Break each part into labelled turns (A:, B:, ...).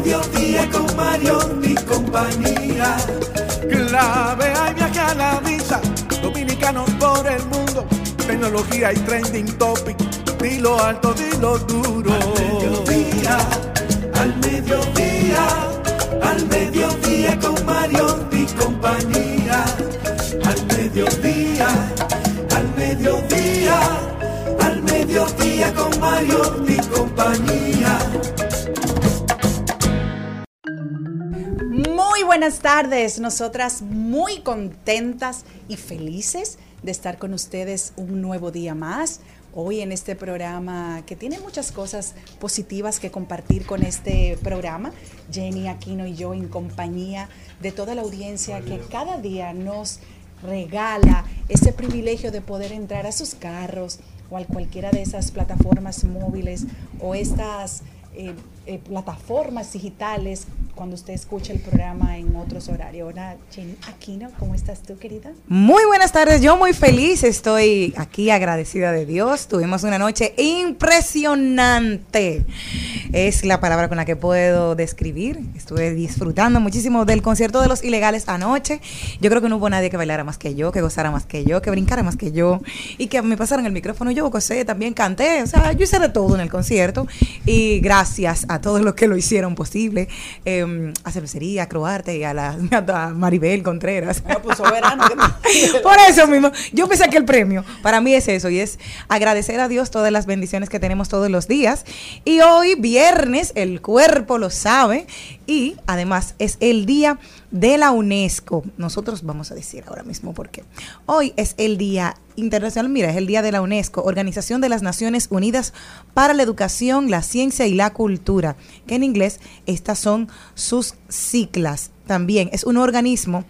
A: mediodía con Mario y compañía. Clave hay viaje a la vista, dominicanos por el mundo tecnología y trending topic. Dilo alto, dilo duro. Al mediodía, al mediodía, al mediodía con Mario y compañía. Al mediodía, al mediodía, al mediodía con Mario y compañía.
B: Muy buenas tardes, nosotras muy contentas y felices de estar con ustedes un nuevo día más. Hoy en este programa que tiene muchas cosas positivas que compartir con este programa, Jenny Aquino y yo en compañía de toda la audiencia que cada día nos regala ese privilegio de poder entrar a sus carros o a cualquiera de esas plataformas móviles o estas eh, eh, plataformas digitales cuando usted escucha el programa en otros horarios. Hola, Jenny Aquino, ¿cómo estás tú, querida?
C: Muy buenas tardes, yo muy feliz, estoy aquí agradecida de Dios. Tuvimos una noche impresionante. Es la palabra con la que puedo describir. Estuve disfrutando muchísimo del concierto de los ilegales anoche. Yo creo que no hubo nadie que bailara más que yo, que gozara más que yo, que brincara más que yo y que me pasaran el micrófono. Yo gocé, también canté, o sea, yo hice de todo en el concierto y gracias a todos los que lo hicieron posible. Eh, a Cervecería, a Croarte y a, la, a Maribel Contreras.
B: pues, soberano,
C: Por eso mismo, yo pensé que el premio para mí es eso y es agradecer a Dios todas las bendiciones que tenemos todos los días. Y hoy, viernes, el cuerpo lo sabe y además es el día de la UNESCO. Nosotros vamos a decir ahora mismo por qué. Hoy es el Día Internacional, mira, es el Día de la UNESCO, Organización de las Naciones Unidas para la Educación, la Ciencia y la Cultura, que en inglés estas son sus siglas. También es un organismo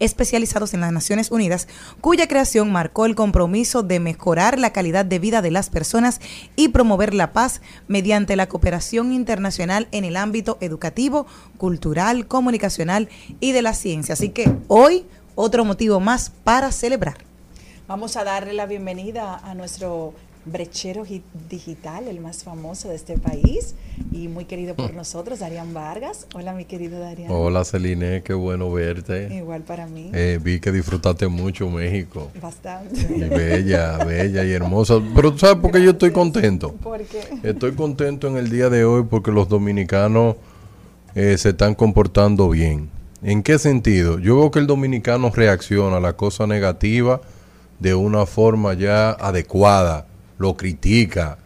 C: especializados en las Naciones Unidas, cuya creación marcó el compromiso de mejorar la calidad de vida de las personas y promover la paz mediante la cooperación internacional en el ámbito educativo, cultural, comunicacional y de la ciencia. Así que hoy otro motivo más para celebrar.
B: Vamos a darle la bienvenida a nuestro brechero digital, el más famoso de este país y muy querido por nosotros, Darían Vargas. Hola, mi querido Darían.
D: Hola, Celine, qué bueno verte.
B: Igual para mí.
D: Eh, vi que disfrutaste mucho México.
B: Bastante.
D: Y bella, bella y hermosa. Pero ¿sabes por qué yo estoy contento?
B: ¿Por qué?
D: Estoy contento en el día de hoy porque los dominicanos eh, se están comportando bien. ¿En qué sentido? Yo veo que el dominicano reacciona a la cosa negativa de una forma ya adecuada, lo critica,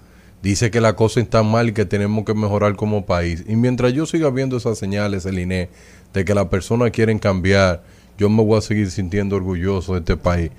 D: dice que la cosa está mal y que tenemos que mejorar como país. Y mientras yo siga viendo esas señales, el INE, de que las personas quieren cambiar, yo me voy a seguir sintiendo orgulloso de este país.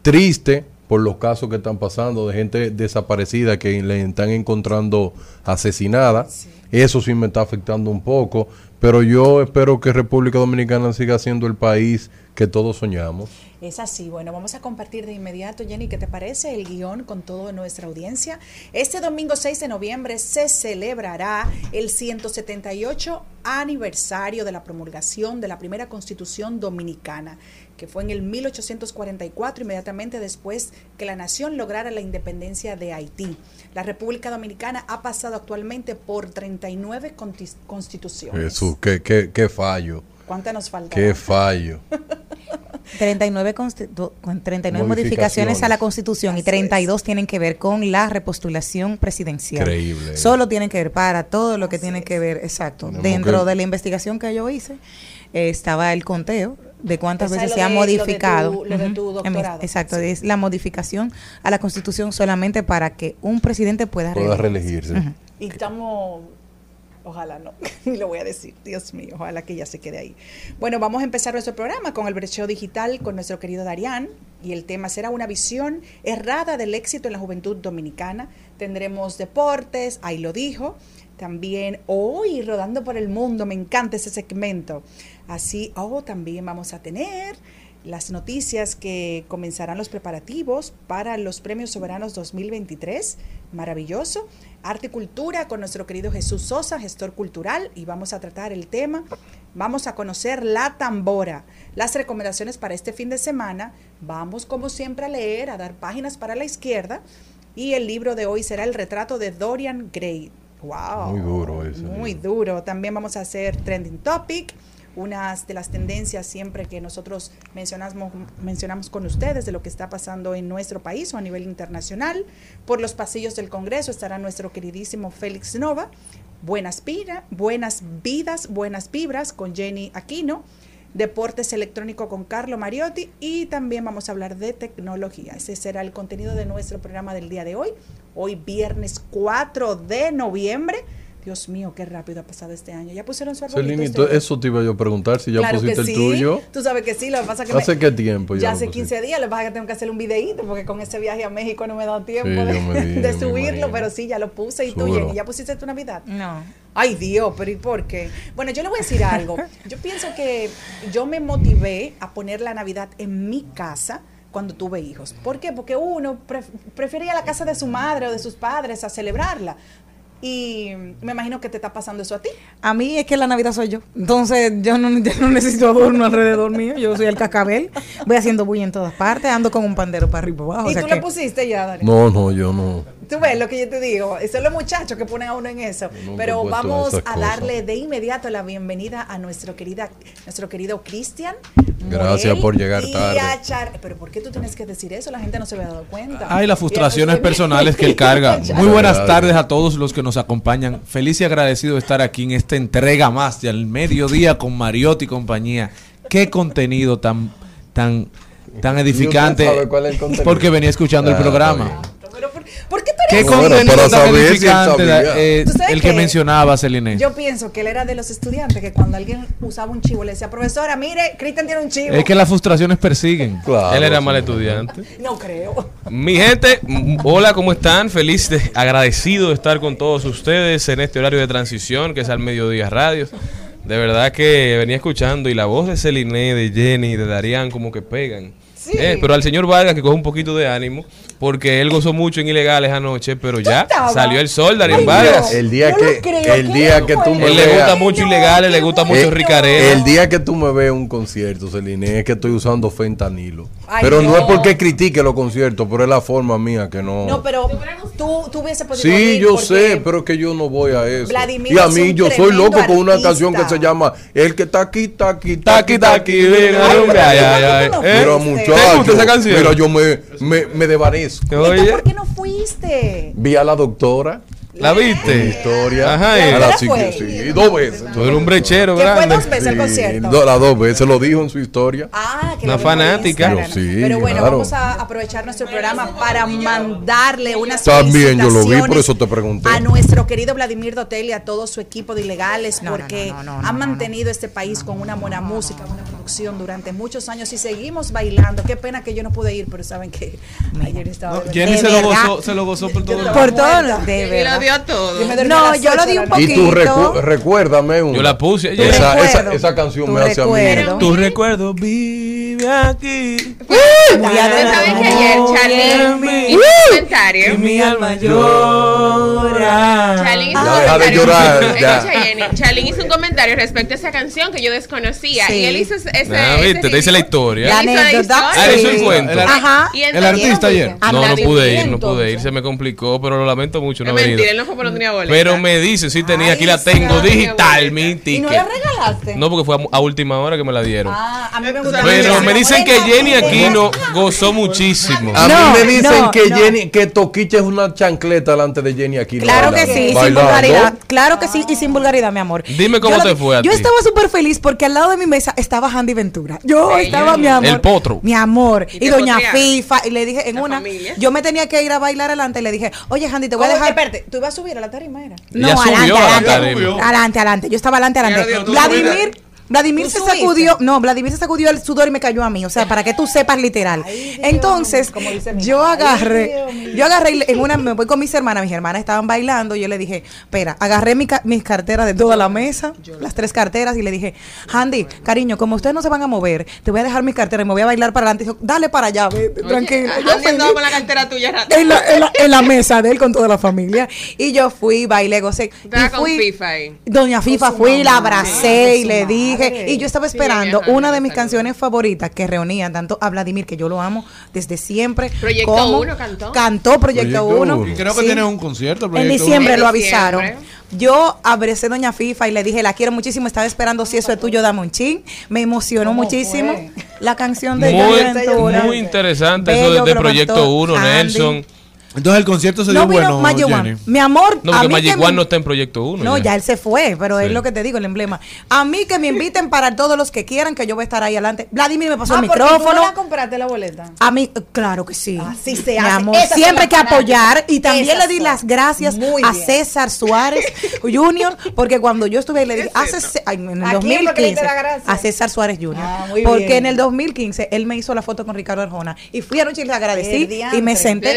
D: Triste por los casos que están pasando de gente desaparecida que le están encontrando asesinada. Eso sí me está afectando un poco, pero yo espero que República Dominicana siga siendo el país que todos soñamos.
B: Es así, bueno, vamos a compartir de inmediato, Jenny, ¿qué te parece el guion con toda nuestra audiencia? Este domingo 6 de noviembre se celebrará el 178 aniversario de la promulgación de la primera constitución dominicana, que fue en el 1844, inmediatamente después que la nación lograra la independencia de Haití. La República Dominicana ha pasado actualmente por 39 contis- constituciones.
D: Jesús, qué, qué, qué fallo,
B: ¿Cuántas nos faltan?
D: qué fallo.
C: 39, constitu- con 39
D: Modificaciones.
C: modificaciones a la Constitución y
B: Así
C: 32 tienen que ver con la repostulación presidencial.
D: Increíble.
C: Solo tienen que ver para todo lo que tiene que ver, exacto.
D: Tenemos
C: Dentro
D: que-
C: de la investigación que yo hice, eh, estaba el conteo de cuántas
B: Esa
C: veces se ha
B: de- lo de tu-
C: modificado.
B: de tu.
C: Exacto, es la modificación a la Constitución solamente para que un presidente pueda,
D: Pueda
C: reelegirse.
D: reelegirse.
B: Y estamos, ojalá no, ni lo voy a decir, Dios mío, ojalá que ya se quede ahí. Bueno, vamos a empezar nuestro programa con el brecheo digital con nuestro querido Darián y el tema será una visión errada del éxito en la juventud dominicana. Tendremos deportes, ahí lo dijo. También hoy rodando por el mundo, me encanta ese segmento. Así, oh, también vamos a tener las noticias que comenzarán los preparativos para los Premios Soberanos 2023. Maravilloso. Arte y Cultura con nuestro querido Jesús Sosa, gestor cultural, y vamos a tratar el tema. Vamos a conocer la tambora. Las recomendaciones para este fin de semana. Vamos, como siempre, a leer, a dar páginas para la izquierda. Y el libro de hoy será El retrato de Dorian Gray. ¡Wow!
D: Muy duro ese
B: Muy
D: libro.
B: duro. También vamos a hacer Trending Topic unas de las tendencias siempre que nosotros mencionamos, mencionamos con ustedes de lo que está pasando en nuestro país o a nivel internacional. Por los pasillos del Congreso estará nuestro queridísimo Félix Nova. Buenas, pira, buenas vidas, buenas vibras con Jenny Aquino. Deportes electrónico con Carlo Mariotti y también vamos a hablar de tecnología. Ese será el contenido de nuestro programa del día de hoy. Hoy viernes 4 de noviembre. Dios mío, qué rápido ha pasado este año. ¿Ya pusieron su arbolito? Ustedes?
D: eso te iba yo a preguntar si ya
B: Claro
D: pusiste
B: que
D: el
B: sí.
D: tuyo.
B: Tú sabes que sí, lo que pasa es que
D: ¿Hace
B: me-
D: qué tiempo ya
B: hace
D: pusiste?
B: 15 días, lo que pasa es que tengo que hacer un videíto porque con ese viaje a México no me dado tiempo
D: Sí,
B: de,
D: yo me di-
B: de
D: me
B: subirlo, pero sí, ya lo puse. ¿Y tú. Jenny, ya pusiste tu Navidad?
C: No.
B: Ay Dios, pero ¿y por qué? Bueno, yo le voy a decir algo. Yo pienso que yo me motivé a poner la Navidad en mi casa cuando tuve hijos. ¿Por qué? Porque uno pref- prefería la casa de su madre o de sus padres a celebrarla. Y me imagino que te está pasando eso a ti.
C: A mí es que la Navidad soy yo. Entonces yo no, yo no necesito adorno alrededor mío. Yo soy el cascabel. Voy haciendo bulla en todas partes. Ando con un pandero para arriba y para abajo.
B: y
C: o sea
B: tú
C: que-
B: le pusiste ya, Dani.
D: No, no, yo no.
B: Tú ves lo que yo te digo, esos son los muchachos que ponen a uno en eso. Pero vamos a
D: cosas.
B: darle de inmediato la bienvenida a nuestro querida, nuestro querido Cristian.
D: Gracias por llegar
B: y
D: tarde.
B: a Char- Pero ¿por qué tú tienes que decir eso? La gente no se había dado cuenta.
E: Ay, las frustraciones personales que él carga. Muy buenas tardes a todos los que nos acompañan. Feliz y agradecido de estar aquí en esta entrega más del mediodía con Mariotti y compañía. Qué contenido tan, tan, tan edificante.
D: ¿Y usted sabe cuál es?
E: Porque venía escuchando
D: Ah,
E: el
D: está
E: programa.
B: ¿Por, qué tú
E: Qué
B: eres
D: Bueno,
E: contenido
D: para
E: tan edificante. eh,
B: ¿Tú sabes
E: el que
B: qué?
E: mencionaba, Celine.
B: Yo pienso que él era de los estudiantes que cuando alguien usaba un chivo le decía, profesora, mire, Cristian tiene un chivo.
E: Es que las frustraciones persiguen.
D: Claro,
F: Él era
D: sí.
F: mal estudiante.
B: No creo.
F: Mi gente, hola, ¿cómo están? Feliz, de- agradecido de estar con todos ustedes en este horario de transición que es al Mediodía Radio. De verdad que venía escuchando y la voz de Celine, de Jenny, de Darían como que pegan.
B: Sí.
F: Eh, pero al señor Vargas que coge un poquito de ánimo porque él gozó mucho en ilegales anoche, pero ya salió el sol, Darían
B: Ay,
F: Vargas.
D: El día que,
B: creo,
D: el
B: ¿qué
D: día que tú me
F: Él le gusta mucho ilegales, le gusta mucho ricareo.
D: El día que tú me veas un concierto, Celine, es que estoy usando fentanilo.
B: Ay,
D: pero no.
B: no.
D: es porque critique los conciertos, pero es la forma mía que no.
B: No, pero tú, tú hubiese podido
D: Sí,
B: ir
D: yo sé, pero es que yo no voy a eso.
B: Vladimir
D: y a mí yo soy loco con una canción que se llama El que está aquí, está aquí,
F: Taqui, taqui, ven,
B: Ay,
F: hombre,
B: pero
F: ay,
B: ¿por
F: ay,
B: qué
F: ay.
B: tú no
F: ¿Eh?
D: Mira, yo me, me, me desvanezco.
B: Entonces,
F: Oye.
B: ¿por qué no fuiste?
D: Vi a la doctora
F: ¿La viste?
D: Historia.
F: Ajá, eh.
D: la
B: ¿Pero
D: sí-
B: fue?
D: sí, dos veces.
F: Tú eres un brechero
B: Que fue
F: grande.
B: dos veces el concierto.
D: do- las dos veces lo dijo en su historia.
B: Ah, que
F: Una fanática.
D: Pero sí,
B: Pero bueno,
D: claro.
B: vamos a aprovechar nuestro programa para mandarle unas
D: También yo lo vi, por eso te pregunté.
B: A nuestro querido Vladimir Dotel y a todo su equipo de ilegales,
C: No, no,
B: porque
C: no, no, no,
B: han
C: no,
B: mantenido este país con una buena música, buena producción durante muchos años y seguimos bailando. Qué pena que yo no pude ir, pero saben que ayer estaba. de
E: Jenny se lo, gozó, se lo gozó por todo el
C: Por todo, de
G: Y lo
C: verdad.
G: dio todo.
B: Yo dormí a
C: No, yo lo di un
B: noche.
D: Y tú
C: poquito.
D: recu- recuérdame una.
F: Yo la puse.
D: Esa, esa,
C: recuerdo,
D: esa canción
C: tu
D: me hace a mí.
C: recuerdo.
F: Tu recuerdo vive aquí.
C: Muy
G: ¿Ustedes
C: adelante.
G: saben que ayer
F: Muy
G: hizo un comentario?
F: mi alma llora.
G: Charlene hizo un comentario.
D: llorar, ya.
G: Escucha, Jenny. Charlene hizo un comentario respecto a esa canción que yo desconocía.
C: Sí.
G: Y él hizo ese.
F: Ah,
G: ese
F: viste, te dice la historia.
C: La anécdota.
F: Ah, hizo el cuento.
C: Ajá.
G: Y
E: El artista ayer.
F: No, no pude ir, no pude ir, se me complicó, pero lo lamento mucho, no
G: mentira, él no fue porque no tenía boleta.
F: Pero me dice, sí tenía, aquí la tengo digital, mi
G: bonita.
B: ¿Y no
F: ticket.
B: la regalaste?
F: No, porque fue a, última hora que me la dieron.
B: Ah, a mí me gusta.
F: Pero me dicen que Jenny. Aquino gozó muchísimo.
D: A mí me dicen que. Jenny, que Toquicha es una chancleta delante de Jenny aquí.
C: Claro que sí, sin vulgaridad. Claro que sí, y sin vulgaridad, mi amor.
F: Dime cómo
C: Yo
F: te fue a
C: Yo
F: ti.
C: estaba súper feliz porque al lado de mi mesa estaba Handy Ventura. Yo estaba, mi amor.
F: El potro.
C: Mi amor.
G: Y
C: doña. FIFA. Y le dije en
G: La
C: una.
G: familia.
C: Yo me tenía que ir a bailar adelante y le dije, oye, Handy, te voy a dejar.
B: Espérate, tú ibas a subir a la tarima, era.
C: No, adelante,
F: a la
C: adelante.
F: tarima.
C: Adelante, adelante. Yo estaba adelante, adelante. Vladimir. Vladimir
B: ¿Tú
C: se sacudió, no, Vladimir se sacudió el sudor y me cayó a mí, o sea, para que tú sepas literal.
B: Ay, Dios,
C: Entonces,
B: como dice mi
C: yo agarré,
B: Ay, Dios mío.
C: yo agarré y en una, me voy con mis hermanas, mis hermanas estaban bailando, yo le dije, espera, agarré mi mis carteras de toda la mesa, las tres carteras, y le dije, Handy, cariño, como ustedes no se van a mover, te voy a dejar mis carteras y me voy a bailar para adelante. Y dijo, dale para allá, vete, tranquilo. Yo
G: andaba
C: feliz
G: con la cartera tuya. rato.
C: en la, en, la, en la mesa de él con toda la familia. Y yo fui, bailé, gocé.
G: Estaba
C: y
G: con
C: fui,
G: FIFA ahí.
C: Doña FIFA fui, la abracé
B: con
C: y le
B: madre.
C: Dije. Y yo estaba esperando una de mis canciones favoritas que reunían tanto a Vladimir, que yo lo amo desde siempre.
G: Proyecto
C: como-
G: Uno cantó.
C: Cantó Proyecto
D: Proyecto
C: 1.
D: Uno.
E: Y creo que tiene un concierto.
C: En diciembre
G: Uno.
C: lo avisaron. Yo abracé a Doña FIFA y le dije, la quiero muchísimo, estaba esperando si eso es tuyo, dame un chin. Me emocionó
B: ¿Cómo
C: muchísimo
B: fue?
C: la canción de
F: Muy, muy interesante
C: Bello
F: eso de, Proyecto
C: cantó
F: 1,
C: Andy.
F: Nelson.
E: Entonces el concierto se dio
C: vino
E: bueno,
C: Magic
E: Jenny.
C: One. Mi amor,
F: No,
C: a
F: porque
C: mí
F: Magic
C: que me-
F: One no está en Proyecto 1.
C: No, ya él se fue, pero
F: Sí.
C: es lo que te digo, el emblema. A mí que me inviten para todos los que quieran, que yo voy a estar ahí adelante. Vladimir me pasó
B: Ah,
C: el
B: porque tú
C: micrófono.
B: no la compraste la boleta.
C: A mí, claro que sí.
B: Así se
C: Mi
B: hace.
C: amor,
B: Esas
C: siempre hay que apoyar. Y también
B: Esas
C: le di
B: son.
C: las gracias
B: Muy
C: a. César Suárez Jr., porque cuando yo estuve ahí le dije, hace, ay, en el
B: ¿A quién fue que le diste
C: 2015,
B: la gracia?
C: a César Suárez Jr.,
B: Ah, muy
C: porque
B: bien.
C: en el 2015 él me hizo la foto con Ricardo Arjona. Y fui anoche y le agradecí y me
G: Le
C: senté.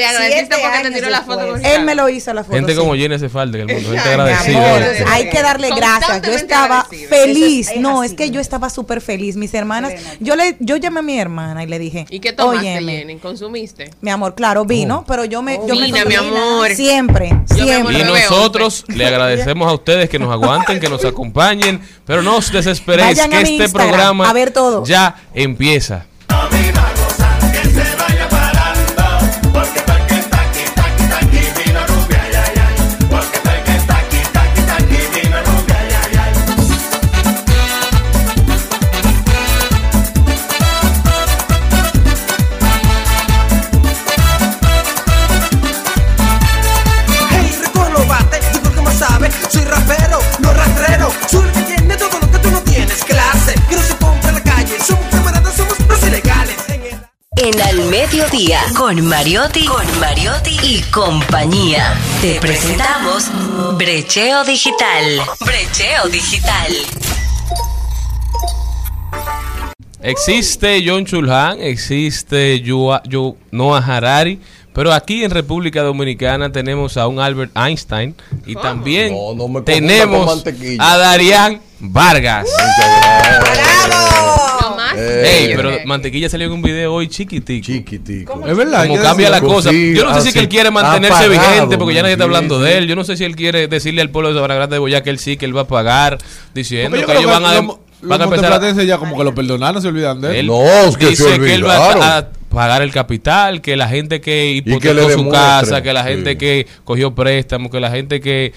G: Te tiró la foto con
C: Él me lo hizo la foto.
F: Gente
C: sí.
F: como Jenny hace falta en el mundo, gente agradecida.
C: hay que darle gracias. Yo estaba feliz.
B: Es-
C: no, es que yo estaba súper feliz. Mis hermanas, yo le, yo llamé a mi hermana y le dije,
G: ¿Y qué tomaste,
C: "Óyeme,
G: Jenny? ¿Consumiste?
C: Mi amor, claro, vino, pero yo me, yo me
G: Vina, mi amor.
C: Siempre,
F: Y
C: siempre.
G: veo,
F: nosotros le agradecemos a ustedes que nos aguanten, que nos acompañen, pero no os desesperéis
C: Vayan
F: que este
C: Instagram
F: programa
C: a ver todo.
F: ya empieza.
H: Con Mariotti, con Mariotti y compañía. Te presentamos Brecheo Digital. Brecheo Digital.
F: Existe John Chulhan, existe Yua- Yu- Noah Harari, pero aquí en República Dominicana tenemos a un Albert Einstein y también
D: No, no me confunda con
F: tenemos a Darían Vargas.
D: Eh,
F: Ey,
G: bello
F: pero
G: que-
F: Mantequilla salió en un video hoy chiquitico.
D: Chiquitico.
E: Es verdad.
F: Como cambia la cosa. Yo no sé si
D: así,
F: que él quiere mantenerse vigente porque ya nadie está hablando de él. Yo no sé si él quiere decirle al pueblo de Sabana Grande de Boyá que él sí, que él va a pagar, diciendo que ellos van a,
E: los-
F: van a empezar
E: ya como que lo perdonaron, se olvidan de él.
F: Él
D: No, es que se
F: dice que él va a, a pagar el capital, que la gente que hipotecó su casa, que la gente
D: sí.
F: que cogió préstamos, que la gente que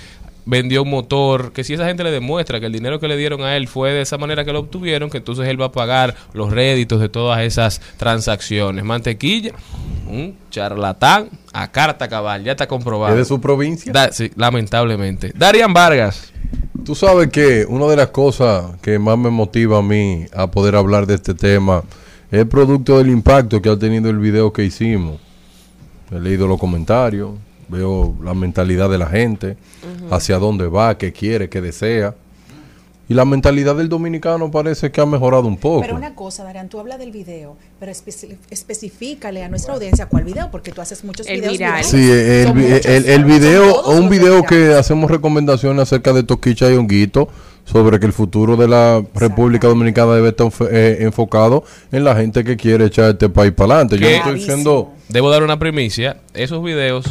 F: vendió un motor, que si esa gente le demuestra que el dinero que le dieron a él fue de esa manera que lo obtuvieron, que entonces él va a pagar los réditos de todas esas transacciones. Mantequilla, un charlatán a carta cabal, ya está comprobado.
D: ¿Es de su provincia?
F: Da- sí, lamentablemente. Darían Vargas.
D: Tú sabes que una de las cosas que más me motiva a mí a poder hablar de este tema es producto del impacto que ha tenido el video que hicimos. He leído los comentarios, veo la mentalidad de la gente, hacia dónde va, qué quiere, qué desea. Y la mentalidad del dominicano parece que ha mejorado un poco.
B: Pero una cosa, Darian, tú hablas del video, pero especi- específicale a nuestra audiencia cuál video, porque tú haces muchos
G: El
B: videos.
G: viral.
D: Sí, el,
B: muchos,
D: el, el video, un video que hacemos recomendaciones acerca de Toquicha y Honguito sobre que el futuro de la República Dominicana debe estar eh, enfocado en la gente que quiere echar este país para adelante. Yo no estoy diciendo...
F: Debo dar una primicia. Esos videos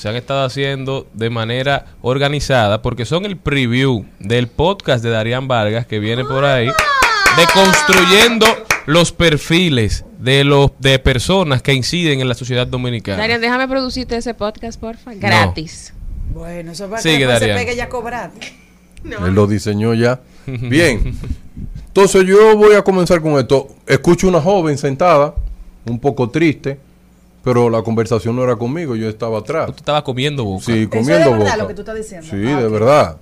F: se han estado haciendo de manera organizada porque son el preview del podcast de Darían Vargas que viene por ahí de construyendo los perfiles de los de personas que inciden en la sociedad dominicana.
G: Darian, déjame producirte ese podcast, porfa. Gratis.
B: Bueno, eso va a
F: Sigue,
B: que se pegue ya cobrar.
D: Él lo diseñó ya. Bien. Entonces yo voy a comenzar con esto. Escucho una joven sentada, un poco triste, pero la conversación no era conmigo, yo estaba atrás.
F: Tú estabas comiendo boca.
D: Sí,
B: Eso es
D: comiendo
B: de verdad
D: boca.
B: lo que tú estás diciendo.
D: Sí,
B: Ah,
D: de verdad.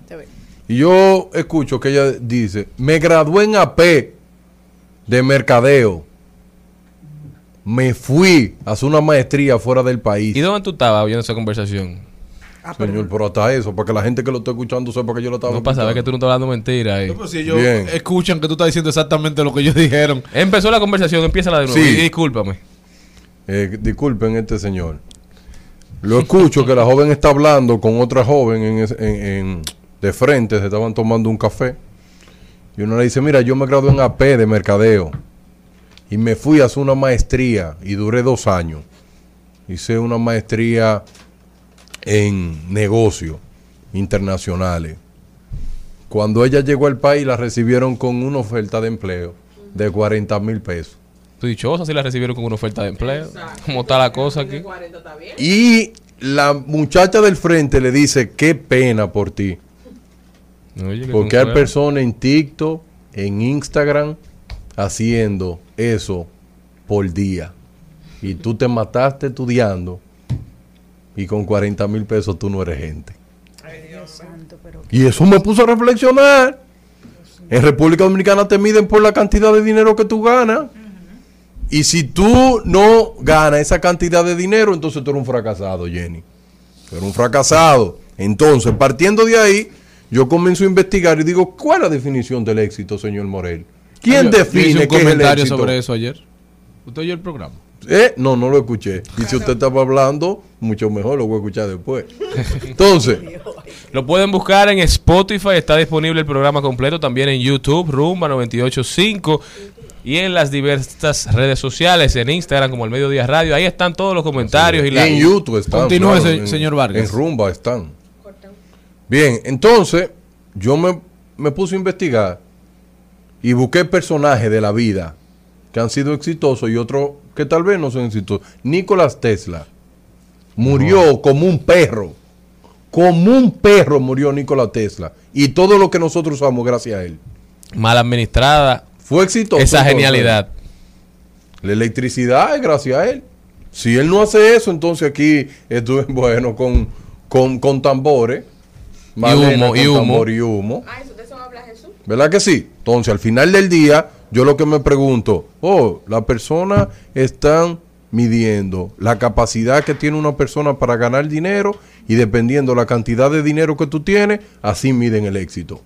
D: Y yo escucho que ella dice, me gradué en AP de mercadeo. Me fui a hacer una maestría fuera del país.
F: ¿Y dónde tú estabas oyendo esa conversación?
B: Ah,
D: Señor, pero hasta eso, para que la gente que lo está escuchando sepa que yo lo estaba
F: No pasa, que tú no estás hablando mentira ahí.
E: No, pero si ellos
D: Bien.
E: escuchan que tú estás diciendo exactamente lo que ellos dijeron.
F: Empezó la conversación, empieza la de nuevo.
D: Sí.
F: Y discúlpame.
D: Eh, disculpen este señor. Lo escucho que la joven está hablando con otra joven en, de frente, se estaban tomando un café. Y uno le dice, mira, yo me gradué en AP de mercadeo. Y me fui a hacer una maestría y duré dos años. Hice una maestría en negocios internacionales. Cuando ella llegó al país la recibieron con una oferta de empleo de 40 mil pesos.
F: Tú dichosa si la recibieron con una oferta de empleo. ¿Cómo está la cosa aquí?
D: Y la muchacha del frente le dice, qué pena por ti.
F: Oye, que
D: Porque hay personas en TikTok, en Instagram, haciendo eso por día. Y tú te mataste estudiando y con 40 mil pesos tú no eres gente.
B: Dios santo, pero
D: Y eso me puso a reflexionar. En República Dominicana te miden por la cantidad de dinero que tú ganas. Y si tú no ganas esa cantidad de dinero, entonces tú eres un fracasado, Jenny. Tú eres un fracasado. Entonces, partiendo de ahí, yo comienzo a investigar y digo, ¿cuál es la definición del éxito, señor Morel? ¿Quién
E: Yo- yo hice
D: define
E: un
D: qué es el
E: sobre eso ayer. ¿Usted oyó el programa?
D: ¿Eh? No, no lo escuché. Y si usted estaba hablando, mucho mejor lo voy a escuchar después. Entonces,
F: Lo pueden buscar en Spotify, está disponible el programa completo, también en YouTube, Rumba 985 y en las diversas redes sociales, en Instagram como el Mediodía Radio, ahí están todos los comentarios y
D: Y
F: la
D: en YouTube están.
E: Continúe, se- señor Vargas.
D: En Rumba están. Bien, entonces yo me, me puse a investigar y busqué personajes de la vida que han sido exitosos y otros que tal vez no son exitosos. Nicolás Tesla murió como un perro. Como un perro murió Nicolás Tesla. Y todo lo que nosotros usamos gracias a él.
F: mal administrada,
D: Fue exitoso.
F: esa genialidad.
D: La electricidad es gracias a él. Si él no hace eso, entonces aquí estuve bueno con, con, con tambores. Malena
F: humo, y humo.
D: tambor y humo.
G: Ah, ¿de eso habla Jesús?
D: ¿Verdad que sí? Entonces, al final del día, yo lo que me pregunto, oh, las personas están midiendo la capacidad que tiene una persona para ganar dinero y dependiendo la cantidad de dinero que tú tienes, así miden el éxito.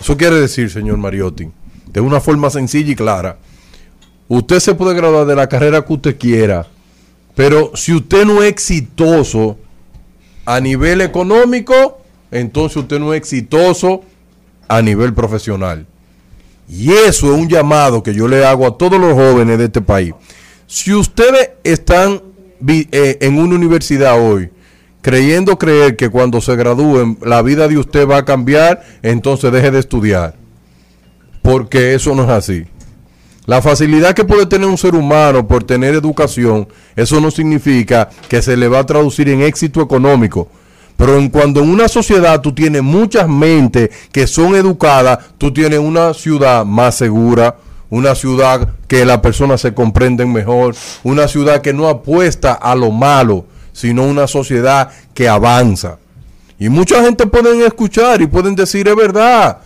D: Eso quiere decir, señor Mariotti, de una forma sencilla y clara, usted se puede graduar de la carrera que usted quiera, pero si usted no es exitoso a nivel económico, entonces usted no es exitoso a nivel profesional. Y eso es un llamado que yo le hago a todos los jóvenes de este país. Si ustedes están eh, en una universidad hoy, creyendo creer que cuando se gradúen la vida de usted va a cambiar, entonces deje de estudiar. Porque eso no es así. La facilidad que puede tener un ser humano por tener educación, eso no significa que se le va a traducir en éxito económico. Pero en cuando en una sociedad tú tienes muchas mentes que son educadas, tú tienes una ciudad más segura, una ciudad que las personas se comprenden mejor, una ciudad que no apuesta a lo malo, sino una sociedad que avanza. Y mucha gente pueden escuchar y pueden decir, es verdad,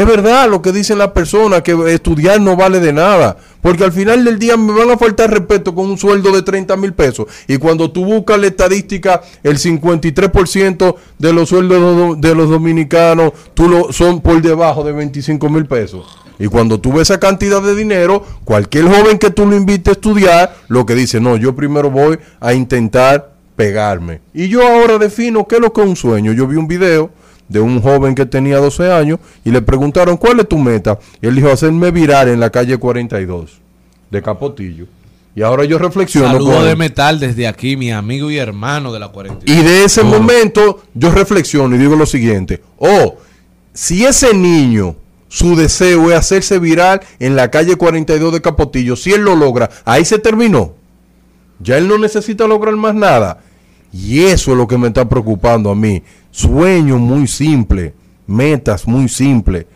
D: es verdad lo que dicen las personas, que estudiar no vale de nada. Porque al final del día me van a faltar respeto con un sueldo de 30 mil pesos. Y cuando tú buscas la estadística, el 53% de los sueldos do- de los dominicanos tú lo, son por debajo de 25 mil pesos. Y cuando tú ves esa cantidad de dinero, cualquier joven que tú lo invites a estudiar, lo que dice, no, yo primero voy a intentar pegarme. Y yo ahora defino qué es lo que es un sueño. Yo vi un video de un joven que tenía 12 años y le preguntaron, ¿cuál es tu meta? Y él dijo, hacerme virar en la calle 42 de Capotillo. Y ahora yo reflexiono.
E: Saludo
D: con
E: de
D: él.
E: metal desde aquí, mi amigo y hermano de la 42.
D: Y de ese
E: Oh.
D: momento yo reflexiono y digo lo siguiente, oh, si ese niño, su deseo es hacerse viral en la calle 42 de Capotillo, si él lo logra, ahí se terminó. Ya él no necesita lograr más nada. Y eso es lo que me está preocupando a mí. Sueños muy simples, metas muy simples.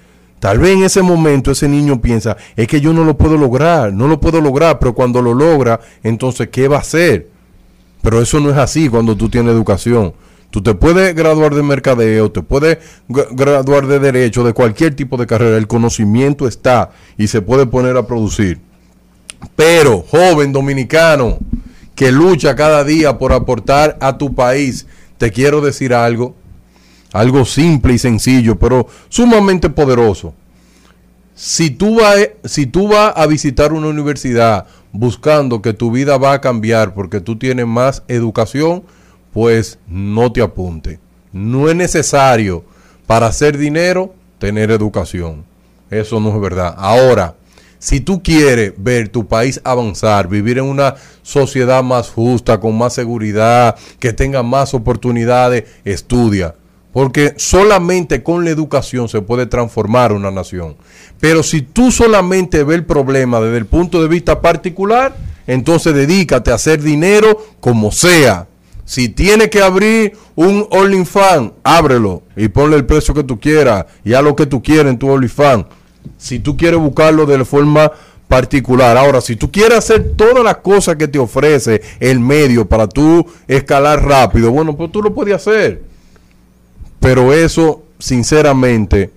D: Tal vez en ese momento ese niño piensa, es que yo no lo puedo lograr, no lo puedo lograr, pero cuando lo logra, entonces, ¿qué va a hacer? Pero eso no es así cuando tú tienes educación. Tú te puedes graduar de mercadeo, te puedes gra- graduar de derecho, de cualquier tipo de carrera. El conocimiento está y se puede poner a producir. Pero, joven dominicano, que lucha cada día por aportar a tu país, te quiero decir algo, algo simple y sencillo, pero sumamente poderoso. Si tú, vas, si tú a visitar una universidad buscando que tu vida va a cambiar porque tú tienes más educación, pues no te apunte. No es necesario para hacer dinero tener educación. Eso no es verdad. Ahora, si tú quieres ver tu país avanzar, vivir en una sociedad más justa, con más seguridad, que tenga más oportunidades, estudia. Porque solamente con la educación se puede transformar una nación. Pero si tú solamente ves el problema desde el punto de vista particular, entonces dedícate a hacer dinero como sea. Si tienes que abrir un OnlyFans, ábrelo y ponle el precio que tú quieras y haz lo que tú quieras en tu OnlyFans. Si tú quieres buscarlo de forma particular. Ahora, si tú quieres hacer todas las cosas que te ofrece el medio para tú escalar rápido, bueno, pues tú lo puedes hacer. Pero eso, sinceramente,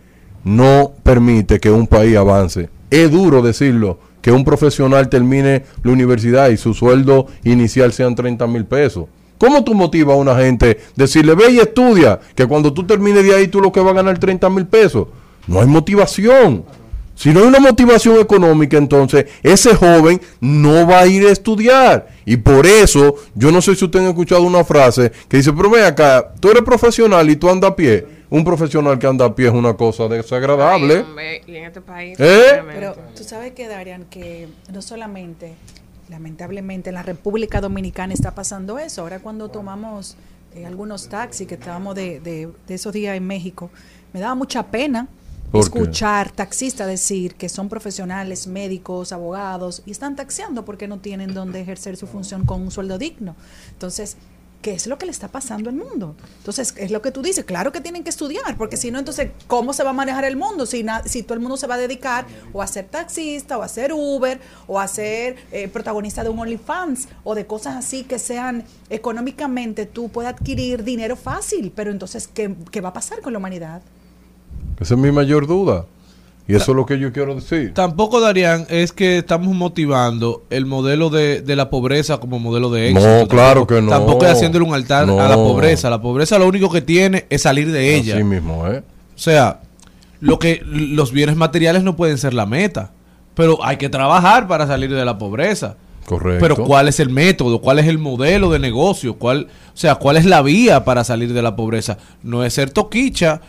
D: no permite que un país avance. Es duro decirlo, que un profesional termine la universidad y su sueldo inicial sean 30 mil pesos. ¿Cómo tú motivas a una gente decirle, ve y estudia, que cuando tú termines de ahí tú lo que vas a ganar 30 mil pesos? No hay motivación. Si no hay una motivación económica, entonces ese joven no va a ir a estudiar. Y por eso, yo no sé si ustedes han escuchado una frase que dice, pero ven acá, tú eres profesional y tú andas a pie. Un profesional que anda a pie es una cosa desagradable.
G: Ay, hombre, y en este país.
D: ¿Eh?
B: Pero tú sabes que, Darian, que no solamente, lamentablemente, en la República Dominicana está pasando eso. Ahora cuando tomamos eh, algunos taxis que estábamos de, de- de esos días en México, me daba mucha pena. Escuchar taxistas decir que son profesionales, médicos, abogados, y están taxeando porque no tienen donde ejercer su función con un sueldo digno. Entonces, ¿qué es lo que le está pasando al mundo? Entonces, es lo que tú dices, claro que tienen que estudiar, porque si no, entonces, ¿cómo se va a manejar el mundo? Si, na- si todo el mundo se va a dedicar o a ser taxista, o a ser Uber, o a ser eh, protagonista de un OnlyFans, o de cosas así que sean económicamente, tú puedes adquirir dinero fácil, pero entonces, ¿qué, qué va a pasar con la humanidad?
D: Esa es mi mayor duda. Y eso es lo que yo quiero decir.
E: Tampoco, Darían, es que estamos motivando el modelo de, de la pobreza como modelo de
D: No,
E: éxito.
D: claro
E: Tampoco-
D: que no.
E: Tampoco es haciéndole un altar a la
D: No.
E: pobreza. La pobreza lo único que tiene es salir de ella.
D: Así mismo, ¿eh?
E: O sea, lo que los bienes materiales no pueden ser la meta, pero hay que trabajar para salir de la pobreza.
D: Correcto.
E: Pero ¿cuál es el método? ¿Cuál es el modelo de negocio? ¿Cuál, o sea, cuál es la vía para salir de la pobreza? No es ser toquicha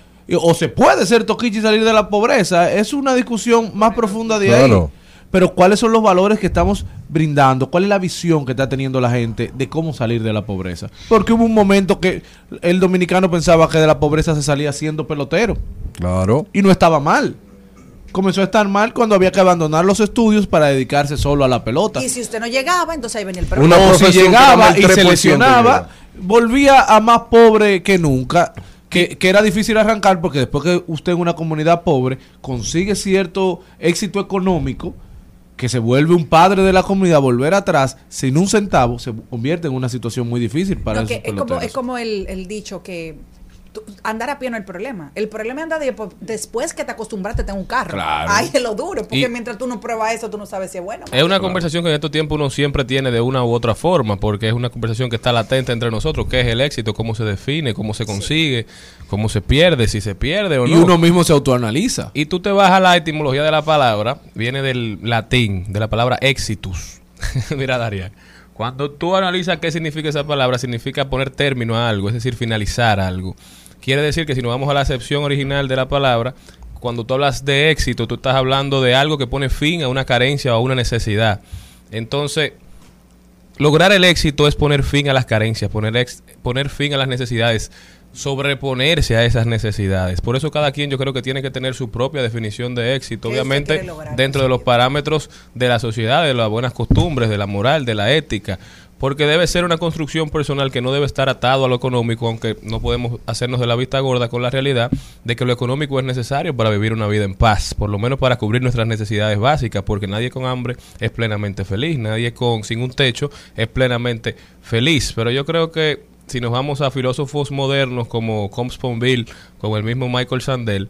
E: o se puede ser toquicha y salir de la pobreza, es una discusión más profunda de
D: Claro.
E: ahí. Pero ¿cuáles son los valores que estamos brindando? ¿Cuál es la visión que está teniendo la gente de cómo salir de la pobreza? Porque hubo un momento que el dominicano pensaba que de la pobreza se salía siendo pelotero
D: Claro.
E: y no estaba mal. Comenzó a estar mal cuando había que abandonar los estudios para dedicarse solo a la pelota.
B: Y si usted no llegaba, entonces ahí venía el problema.
D: Una
E: o si llegaba y se
D: 3%
E: lesionaba, volvía a más pobre que nunca. Que, que era difícil arrancar porque después que usted en una comunidad pobre consigue cierto éxito económico, que se vuelve un padre de la comunidad, volver atrás sin un centavo, se convierte en una situación muy difícil para
B: No,
E: esos
B: que es como, es como el, el dicho que andar a pie no es el problema. El problema es andar de- después que te acostumbraste a tener un carro.
F: Claro.
B: Ahí es lo duro, porque
F: Y-
B: mientras tú no pruebas eso, tú no sabes si es bueno.
F: Es una conversación que en estos tiempos uno siempre tiene de una u otra forma, porque es una conversación que está latente entre nosotros, qué es el éxito, cómo se define, cómo se consigue, cómo se pierde, si se pierde o
E: Y
F: no.
E: uno mismo se autoanaliza.
F: Y tú te vas a la etimología de la palabra, viene del latín, de la palabra exitus. Mira, Daria, cuando tú analizas qué significa esa palabra, significa poner término a algo, es decir, finalizar algo. Quiere decir que si nos vamos a la acepción original de la palabra, cuando tú hablas de éxito, tú estás hablando de algo que pone fin a una carencia o a una necesidad. Entonces, lograr el éxito es poner fin a las carencias, poner, ex- poner fin a las necesidades, sobreponerse a esas necesidades. Por eso cada quien yo creo que tiene que tener su propia definición de éxito,
B: ¿Qué usted
F: obviamente dentro de los parámetros de la sociedad, de las buenas costumbres, de la moral, de la ética. Porque debe ser una construcción personal que no debe estar atado a lo económico, aunque no podemos hacernos de la vista gorda con la realidad de que lo económico es necesario para vivir una vida en paz, por lo menos para cubrir nuestras necesidades básicas, porque nadie con hambre es plenamente feliz, nadie con sin un techo es plenamente feliz. Pero yo creo que si nos vamos a filósofos modernos como Combs Ponville, como el mismo Michael Sandel,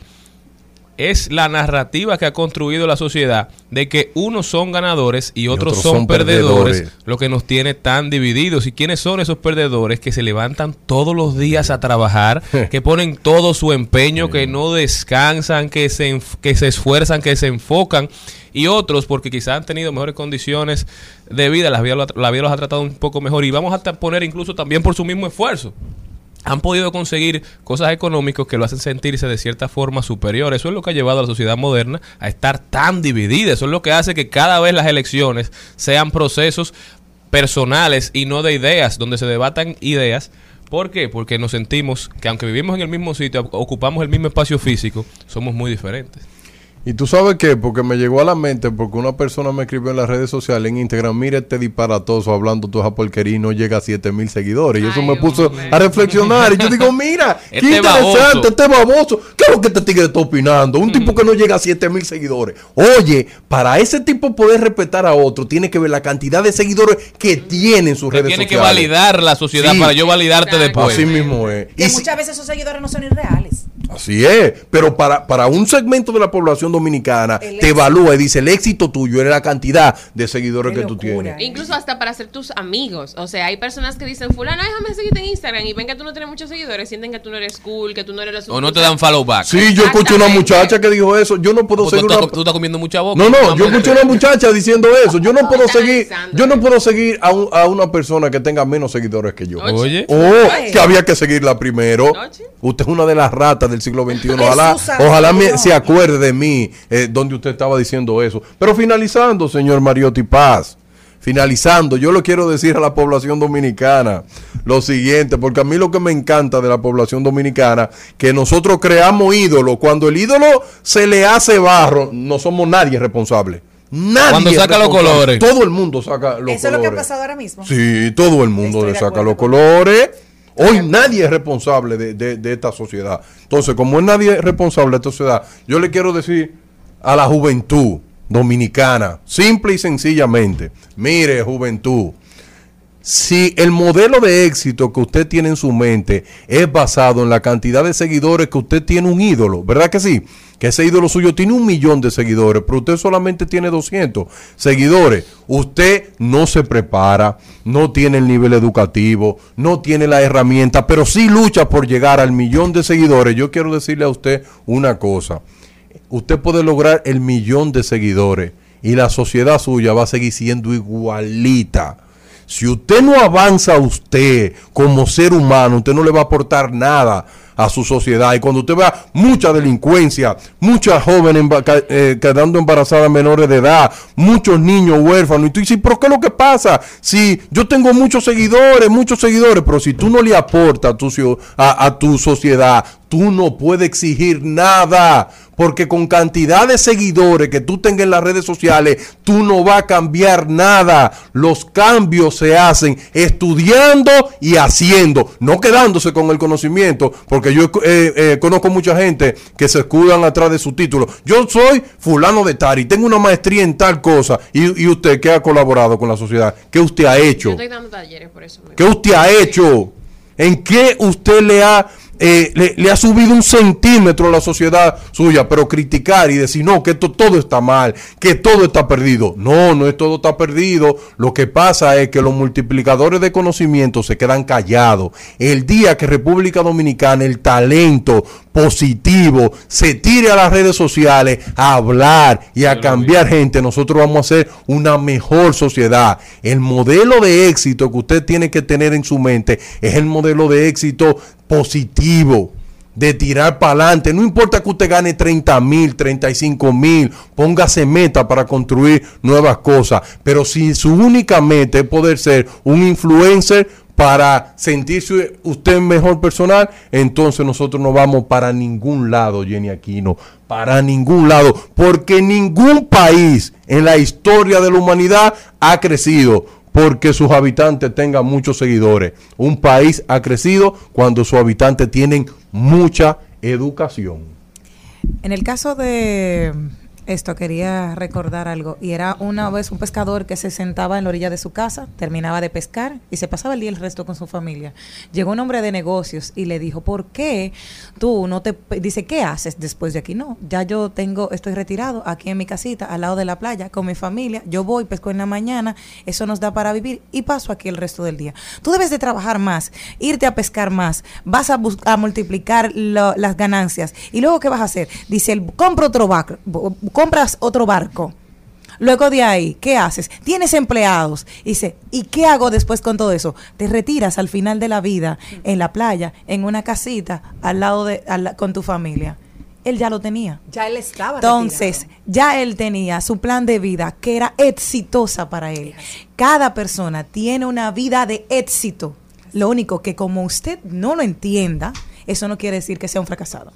F: es la narrativa que ha construido la sociedad de que unos son ganadores y otros,
D: otros
F: son,
D: son
F: perdedores,
D: perdedores.
F: lo que nos tiene tan divididos. ¿Y quiénes son esos perdedores que se levantan todos los días a trabajar, que ponen todo su empeño, que no descansan, que se, que se esfuerzan, que se enfocan? Y otros porque quizás han tenido mejores condiciones de vida, la vida, la vida los ha tratado un poco mejor y vamos a poner incluso también por su mismo esfuerzo han podido conseguir cosas económicas que lo hacen sentirse de cierta forma superior. Eso es lo que ha llevado a la sociedad moderna a estar tan dividida. Eso es lo que hace que cada vez las elecciones sean procesos personales y no de ideas, donde se debatan ideas. ¿Por qué? Porque nos sentimos que aunque vivimos en el mismo sitio, ocupamos el mismo espacio físico, somos muy diferentes.
D: Y tú sabes qué, porque me llegó a la mente, porque una persona me escribió en las redes sociales, en Instagram, mira este disparatoso hablando toda esa porquería y no llega a 7 mil seguidores. Y eso
G: Ay,
D: me puso
G: hombre.
D: a reflexionar. Y yo digo, mira, qué
F: Este
D: interesante,
F: baboso.
D: este baboso. ¿Qué es lo que este tigre está opinando? Un tipo que no llega a 7 mil seguidores. Oye, para ese tipo poder respetar a otro, tiene que ver la cantidad de seguidores que tiene en sus redes
F: tiene que
D: sociales.
F: validar la sociedad
D: Sí.
F: para yo validarte
G: Exacto.
F: después.
D: Así mismo es. Y si-
B: muchas veces esos seguidores no son irreales.
D: Así es, pero para, para un segmento de la población dominicana
B: El
D: te evalúa y dice el éxito tuyo es la cantidad de seguidores
B: Qué
D: que tú
B: locura.
D: tienes.
G: Incluso hasta para ser tus amigos. O sea, hay personas que dicen, fulano, déjame seguirte en Instagram y ven que tú no tienes muchos seguidores, sienten que tú no eres cool, que tú no eres...
F: O no te dan follow back.
D: Sí, yo escuché una muchacha que dijo eso. Yo no puedo seguir
F: tú,
D: una...
F: estás, tú estás comiendo mucha boca.
D: No, no, yo escuché una muchacha diciendo eso. Yo no puedo seguir, yo no puedo seguir a, un- a una persona que tenga menos seguidores que yo.
F: Oye.
D: Oh, que había que seguirla primero. Usted es una de las ratas del siglo XXI. Ojalá, ojalá me- se acuerde de mí eh, donde usted estaba diciendo eso. Pero finalizando, señor Mariotti Paz. Finalizando, yo le quiero decir a la población dominicana lo siguiente, porque a mí lo que me encanta de la población dominicana, que nosotros creamos ídolos. Cuando el ídolo se le hace barro, no somos nadie responsable. Nadie.
F: Cuando saca los colores.
D: Todo el mundo saca los
B: Eso es lo que ha
D: colores.
B: pasado ahora mismo.
D: Sí, todo el mundo le saca los colores. Hoy nadie es responsable de, de- esta sociedad. Entonces, como nadie es responsable de esta sociedad, yo le quiero decir a la juventud dominicana, simple y sencillamente, mire juventud, si el modelo de éxito que usted tiene en su mente es basado en la cantidad de seguidores que usted tiene un ídolo, ¿verdad que sí? Que ese ídolo suyo tiene un millón de seguidores, pero usted solamente tiene 200 seguidores. Usted no se prepara, no tiene el nivel educativo, no tiene la herramienta, pero sí lucha por llegar al millón de seguidores. Yo quiero decirle a usted una cosa. Usted puede lograr el millón de seguidores y la sociedad suya va a seguir siendo igualita. Si usted no avanza usted como ser humano, usted no le va a aportar nada a su sociedad. Y cuando usted vea mucha delincuencia, muchas jóvenes eh, quedando embarazadas menores de edad, muchos niños huérfanos, y tú dices, ¿pero qué es lo que pasa? Si yo tengo muchos seguidores, muchos seguidores, pero si tú no le aportas a tu, a tu sociedad, tú no puedes exigir nada. Porque con cantidad de seguidores que tú tengas en las redes sociales, tú no vas a cambiar nada. Los cambios se hacen estudiando y haciendo, no quedándose con el conocimiento. Porque yo eh, eh, conozco mucha gente que se escudan atrás de su título. Yo soy fulano de Tari, tengo una maestría en tal cosa. Y, y usted que ha colaborado con la sociedad, ¿qué usted ha
G: Yo
D: hecho?
G: estoy dando talleres por eso.
D: ¿Qué usted ha hecho? ¿En qué usted le ha, eh, le, le ha subido un centímetro a la sociedad suya? Pero criticar y decir, no, que esto todo está mal, que todo está perdido. No, no es todo está perdido. Lo que pasa es que los multiplicadores de conocimiento se quedan callados. El día que República Dominicana, el talento positivo, se tire a las redes sociales a hablar y a cambiar gente, nosotros vamos a hacer una mejor sociedad. El modelo de éxito que usted tiene que tener en su mente es el modelo de éxito positivo. De tirar para adelante, no importa que usted gane 30 mil, 35 mil, póngase meta para construir nuevas cosas. Pero si su única meta es poder ser un influencer para sentirse usted mejor personal, entonces nosotros no vamos para ningún lado, Jenny Aquino, para ningún lado, porque ningún país en la historia de la humanidad ha crecido porque sus habitantes tengan muchos seguidores. Un país ha crecido cuando sus habitantes tienen mucha educación.
C: En el caso de esto, quería recordar algo. Y era una vez un pescador que se sentaba en la orilla de su casa, terminaba de pescar y se pasaba el día el resto con su familia. Llegó un hombre de negocios y le dijo, ¿por qué tú no te... Dice, ¿qué haces después de aquí? No, ya yo tengo, estoy retirado aquí en mi casita, al lado de la playa, con mi familia. Yo voy, pesco en la mañana, eso nos da para vivir y paso aquí el resto del día. Tú debes de trabajar más, irte a pescar más, vas a, multiplicar las ganancias. ¿Y luego qué vas a hacer? Dice, él, compra otro barco, compras otro barco. Luego de ahí, ¿qué haces? Tienes empleados. Y dice, ¿y qué hago después con todo eso? Te retiras al final de la vida en la playa, en una casita, al lado de, al con tu familia. Él ya lo tenía.
B: Ya él estaba
C: Entonces, ya él tenía su plan de vida que era exitosa para él. Cada persona tiene una vida de éxito. Lo único que como usted no lo entienda, eso no quiere decir que sea un fracasado.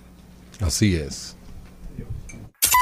D: Así es.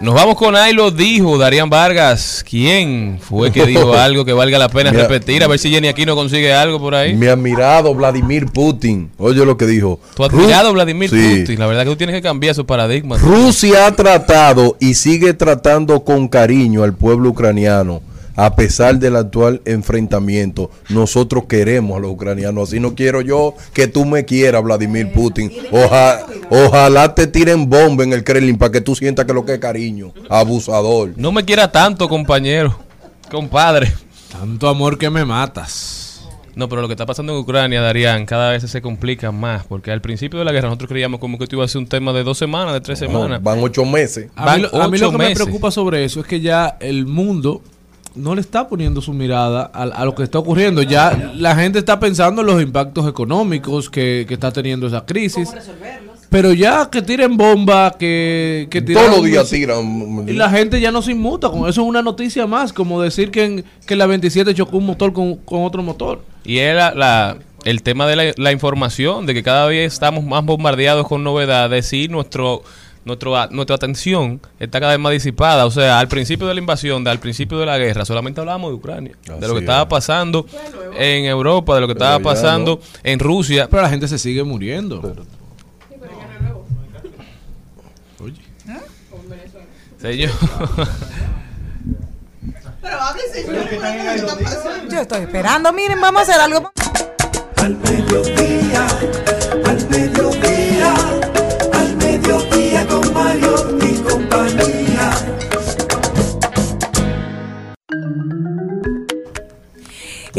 F: Nos vamos con ahí lo dijo Darían Vargas. ¿Quién fue que dijo algo que valga la pena repetir? A ver si Jenny aquí no consigue algo por ahí.
D: Mi admirado Vladimir Putin. Oye lo que dijo.
F: Tu admirado
D: Ru-
F: Vladimir
D: Sí.
F: Putin. La verdad que tú tienes que cambiar esos paradigmas.
D: Rusia ha tratado y sigue tratando con cariño al pueblo ucraniano. A pesar del actual enfrentamiento, nosotros queremos a los ucranianos. Así no quiero yo que tú me quieras, Vladimir Putin. Oja- ojalá te tiren bomba en el Kremlin para que tú sientas que lo que es cariño. Abusador.
F: No me quiera tanto, compañero. Compadre.
E: Tanto amor que me matas.
F: No, pero lo que está pasando en Ucrania, Darían, cada vez se complica más. Porque al principio de la guerra nosotros creíamos como que esto iba a ser un tema de dos semanas, de tres
D: No,
F: semanas.
D: van ocho meses.
E: A mí, lo, a mí lo
F: ocho
E: que me preocupa sobre eso es que ya el mundo no le está poniendo su mirada a, a lo que está ocurriendo. Ya la gente está pensando en los impactos económicos que, que está teniendo esa crisis. Pero ya que tiren bomba, que, que tiren
D: Todos los días tiran.
E: Y la gente ya no se inmuta con eso. Es una noticia más, como decir que, en- que la 27 chocó un motor con, con otro motor.
F: Y era la, el tema de la, la información, de que cada vez estamos más bombardeados con novedades y nuestro, nuestro, nuestra atención está cada vez más disipada. O sea, al principio de la invasión, de, al principio de la guerra, solamente hablábamos de Ucrania, de lo que estaba
D: es.
F: pasando en Europa, de lo que
D: Pero
F: estaba pasando en Rusia.
E: Pero la gente se sigue muriendo.
F: Señor.
C: Yo estoy esperando, miren, vamos a hacer algo.
A: Al mediodía, al mediodía, al mediodía con Mario y compañía.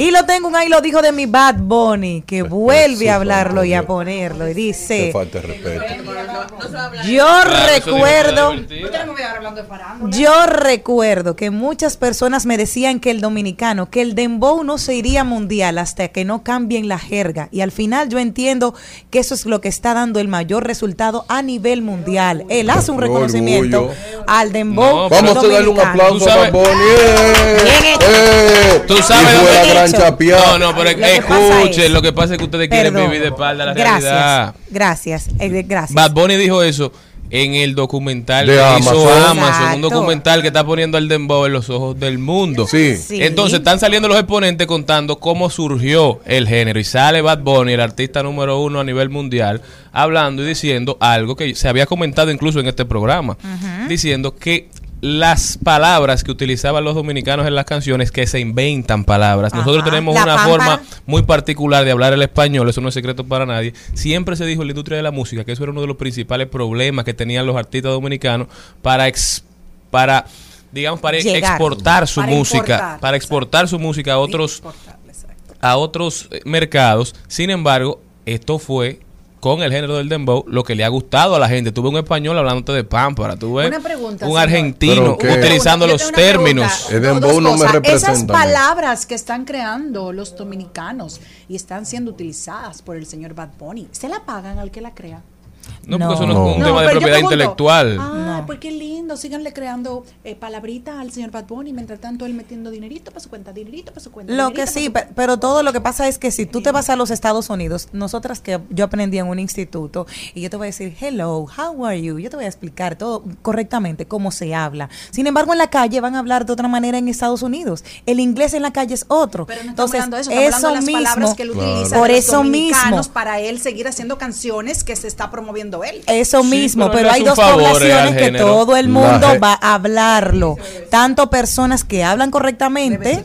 C: Y lo tengo un ahí lo dijo de mi Bad Bunny, que vuelve
D: sí,
C: a hablarlo y a ponerlo. Y dice,
D: falta de respeto.
C: yo
F: Claro,
C: recuerdo... Yo recuerdo que muchas personas me decían que el dominicano, que el dembow no se iría mundial hasta que no cambien la jerga. Y al final yo entiendo que eso es lo que está dando el mayor resultado a nivel mundial. Él hace un reconocimiento
D: orgullo.
C: al dembow
F: No,
D: Vamos a darle un aplauso a Bad Bunny. ¡Eh!
C: Bien hecho.
D: ¡Eh!
F: Tú sabes
D: Chapeada.
F: No, no, pero
C: Lo
F: escuchen,
C: es-
F: lo que pasa es que ustedes quieren vivir de espalda a la
C: gracias,
F: realidad.
C: gracias, eh, gracias.
F: Bad Bunny dijo eso en el documental
D: De
F: que
D: Amazon.
F: hizo Amazon,
C: Exacto.
F: un documental que está poniendo al dembow en los ojos del mundo.
D: Sí.
C: Sí.
F: Entonces están saliendo los exponentes contando cómo surgió el género y sale Bad Bunny, el artista número uno a nivel mundial, hablando y diciendo algo que se había comentado incluso en este programa, diciendo que las palabras que utilizaban los dominicanos en las canciones que se inventan palabras. Nosotros tenemos
C: La
F: una forma muy particular de hablar el español, eso no es secreto para nadie. Siempre se dijo en la industria de la música que eso era uno de los principales problemas que tenían los artistas dominicanos para ex- para digamos para
C: Llegar.
F: exportar su
B: Para
F: música,
B: importar,
F: para exportar su música a otros a otros eh, mercados. Sin embargo, esto fue con el género del dembow lo que le ha gustado a la gente. Tuve un español hablándote de pámpara, tuve
B: Una pregunta,
F: un
B: señor.
F: argentino utilizando los términos.
D: El dembow no me representa
B: Esas palabras que están creando los dominicanos y están siendo utilizadas por el señor Bad Bunny, ¿se la pagan al que la crea?
F: No, porque eso no,
D: No.
F: es un
D: No,
F: tema de propiedad intelectual.
B: Ay, pues qué lindo, síganle creando eh, palabritas al señor Bad Bunny, mientras tanto él metiendo dinerito para su cuenta, dinerito para su cuenta.
C: Lo que sí, pero todo lo que pasa es que si tú te vas a los Estados Unidos, nosotras que yo aprendí en un instituto y yo te voy a decir, hello, how are you? Yo te voy a explicar todo correctamente cómo se habla. Sin embargo, en la calle van a hablar de otra manera en Estados Unidos. El inglés en la calle es otro.
B: Pero no
C: Entonces,
B: hablando de eso, estamos hablando de las
C: mismo,
B: palabras que él
D: Claro.
B: utiliza
C: Por
B: de los
C: eso mismo.
B: para él seguir haciendo canciones que se está promoviendo él.
C: Eso
F: Sí,
C: mismo,
F: pero
C: hay dos
F: eh,
C: poblaciones
F: al
C: que
F: género.
C: todo el mundo va a hablarlo. Tanto personas que hablan correctamente,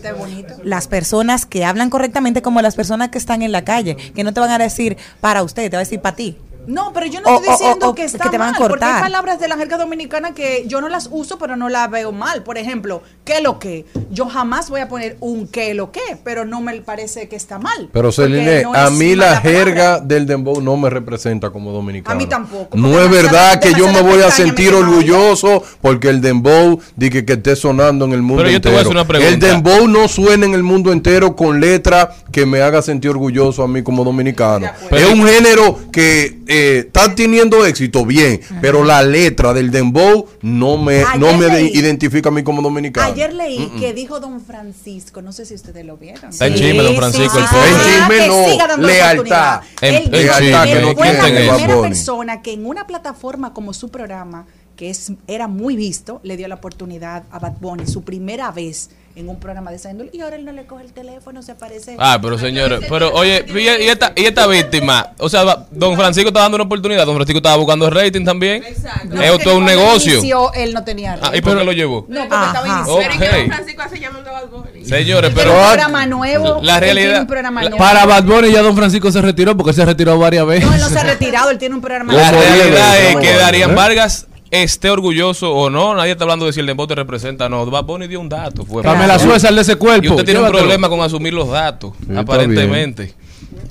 C: las personas que hablan correctamente como las personas que están en la calle, que no te van a decir para usted, te va a decir para ti.
B: No, pero yo no
C: O-
B: estoy diciendo
C: o-
B: que
C: que
B: está
C: te van a
B: mal, porque hay
C: cortar.
B: palabras de la jerga dominicana que yo no las uso, pero no las veo mal. Por ejemplo, ¿qué lo que? Yo jamás voy a poner un qué lo que, pero no me parece que está mal.
D: Pero Celine,
B: no
D: a mí la jerga
B: palabra.
D: del dembow no me representa como dominicano.
B: A mí tampoco,
D: No es verdad que yo me voy a sentir orgulloso porque el dembow dice que esté sonando en el mundo
F: Pero yo te voy a
D: entero.
F: hacer una pregunta.
D: El dembow no suena en el mundo entero con letra que me haga sentir orgulloso a mí como dominicano. Es un género que eh, está teniendo éxito, bien, pero la letra del dembow no me, no me
B: leí-
D: identifica a mí como dominicano.
B: Ayer leí que dijo don Francisco, no sé si ustedes lo vieron.
F: Está en chisme, don Francisco, el
B: Ah,
F: pobre.
D: En chisme no, lealtad.
B: Él
F: chisme,
B: que
D: no
B: fue la
D: tiene
B: primera persona que en una plataforma como su programa, que es era muy visto, le dio la oportunidad a Bad Bunny, su primera vez en un programa de esa índole, y ahora él no le coge el teléfono, se aparece.
F: Ah, pero señores, pero oye, y, y esta, y esta víctima, o sea, don Francisco está dando una oportunidad, don Francisco estaba buscando rating también.
G: Exacto.
B: No,
F: es todo un negocio.
B: inició, él no tenía
F: Ah, ¿Y por qué lo llevó?
B: No, porque
C: Ajá.
B: estaba iniciando.
G: Pero es que
F: Ok.
G: don Francisco hace llamando a Bad Bunny.
F: Señores,
B: Tiene
F: pero
B: un programa nuevo.
F: la realidad-
B: un programa
F: la-
B: nuevo.
E: Para Bad Bunny ya Don Francisco se retiró porque él se retiró varias veces.
B: No, él no se ha retirado, él tiene un programa
F: la
D: ¿Cómo
B: nuevo.
D: viene?
F: realidad es
D: ¿Cómo
F: que? Darían
D: ¿Eh?
F: Vargas esté orgulloso o no, nadie está hablando de si el dembow te representa o no. Bad Bunny dio un dato. Fue,
E: Pamela Suez, sal de ese cuerpo.
F: Y usted tiene un problema con asumir los datos,
D: está
F: aparentemente.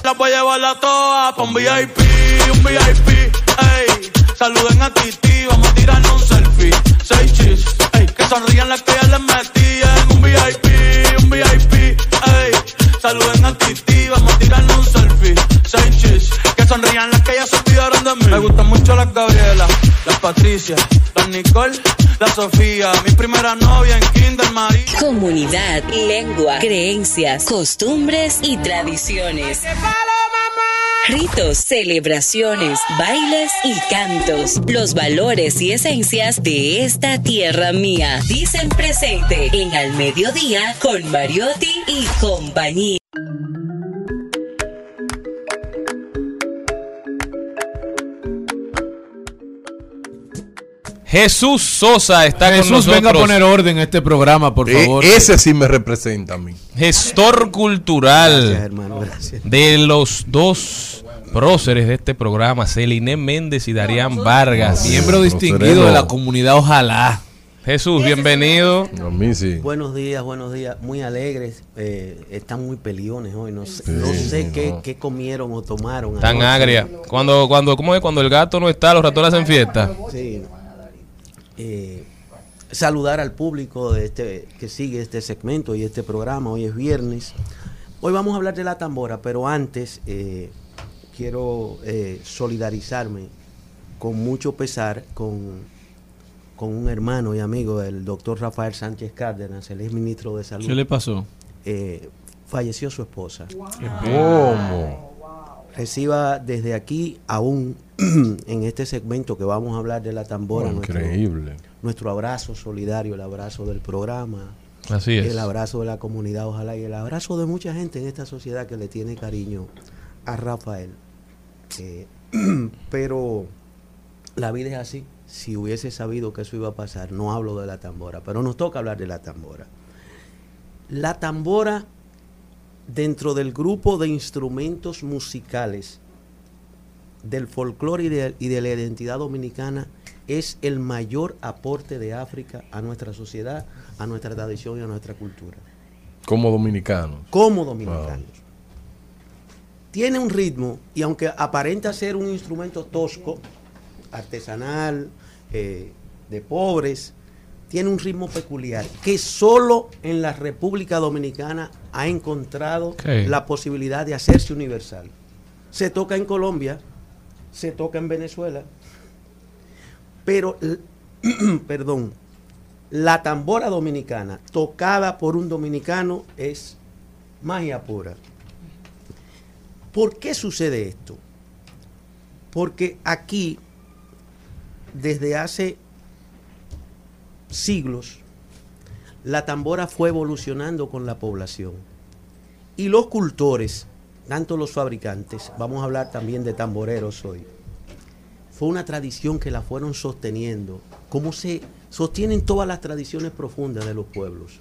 I: La voy a llevar la toa pa' un VIP, un VIP, ey. Saluden a Titi, vamos a tirarnos un selfie. Seis chis, ey. Que sonrían las que ya les metían. Un VIP, un VIP, ey. Saluden a Titi, vamos a tirarnos un selfie. Seis chis, que sonrían las que ya se olvidaron de mí. Me gustan mucho las Gabriela, las Patricia, las Nicole, la Sofía. Mi primera novia en Kinder María.
H: Comunidad, lengua, creencias, costumbres y tradiciones. Ritos, celebraciones, bailes y cantos. Los valores y esencias de esta tierra mía. Dicen presente en Al Mediodía con Mariotti y compañía.
F: Jesús Sosa está con
E: Jesús,
F: nosotros.
E: venga a poner orden en este programa, por
D: Eh,
E: favor.
D: ese sí me representa a mí.
F: gestor cultural
J: Gracias, hermano, gracias.
F: de los dos próceres de este programa, Celine Méndez y Darían Vargas.
E: Miembro distinguido de la comunidad, ojalá.
F: Jesús, bienvenido.
D: A mí sí.
J: Buenos días, buenos días. Muy alegres. eh, están muy peliones hoy. No sé,
D: Sí,
J: no sé qué,
D: no.
J: qué comieron o tomaron.
F: Tan agria. Cuando, cuando, ¿cómo es? Cuando el gato no está, los ratones hacen fiesta.
J: Sí. Eh, saludar al público de este que sigue este segmento y este programa. Hoy es viernes. Hoy vamos a hablar de la tambora, pero antes eh, quiero eh, solidarizarme con mucho pesar con, con un hermano y amigo del doctor Rafael Sánchez Cárdenas, el ex ministro de Salud.
E: ¿Qué le pasó?
J: Eh, falleció su esposa.
D: ¿Cómo?
J: Reciba desde aquí aún en este segmento que vamos a hablar de la tambora nuestro,
D: Increíble.
J: nuestro abrazo solidario, el abrazo del programa,
F: Así es.
J: el abrazo de la comunidad, ojalá, y el abrazo de mucha gente en esta sociedad que le tiene cariño a Rafael. Eh, pero la vida es así. Si hubiese sabido que eso iba a pasar, no hablo de la tambora, pero nos toca hablar de la tambora. La tambora, dentro del grupo de instrumentos musicales del folclore y de, y de la identidad dominicana, es el mayor aporte de África a nuestra sociedad, a nuestra tradición y a nuestra cultura.
D: Como dominicano.
J: Como dominicanos. Tiene un ritmo y aunque aparenta ser un instrumento tosco, artesanal, eh, de pobres, tiene un ritmo peculiar que solo en la República Dominicana ha encontrado la posibilidad de hacerse universal. Se toca en Colombia, se toca en Venezuela, pero, perdón, la tambora dominicana tocada por un dominicano es magia pura. ¿Por qué sucede esto? Porque aquí, desde hace siglos, la tambora fue evolucionando con la población. Y los cultores, tanto los fabricantes, vamos a hablar también de tamboreros hoy, fue una tradición que la fueron sosteniendo, como se sostienen todas las tradiciones profundas de los pueblos,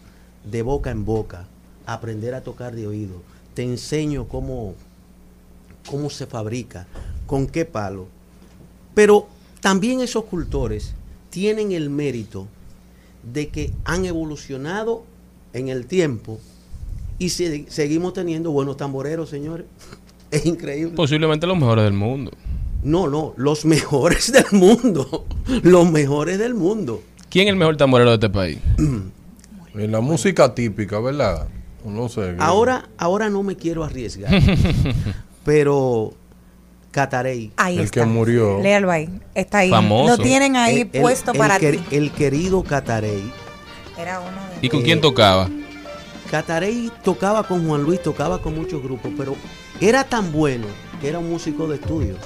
J: de boca en boca, aprender a tocar de oído. Te enseño cómo, cómo se fabrica, con qué palo. Pero también esos cultores tienen el mérito de que han evolucionado en el tiempo y se- seguimos teniendo buenos tamboreros, señores. Es increíble.
F: Posiblemente los mejores del mundo.
J: No, no, los mejores del mundo. Los mejores del mundo.
F: ¿Quién es el mejor tamborero de este país?
D: En la música típica, ¿verdad? No sé.
J: Ahora, ahora no me quiero arriesgar. pero Catarey.
C: Ahí
D: El
C: está.
D: que murió.
C: Léalo ahí. Está ahí.
F: Famoso.
C: Lo tienen ahí
J: El-
C: puesto
J: el
C: para ti.
J: El querido Catarey.
C: Era uno de
F: ¿Y con
J: Eh,
F: quién tocaba?
J: Catarey tocaba con Juan Luis, tocaba con muchos grupos, pero era tan bueno que era un músico de estudio.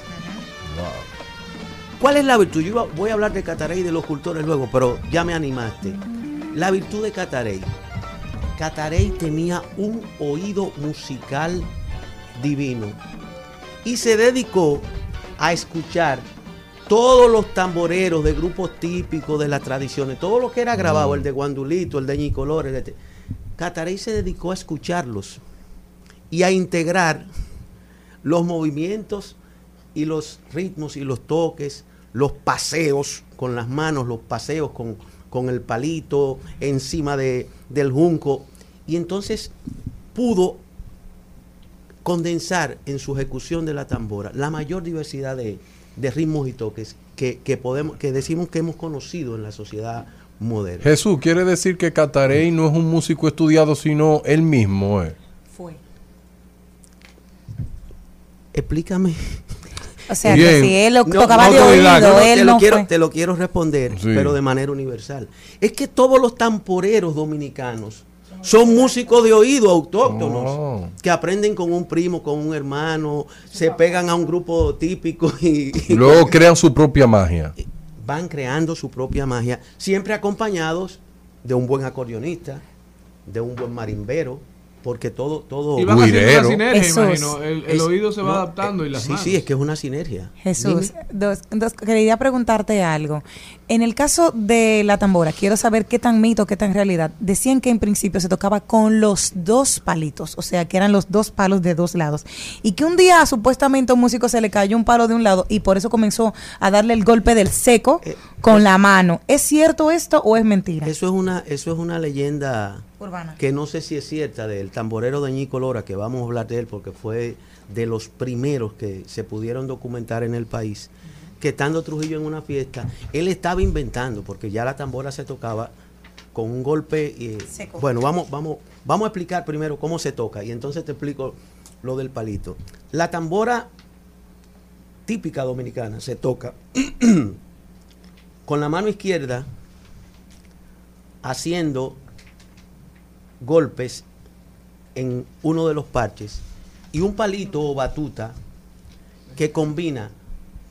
J: ¿Cuál es la virtud? Yo voy a hablar de Catarey y de los cultores luego, pero ya me animaste. La virtud de Catarey. Catarey tenía un oído musical divino y se dedicó a escuchar todos los tamboreros de grupos típicos de las tradiciones, todo lo que era grabado, el de Guandulito, el de Ñicolor, el de... Catarey se dedicó a escucharlos y a integrar los movimientos y los ritmos y los toques, los paseos con las manos, los paseos con, con el palito encima de, del junco. Y entonces pudo condensar en su ejecución de la tambora la mayor diversidad de, de ritmos y toques que, que podemos, que decimos que hemos conocido en la sociedad moderna.
D: Jesús, quiere decir que Catarey no es un músico estudiado, sino él mismo, ¿eh?
B: Fue.
J: Explícame.
C: O sea,
D: Bien.
C: que si él lo
J: No,
C: tocaba
J: no,
C: de
J: no,
C: oído,
J: no,
C: él
J: te, lo
C: no
J: quiero,
C: fue.
J: te lo quiero responder,
D: Sí.
J: pero de manera universal. Es que todos los tamporeros dominicanos son músicos de oído autóctonos
D: Oh.
J: que aprenden con un primo, con un hermano, se pegan a un grupo típico y,
D: Y luego crean su propia magia.
J: Van creando su propia magia, siempre acompañados de un buen acordeonista, de un buen marimbero, porque todo, todo.
E: Y van haciendo una sinergia,
C: Jesús.
E: imagino. El, el
J: es-
E: oído se va
J: no,
E: adaptando y las
J: Sí,
E: manos.
J: sí, es que es una sinergia.
C: Jesús, dos, quería preguntarte algo. En el caso de la tambora, quiero saber qué tan mito, qué tan realidad. Decían que en principio se tocaba con los dos palitos, o sea, que eran los dos palos de dos lados. Y que un día supuestamente a un músico se le cayó un palo de un lado y por eso comenzó a darle el golpe del seco
J: Eh,
C: con la mano. ¿Es cierto esto o es mentira?
J: Eso es una, eso es una leyenda
C: Urbana.
J: que no sé si es cierta del tamborero de Ñico Lora, que vamos a hablar de él porque fue de los primeros que se pudieron documentar en el país, que estando Trujillo en una fiesta, él estaba inventando, porque ya la tambora se tocaba con un golpe. eh,
C: Seco.
J: bueno, vamos, vamos, vamos a explicar primero cómo se toca y entonces te explico lo del palito. La tambora típica dominicana se toca con la mano izquierda haciendo golpes en uno de los parches y un palito o batuta que combina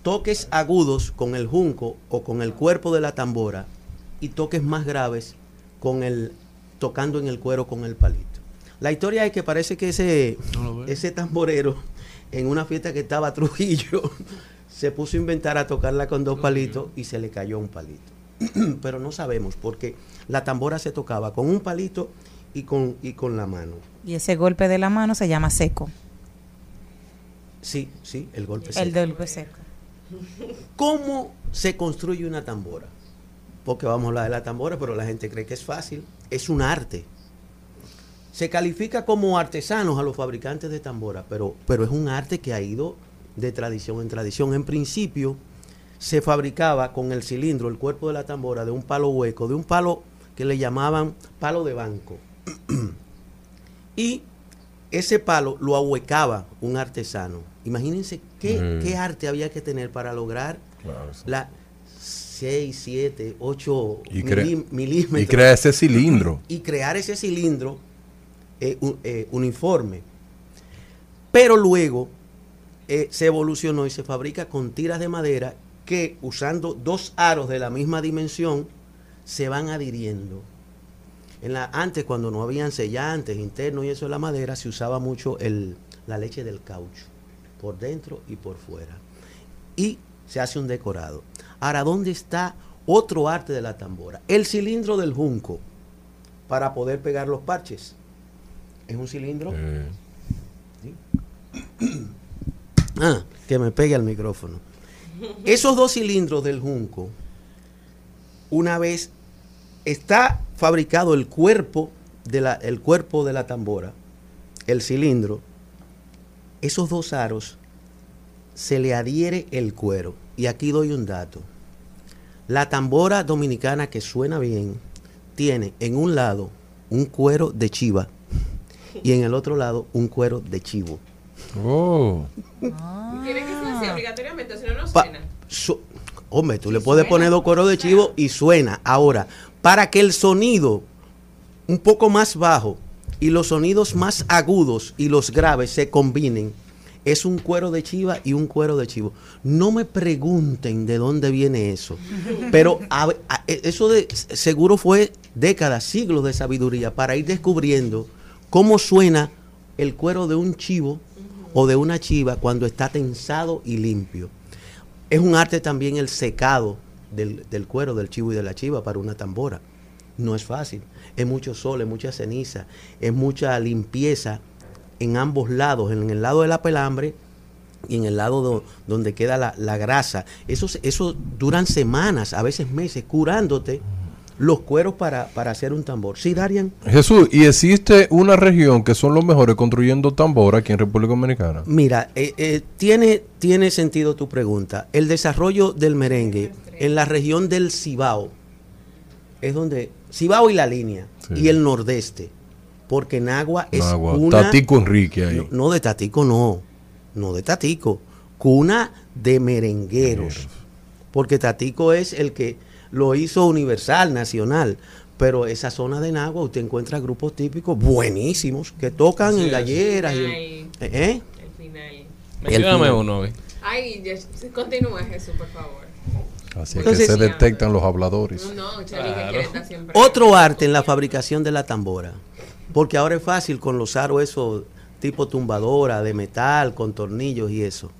J: toques agudos con el junco o con el cuerpo de la tambora y toques más graves con el tocando en el cuero con el palito. La historia es que parece que ese, ese tamborero en una fiesta que estaba Trujillo se puso a inventar a tocarla con dos palitos y se le cayó un palito. Pero no sabemos porque la tambora se tocaba con un palito y con, y con la mano.
C: Y ese golpe de la mano se llama seco.
J: Sí, sí, el golpe
C: El
J: seco.
C: golpe seco.
J: ¿Cómo se construye una tambora? Porque vamos a hablar de la tambora, pero la gente cree que es fácil. Es un arte. Se califica como artesanos a los fabricantes de tambora, pero, pero es un arte que ha ido de tradición en tradición. En principio, se fabricaba con el cilindro, el cuerpo de la tambora, de un palo hueco, de un palo que le llamaban palo de banco. y ese palo lo ahuecaba un artesano. Imagínense qué,
D: Mm.
J: qué arte había que tener para lograr
D: Claro, sí.
J: la 6, 7, 8
D: Y, cre-
J: milí- milímetros
D: y crea ese cilindro.
J: y crear ese cilindro eh, un- eh, uniforme. Pero luego eh, se evolucionó y se fabrica con tiras de madera que usando dos aros de la misma dimensión se van adhiriendo. En la, antes, cuando no habían sellantes internos y eso de la madera, se usaba mucho el, la leche del caucho, por dentro y por fuera. Y se hace un decorado. Ahora, ¿dónde está otro arte de la tambora? El cilindro del junco para poder pegar los parches. Es un cilindro. Ah, que me pegue al micrófono. Esos dos cilindros del junco, una vez está fabricado el cuerpo de la, el cuerpo de la tambora, el cilindro, esos dos aros se le adhiere el cuero. Y aquí doy un dato. La tambora dominicana que suena bien tiene en un lado un cuero de chiva y en el otro lado un cuero de chivo.
D: Oh.
G: Tiene que ser así obligatoriamente, si no, no
J: Pa-
G: suena.
J: su- hombre, tú le puedes poner dos cueros de chivo y suena. Ahora, para que el sonido un poco más bajo y los sonidos más agudos y los graves se combinen, es un cuero de chiva y un cuero de chivo. No me pregunten de dónde viene eso, pero a- a- eso de, seguro fue décadas, siglos de sabiduría para ir descubriendo cómo suena el cuero de un chivo o de una chiva cuando está tensado y limpio. Es un arte también el secado del, del cuero del chivo y de la chiva para una tambora. No es fácil. Es mucho sol, es mucha ceniza, es mucha limpieza en ambos lados, en el lado del apelambre y en el lado do- donde queda la, la grasa. Eso duran semanas, a veces meses, curándote los cueros para, para hacer un tambor. Sí, Darian.
D: Jesús, ¿y existe una región que son los mejores construyendo tambor aquí en República Dominicana?
J: Mira, eh, eh, tiene, tiene sentido tu pregunta. El desarrollo del merengue en la región del Cibao es donde Cibao y la línea
D: Sí.
J: y el nordeste, porque Nagua es
D: Nagua.
J: una
D: Tatico Enrique ahí.
J: no, no de Tatico no, no de Tatico, cuna de merengueros, porque Tatico es el que lo hizo universal, nacional. Pero esa zona de Nagua usted encuentra grupos típicos buenísimos que tocan en galleras. y en-
G: Ay,
J: ¿eh?
G: el final.
F: Mencióname
J: final.
F: uno.
G: Ay, ya- continúa Jesús, por favor.
D: Así
J: Entonces-
D: que se detectan los habladores.
G: No.
J: Otro arte en la fabricación de la tambora. Porque ahora es fácil con los aros esos tipo tumbadora, de metal, con tornillos y eso.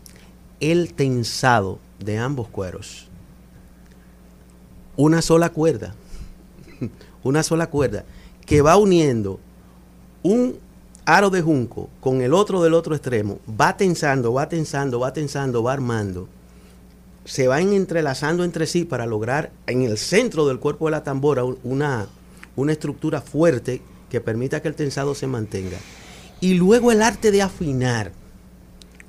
J: El tensado de ambos cueros. una sola cuerda, una sola cuerda, que va uniendo un aro de junco con el otro del otro extremo, va tensando, va tensando, va tensando, va armando, se van entrelazando entre sí para lograr en el centro del cuerpo de la tambora un- una, una estructura fuerte que permita que el tensado se mantenga. Y luego el arte de afinar,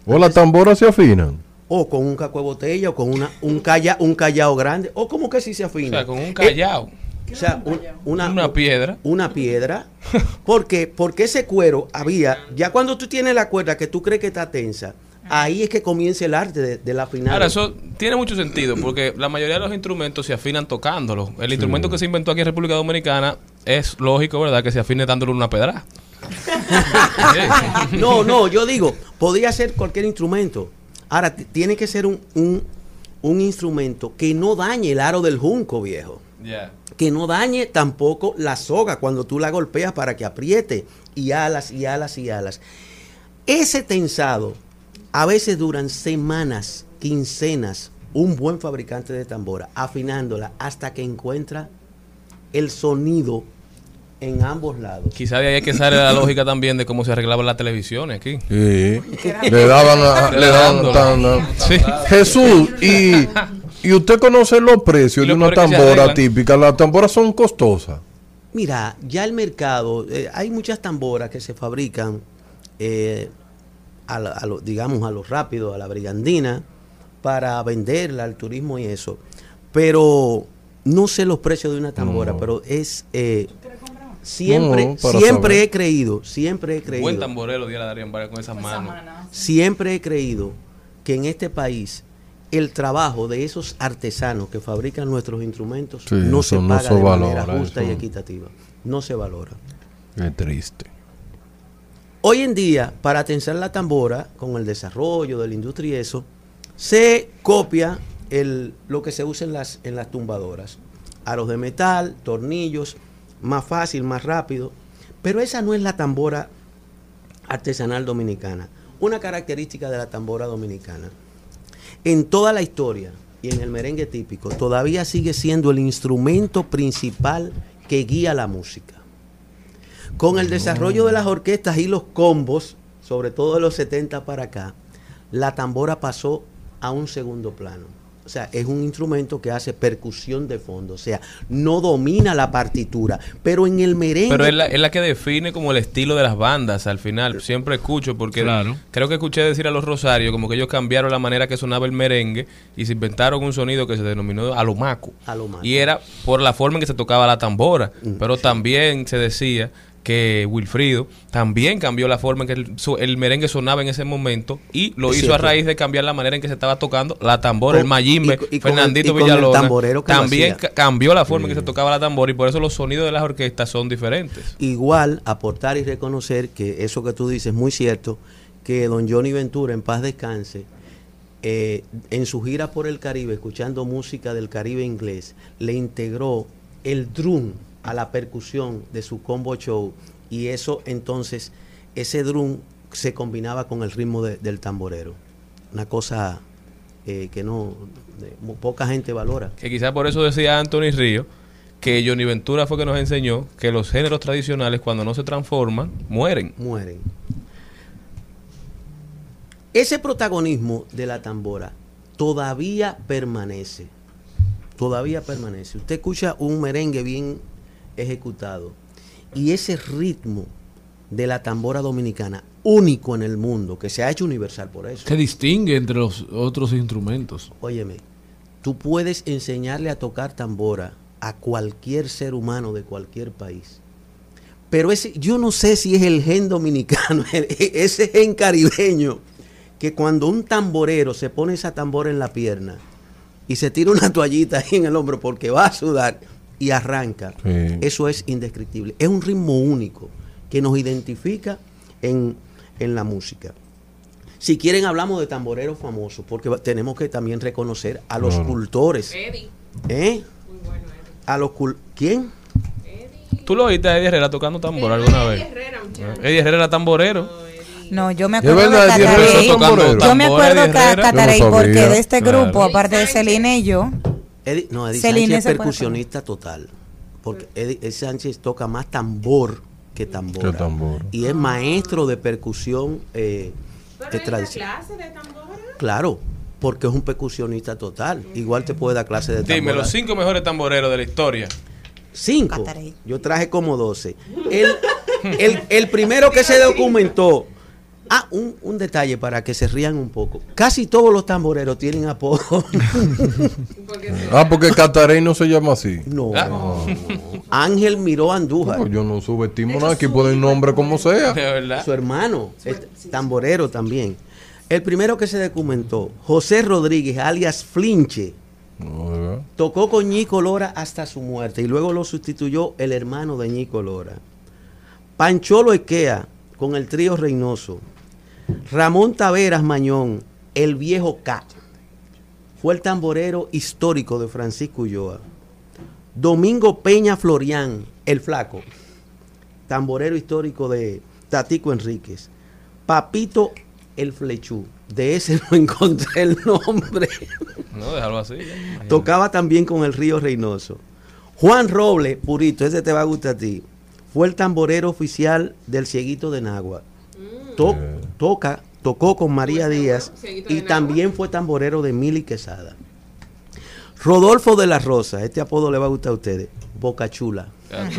D: O las tamboras se afinan.
J: o con un caco de botella, o con una, un, calla, un callao grande, o como que si se
F: O
J: afina.
F: sea, con un
J: Eh,
F: callao.
J: o sea, un- una,
F: Una piedra.
J: Una piedra. ¿Por qué? Porque ese cuero había, ya cuando tú tienes la cuerda que tú crees que está tensa, ahí es que comienza el arte de, de la afinada.
F: Ahora, eso tiene mucho sentido porque la mayoría de los instrumentos se afinan tocándolos. El instrumento que se inventó aquí en República Dominicana es lógico, ¿verdad? Que se afine dándole una pedra.
J: No, no, yo digo, podría ser cualquier instrumento. Ahora, tiene que ser un, un, un instrumento que no dañe el aro del junco, viejo.
F: Ya.
J: Que no dañe tampoco la soga cuando tú la golpeas para que apriete y alas y alas y alas. Ese tensado a veces duran semanas, quincenas, un buen fabricante de tambora, afinándola hasta que encuentra el sonido en ambos lados.
F: Quizá de ahí es que sale la lógica también de cómo se arreglaban las televisiones aquí.
D: Sí. Le daban, a- le daban tan-
F: Sí.
D: Jesús, y, y usted conoce los precios de una tambora típica. Las tamboras son costosas.
J: Mira, ya el mercado, eh, hay muchas tamboras que se fabrican, eh, a, la- a lo- digamos, a lo rápido, a la brigandina, para venderla al turismo y eso. Pero no sé los precios de una tambora, pero es... eh, siempre,
F: No,
J: siempre
F: saber.
J: he creído, siempre he creído.
F: Buen tamborero Darían Vargas con esas manos.
J: Siempre he creído que en este país el trabajo de esos artesanos que fabrican nuestros instrumentos
D: Sí,
J: no se
D: no
J: paga
D: se
J: de
D: valora,
J: manera justa y equitativa. No se valora.
D: Qué triste.
J: Hoy en día, para tensar la tambora, con el desarrollo de la industria y eso, se copia lo que se usa en las, en las tumbadoras. Aros de metal, tornillos, más fácil, más rápido. Pero esa no es la tambora artesanal dominicana. Una característica de la tambora dominicana. En toda la historia y en el merengue típico, todavía sigue siendo el instrumento principal que guía la música. Con el desarrollo de las orquestas y los combos, sobre todo de los 70 para acá, la tambora pasó a un segundo plano. O sea, es un instrumento que hace percusión de fondo, o sea, no domina la partitura, pero en el merengue...
F: Pero es la, es la que define como el estilo de las bandas al final. Siempre escucho porque
E: Claro.
F: creo que escuché decir a los Rosarios como que ellos cambiaron la manera que sonaba el merengue y se inventaron un sonido que se denominó alomaco.
J: Alomaco.
F: Y era por la forma en que se tocaba la tambora. Pero también se decía que Wilfrido también cambió la forma en que el, su- el merengue sonaba en ese momento y lo
J: Es
F: hizo a raíz de cambiar la manera en que se estaba tocando la tambora,
J: Con-
F: el mayimbe,
J: y- y con el-
F: Fernandito
J: con el
F: también ca- cambió la forma en que se tocaba la tambora y por eso los sonidos de las orquestas son diferentes.
J: Igual aportar y reconocer que eso que tú dices es muy cierto, que don Johnny Ventura, en paz descanse, eh, en su gira por el Caribe, escuchando música del Caribe inglés, le integró el drum a la percusión de su combo show y eso entonces, ese drum se combinaba con el ritmo de- del tamborero. Una cosa eh, que no de- poca gente valora.
F: Que quizás por eso decía Anthony Río que Johnny Ventura fue que nos enseñó que los géneros tradicionales cuando no se transforman mueren.
J: mueren. Ese protagonismo de la tambora todavía permanece. Todavía permanece. Usted escucha un merengue bien ejecutado y ese ritmo de la tambora dominicana, único en el mundo, que se ha hecho universal por eso.
E: Se distingue entre los otros instrumentos.
J: Óyeme, tú puedes enseñarle a tocar tambora a cualquier ser humano de cualquier país. Pero ese, yo no sé si es el gen dominicano, ese gen caribeño, que cuando un tamborero se pone esa tambora en la pierna y se tira una toallita ahí en el hombro porque va a sudar y arranca,
D: Sí.
J: eso es indescriptible. Es un ritmo único que nos identifica en, en la música. Si quieren hablamos de tamboreros famosos, porque tenemos que también reconocer a los cultores.
G: Eddie.
J: ¿Eh? A los cul ¿Quién?
F: ¿Tú lo oíste a Eddie Herrera tocando tambor alguna vez? Eddie Herrera era tamborero.
C: No, yo me acuerdo de
F: Eddie Herrera
C: Catarey. Yo me acuerdo
F: Eddie
C: de
F: Herrera.
C: Catarey porque de este
F: Claro.
C: grupo, aparte de Celine y yo,
J: Eddie, no, Eddie
C: Celine
J: Sánchez es percusionista total. Porque Eddie, Eddie Sánchez toca más tambor que tambora.
D: Tambor.
J: Y es maestro de percusión eh,
G: Pero
J: de tradición.
G: clase de tambora.
J: Claro, porque es un percusionista total. Igual te puede dar clase de tambora.
F: Dime, los cinco mejores tamboreros de la historia.
J: Cinco. Yo traje como 12. El, el, el primero que se documentó. Ah, un, un detalle para que se rían un poco. Casi todos los tamboreros tienen apodo.
D: Ah, porque Catarey no se llama así.
J: No. Ángel Miró Andújar.
D: No, yo no subestimo nada, aquí ponen nombre como sea.
F: De verdad.
J: Su hermano, es tamborero también. El primero que se documentó, José Rodríguez, alias Flinche,
D: No, de verdad.
J: tocó con Ñico Lora hasta su muerte y luego lo sustituyó el hermano de Ñico Lora. Pancholo Ikea con el trío Reynoso. Ramón Taveras Mañón, el viejo K. Fue el tamborero histórico de Francisco Ulloa. Domingo Peña Florián, el flaco. Tamborero histórico de Tatico Enríquez. Papito el Flechú. De ese no encontré el nombre.
F: No, déjalo así. ya.
J: Tocaba también con el Río Reynoso. Juan Roble, Purito, ese te va a gustar a ti. Fue el tamborero oficial del Cieguito de Nagua. To- toca, tocó con María Díaz y también fue tamborero de Mili Quesada. Rodolfo de la Rosa, este apodo le va a gustar a ustedes. Boca Chula.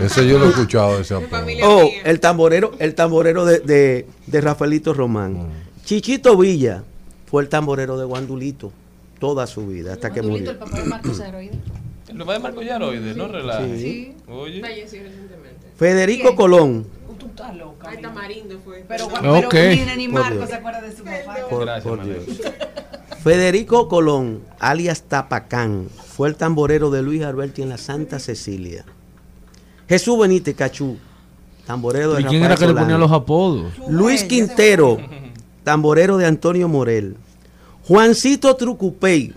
D: Ese yo lo he escuchado, ese apodo.
J: Oh, el tamborero, el tamborero de, de, de Rafaelito Román. Chichito Villa fue el tamborero de Guandulito toda su vida, hasta que murió.
G: El papá de Marcos Heroide.
F: El papá de Marco Yaroide, no relajes.
J: Sí.
F: Oye.
G: Falleció recientemente.
J: Federico Colón.
B: Tú estás loca.
G: Ay, Tamarindo fue.
B: Pero,
G: Perdón.
B: pero ni, ni
J: Por
B: Marco
J: Dios.
B: se acuerda de su papá.
J: Por,
F: Gracias,
J: por. Dios. Federico Colón, alias Tapacán, fue el tamborero de Luis Alberti en la Santa Cecilia. Jesús Benítez Cachú, tamborero de
E: ¿Y quién
J: Rafael
E: era que le ponía los apodos?
J: Luis Quintero, tamborero de Antonio Morel. Juancito Trucupey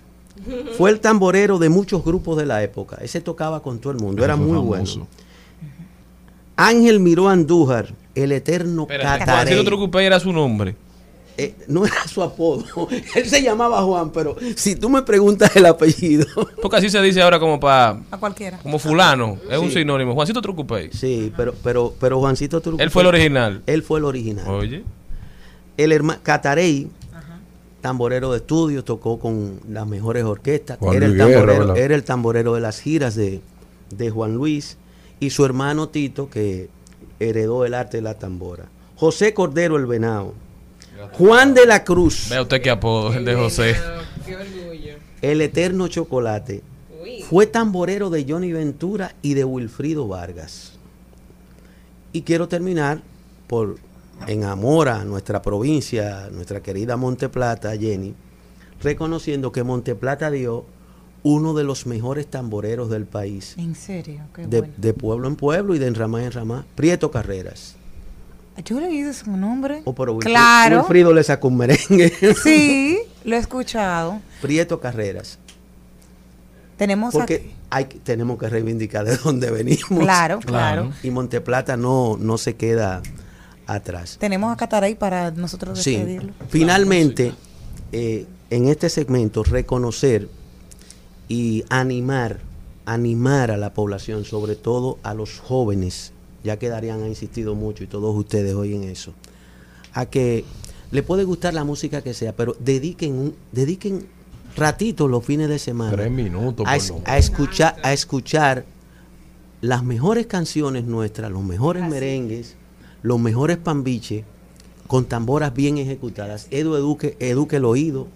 J: fue el tamborero de muchos grupos de la época. Ese tocaba con todo el mundo, era muy
E: famoso.
J: bueno. Ángel Miró Andújar, el eterno Catarey.
F: Juancito Trucupey era su nombre.
J: Eh, no era su apodo. Él se llamaba Juan, pero si tú me preguntas el apellido.
F: Porque así se dice ahora como para.
C: A cualquiera.
F: Como fulano. Es un sinónimo. Juancito Trucupey.
J: Sí, pero, pero, pero Juancito Trucupey.
F: Él fue el original.
J: Él fue el original.
F: Oye.
J: El hermano Catarey, tamborero de estudio, tocó con las mejores orquestas.
D: Juan
J: Era el,
D: Luis
J: tamborero, era el tamborero de las giras de, de Juan Luis y su hermano Tito, que heredó el arte de la tambora. José Cordero el Venado. Juan de la Cruz,
F: Vea usted qué apodo, el de José.
G: Qué orgullo.
J: el eterno chocolate. Fue tamborero de Johnny Ventura y de Wilfrido Vargas. Y quiero terminar por, en amor a nuestra provincia, nuestra querida Monteplata, Jenny, reconociendo que Monteplata dio uno de los mejores tamboreros del país,
C: En serio, qué
J: de,
C: bueno.
J: de pueblo en pueblo y de enramá en enramá, Prieto Carreras.
C: Yo le hice su nombre.
J: O por Wilfrido,
C: Claro.
J: Wilfrido le sacó un merengue.
C: Sí, lo he escuchado.
J: Prieto Carreras.
C: Tenemos
J: Porque
C: aquí-
J: hay, que- tenemos que reivindicar de dónde venimos.
C: Claro, claro.
J: Y Monteplata no, no se queda atrás.
C: Tenemos a Cataray para nosotros
J: Sí.
C: despedirlo.
J: Finalmente, eh, en este segmento, reconocer y animar, animar a la población, sobre todo a los jóvenes, ya que Darían ha insistido mucho y todos ustedes hoy en eso, a que le puede gustar la música que sea, pero dediquen, un- dediquen ratito los fines de semana
D: Tres minutos,
J: a,
D: por
J: es-
D: lo menos.
J: a escuchar, a escuchar las mejores canciones nuestras, los mejores merengues, los mejores pambiches, con tamboras bien ejecutadas. Edu eduque, eduque el oído,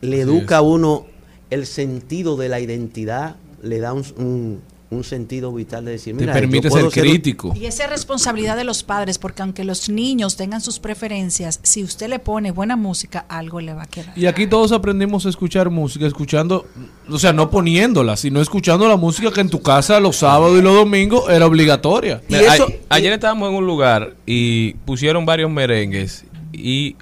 J: le
E: Así
J: educa a uno el sentido de la identidad, le da un, un- un sentido vital de decir,
E: Te
J: mira, yo
E: permite
J: puedo
E: ser crítico.
B: Y esa es responsabilidad de los padres, porque aunque los niños tengan sus preferencias, si usted le pone buena música, algo le va a quedar.
E: Y aquí todos aprendimos a escuchar música, escuchando, o sea, no poniéndola, sino escuchando la música que en tu casa los sábados y los domingos era obligatoria.
F: Mira, a- ayer estábamos en un lugar y pusieron varios merengues y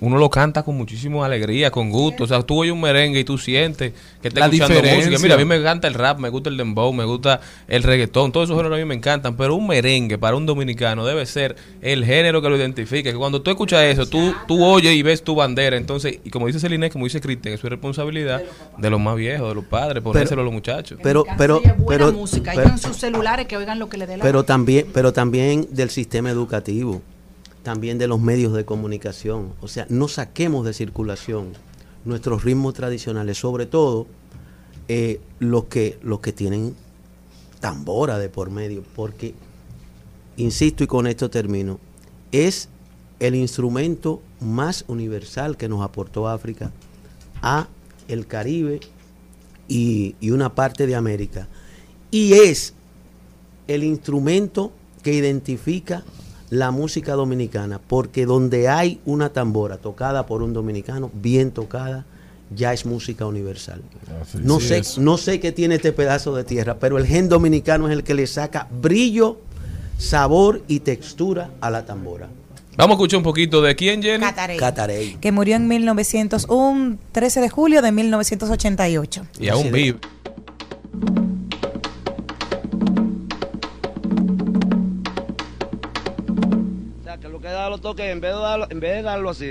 F: uno lo canta con muchísima alegría, con gusto. O sea, tú oyes un merengue y tú sientes que estás escuchando
E: diferencia.
F: música. Mira, a mí me encanta el rap, me gusta el dembow, me gusta el reggaetón, todos esos géneros a mí me encantan, pero un merengue para un dominicano debe ser el género que lo identifique. Que cuando tú escuchas eso, tú, tú oyes y ves tu bandera. Entonces, y como dice Celine, como dice Cristian, es su responsabilidad de los más viejos, de los padres, ponérselo a los muchachos.
J: Pero, pero,
B: buena
J: pero,
B: música.
J: pero-
B: Oigan sus celulares que oigan lo que le dé la
J: pero también, pero también del sistema educativo, también de los medios de comunicación. O sea, no saquemos de circulación nuestros ritmos tradicionales, sobre todo eh, los que los que tienen tambora de por medio, porque insisto y con esto termino, es el instrumento más universal que nos aportó África a el Caribe y, y una parte de América. Y es el instrumento que identifica la música dominicana, porque donde hay una tambora tocada por un dominicano, bien tocada, ya es música universal. no,
D: sí
J: sé,
D: es.
J: no sé qué tiene este pedazo de tierra, pero el gen dominicano es el que le saca brillo, sabor y textura a la tambora.
F: Vamos a escuchar un poquito de quién, Jenny.
C: Catarey.
J: Catarey.
C: que murió en 1900, un 13 de julio de 1988.
F: Y aún vive.
K: Sea, que lo que da los toques, en vez de darlo, en vez de darlo así,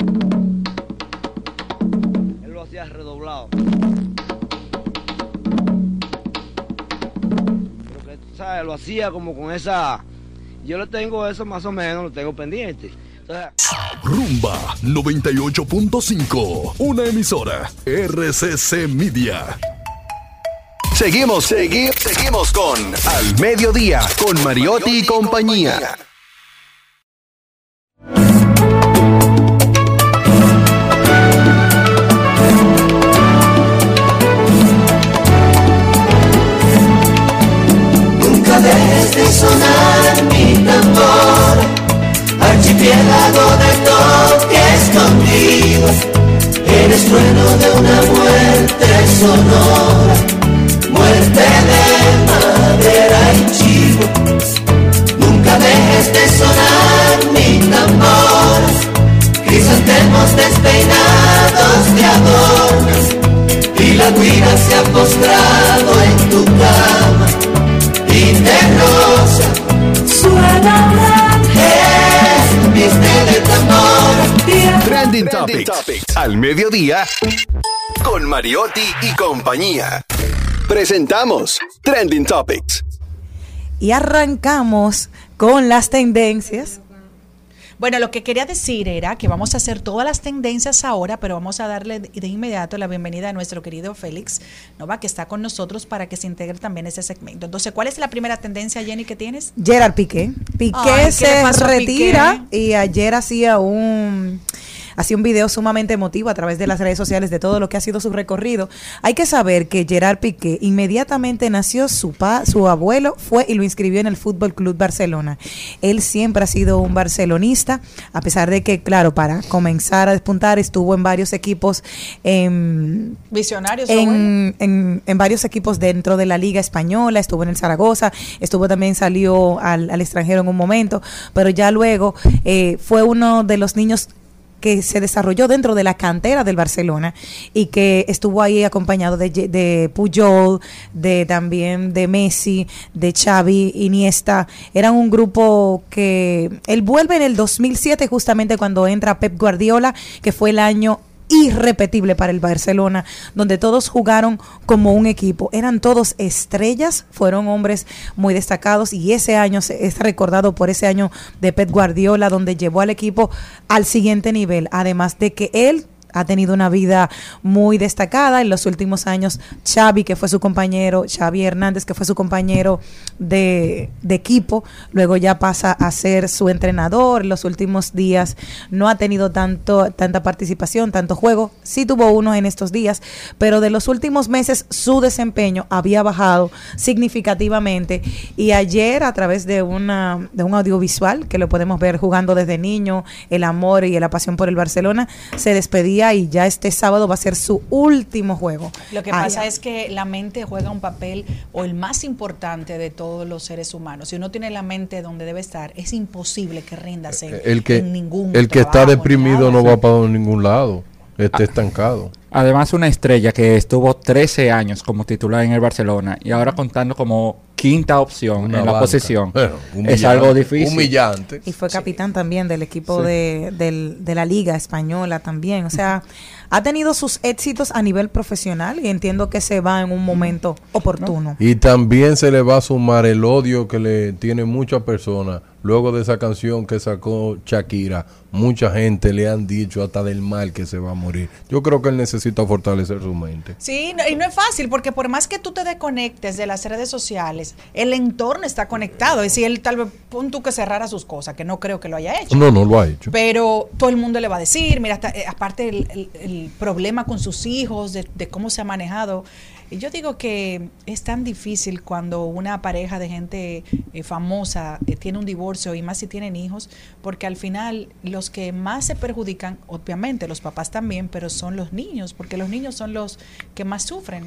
K: él lo hacía redoblado. Pero que, ¿sabes? Lo hacía como con esa... Yo lo tengo eso más o menos, lo tengo pendiente. Entonces,
L: Rumba 98.5. Una emisora. RCC Media.
M: Seguimos, seguimos, seguimos con Al Mediodía, con Mariotti y compañía.
A: Sonar mi tambor, archipiélago de toque escondido. Eres trueno de una muerte sonora, muerte de madera y chivo. Nunca dejes de sonar mi tambor, crisantemos despeinados de adornos, y la guira se ha postrado en tu cama y de rosa suena ángel, viste de tambor.
M: Trending Topics. Al mediodía, con Mariotti y compañía. Presentamos Trending Topics.
C: Y arrancamos con las tendencias.
B: Bueno, lo que quería decir era que vamos a hacer todas las tendencias ahora, pero vamos a darle de inmediato la bienvenida a nuestro querido Félix Nova, que está con nosotros para que se integre también ese segmento. Entonces, ¿cuál es la primera tendencia, Jenny, que tienes?
C: Gerard Piqué. Piqué
B: Ay, ¿qué le
C: se retira
B: Piqué?
C: y ayer hacía un hacía un video sumamente emotivo a través de las redes sociales de todo lo que ha sido su recorrido. Hay que saber que Gerard Piqué inmediatamente nació su pa, su abuelo fue y lo inscribió en el Fútbol Club Barcelona. Él siempre ha sido un barcelonista, a pesar de que claro, para comenzar a despuntar estuvo en varios equipos en
B: Visionarios.
C: en, en varios equipos dentro de la Liga Española, estuvo en el Zaragoza, estuvo también, salió al, al extranjero en un momento, pero ya luego eh, fue uno de los niños que se desarrolló dentro de la cantera del Barcelona y que estuvo ahí acompañado de, de Puyol, de también de Messi, de Xavi, Iniesta. Eran un grupo que él vuelve en el 2007 justamente cuando entra Pep Guardiola, que fue el año irrepetible para el Barcelona, donde todos jugaron como un equipo. Eran todos estrellas, fueron hombres muy destacados y ese año es recordado por ese año de Pep Guardiola, donde llevó al equipo al siguiente nivel, además de que él ha tenido una vida muy destacada en los últimos años. Xavi, que fue su compañero, Xavi Hernández, que fue su compañero de, equipo, luego ya pasa a ser su entrenador. En los últimos días no ha tenido tanto, tanta participación, tanto juego. Sí tuvo uno en estos días, pero de los últimos meses su desempeño había bajado significativamente. Y ayer, a través de, una, de un audiovisual que lo podemos ver jugando desde niño, el amor y la pasión por el Barcelona, se despedía día y ya este sábado va a ser su último juego.
B: Lo que pasa es que la mente juega un papel o el más importante de todos los seres humanos. Si uno tiene la mente donde debe estar, es imposible que rindas en,
D: El que,
B: en ningún
D: el que está
B: trabajo,
D: deprimido
B: nada.
D: no va para ningún lado. Está estancado.
N: Además, una estrella que estuvo 13 años como titular en el Barcelona y ahora contando como quinta opción
D: Una
N: en la posición.
D: Bueno,
N: es algo difícil.
D: Humillante.
C: Y fue capitán también del equipo
N: Sí.
C: de, del- de la liga española también. O sea, ha tenido sus éxitos a nivel profesional y entiendo que se va en un momento oportuno.
D: Y también se le va a sumar el odio que le tiene muchas personas. Luego de esa canción que sacó Shakira, mucha gente le han dicho hasta del mal que se va a morir. Yo creo que él necesita fortalecer su mente.
B: Sí, no- y no es fácil, porque por más que tú te desconectes de las redes sociales, el entorno está conectado. Es decir, él tal vez, pon tú que cerrara sus cosas, que no creo que lo haya hecho.
D: No, no lo ha hecho.
B: Pero todo el mundo le va a decir, mira, hasta, eh, aparte el, el- el problema con sus hijos, de, de cómo se ha manejado. Yo digo que es tan difícil cuando una pareja de gente eh, famosa eh, tiene un divorcio y más si tienen hijos, porque al final los que más se perjudican, obviamente los papás también, pero son los niños, porque los niños son los que más sufren.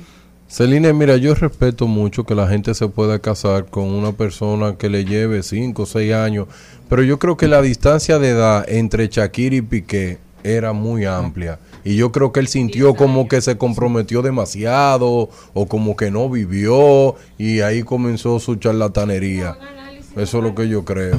D: Celine, mira, yo respeto mucho que la gente se pueda casar con una persona que le lleve 5 o 6 años, pero yo creo que la distancia de edad entre Shakira y Piqué era muy amplia. Y yo creo que él sintió como que se comprometió demasiado o como que no vivió y ahí comenzó su charlatanería. Eso es lo que yo creo.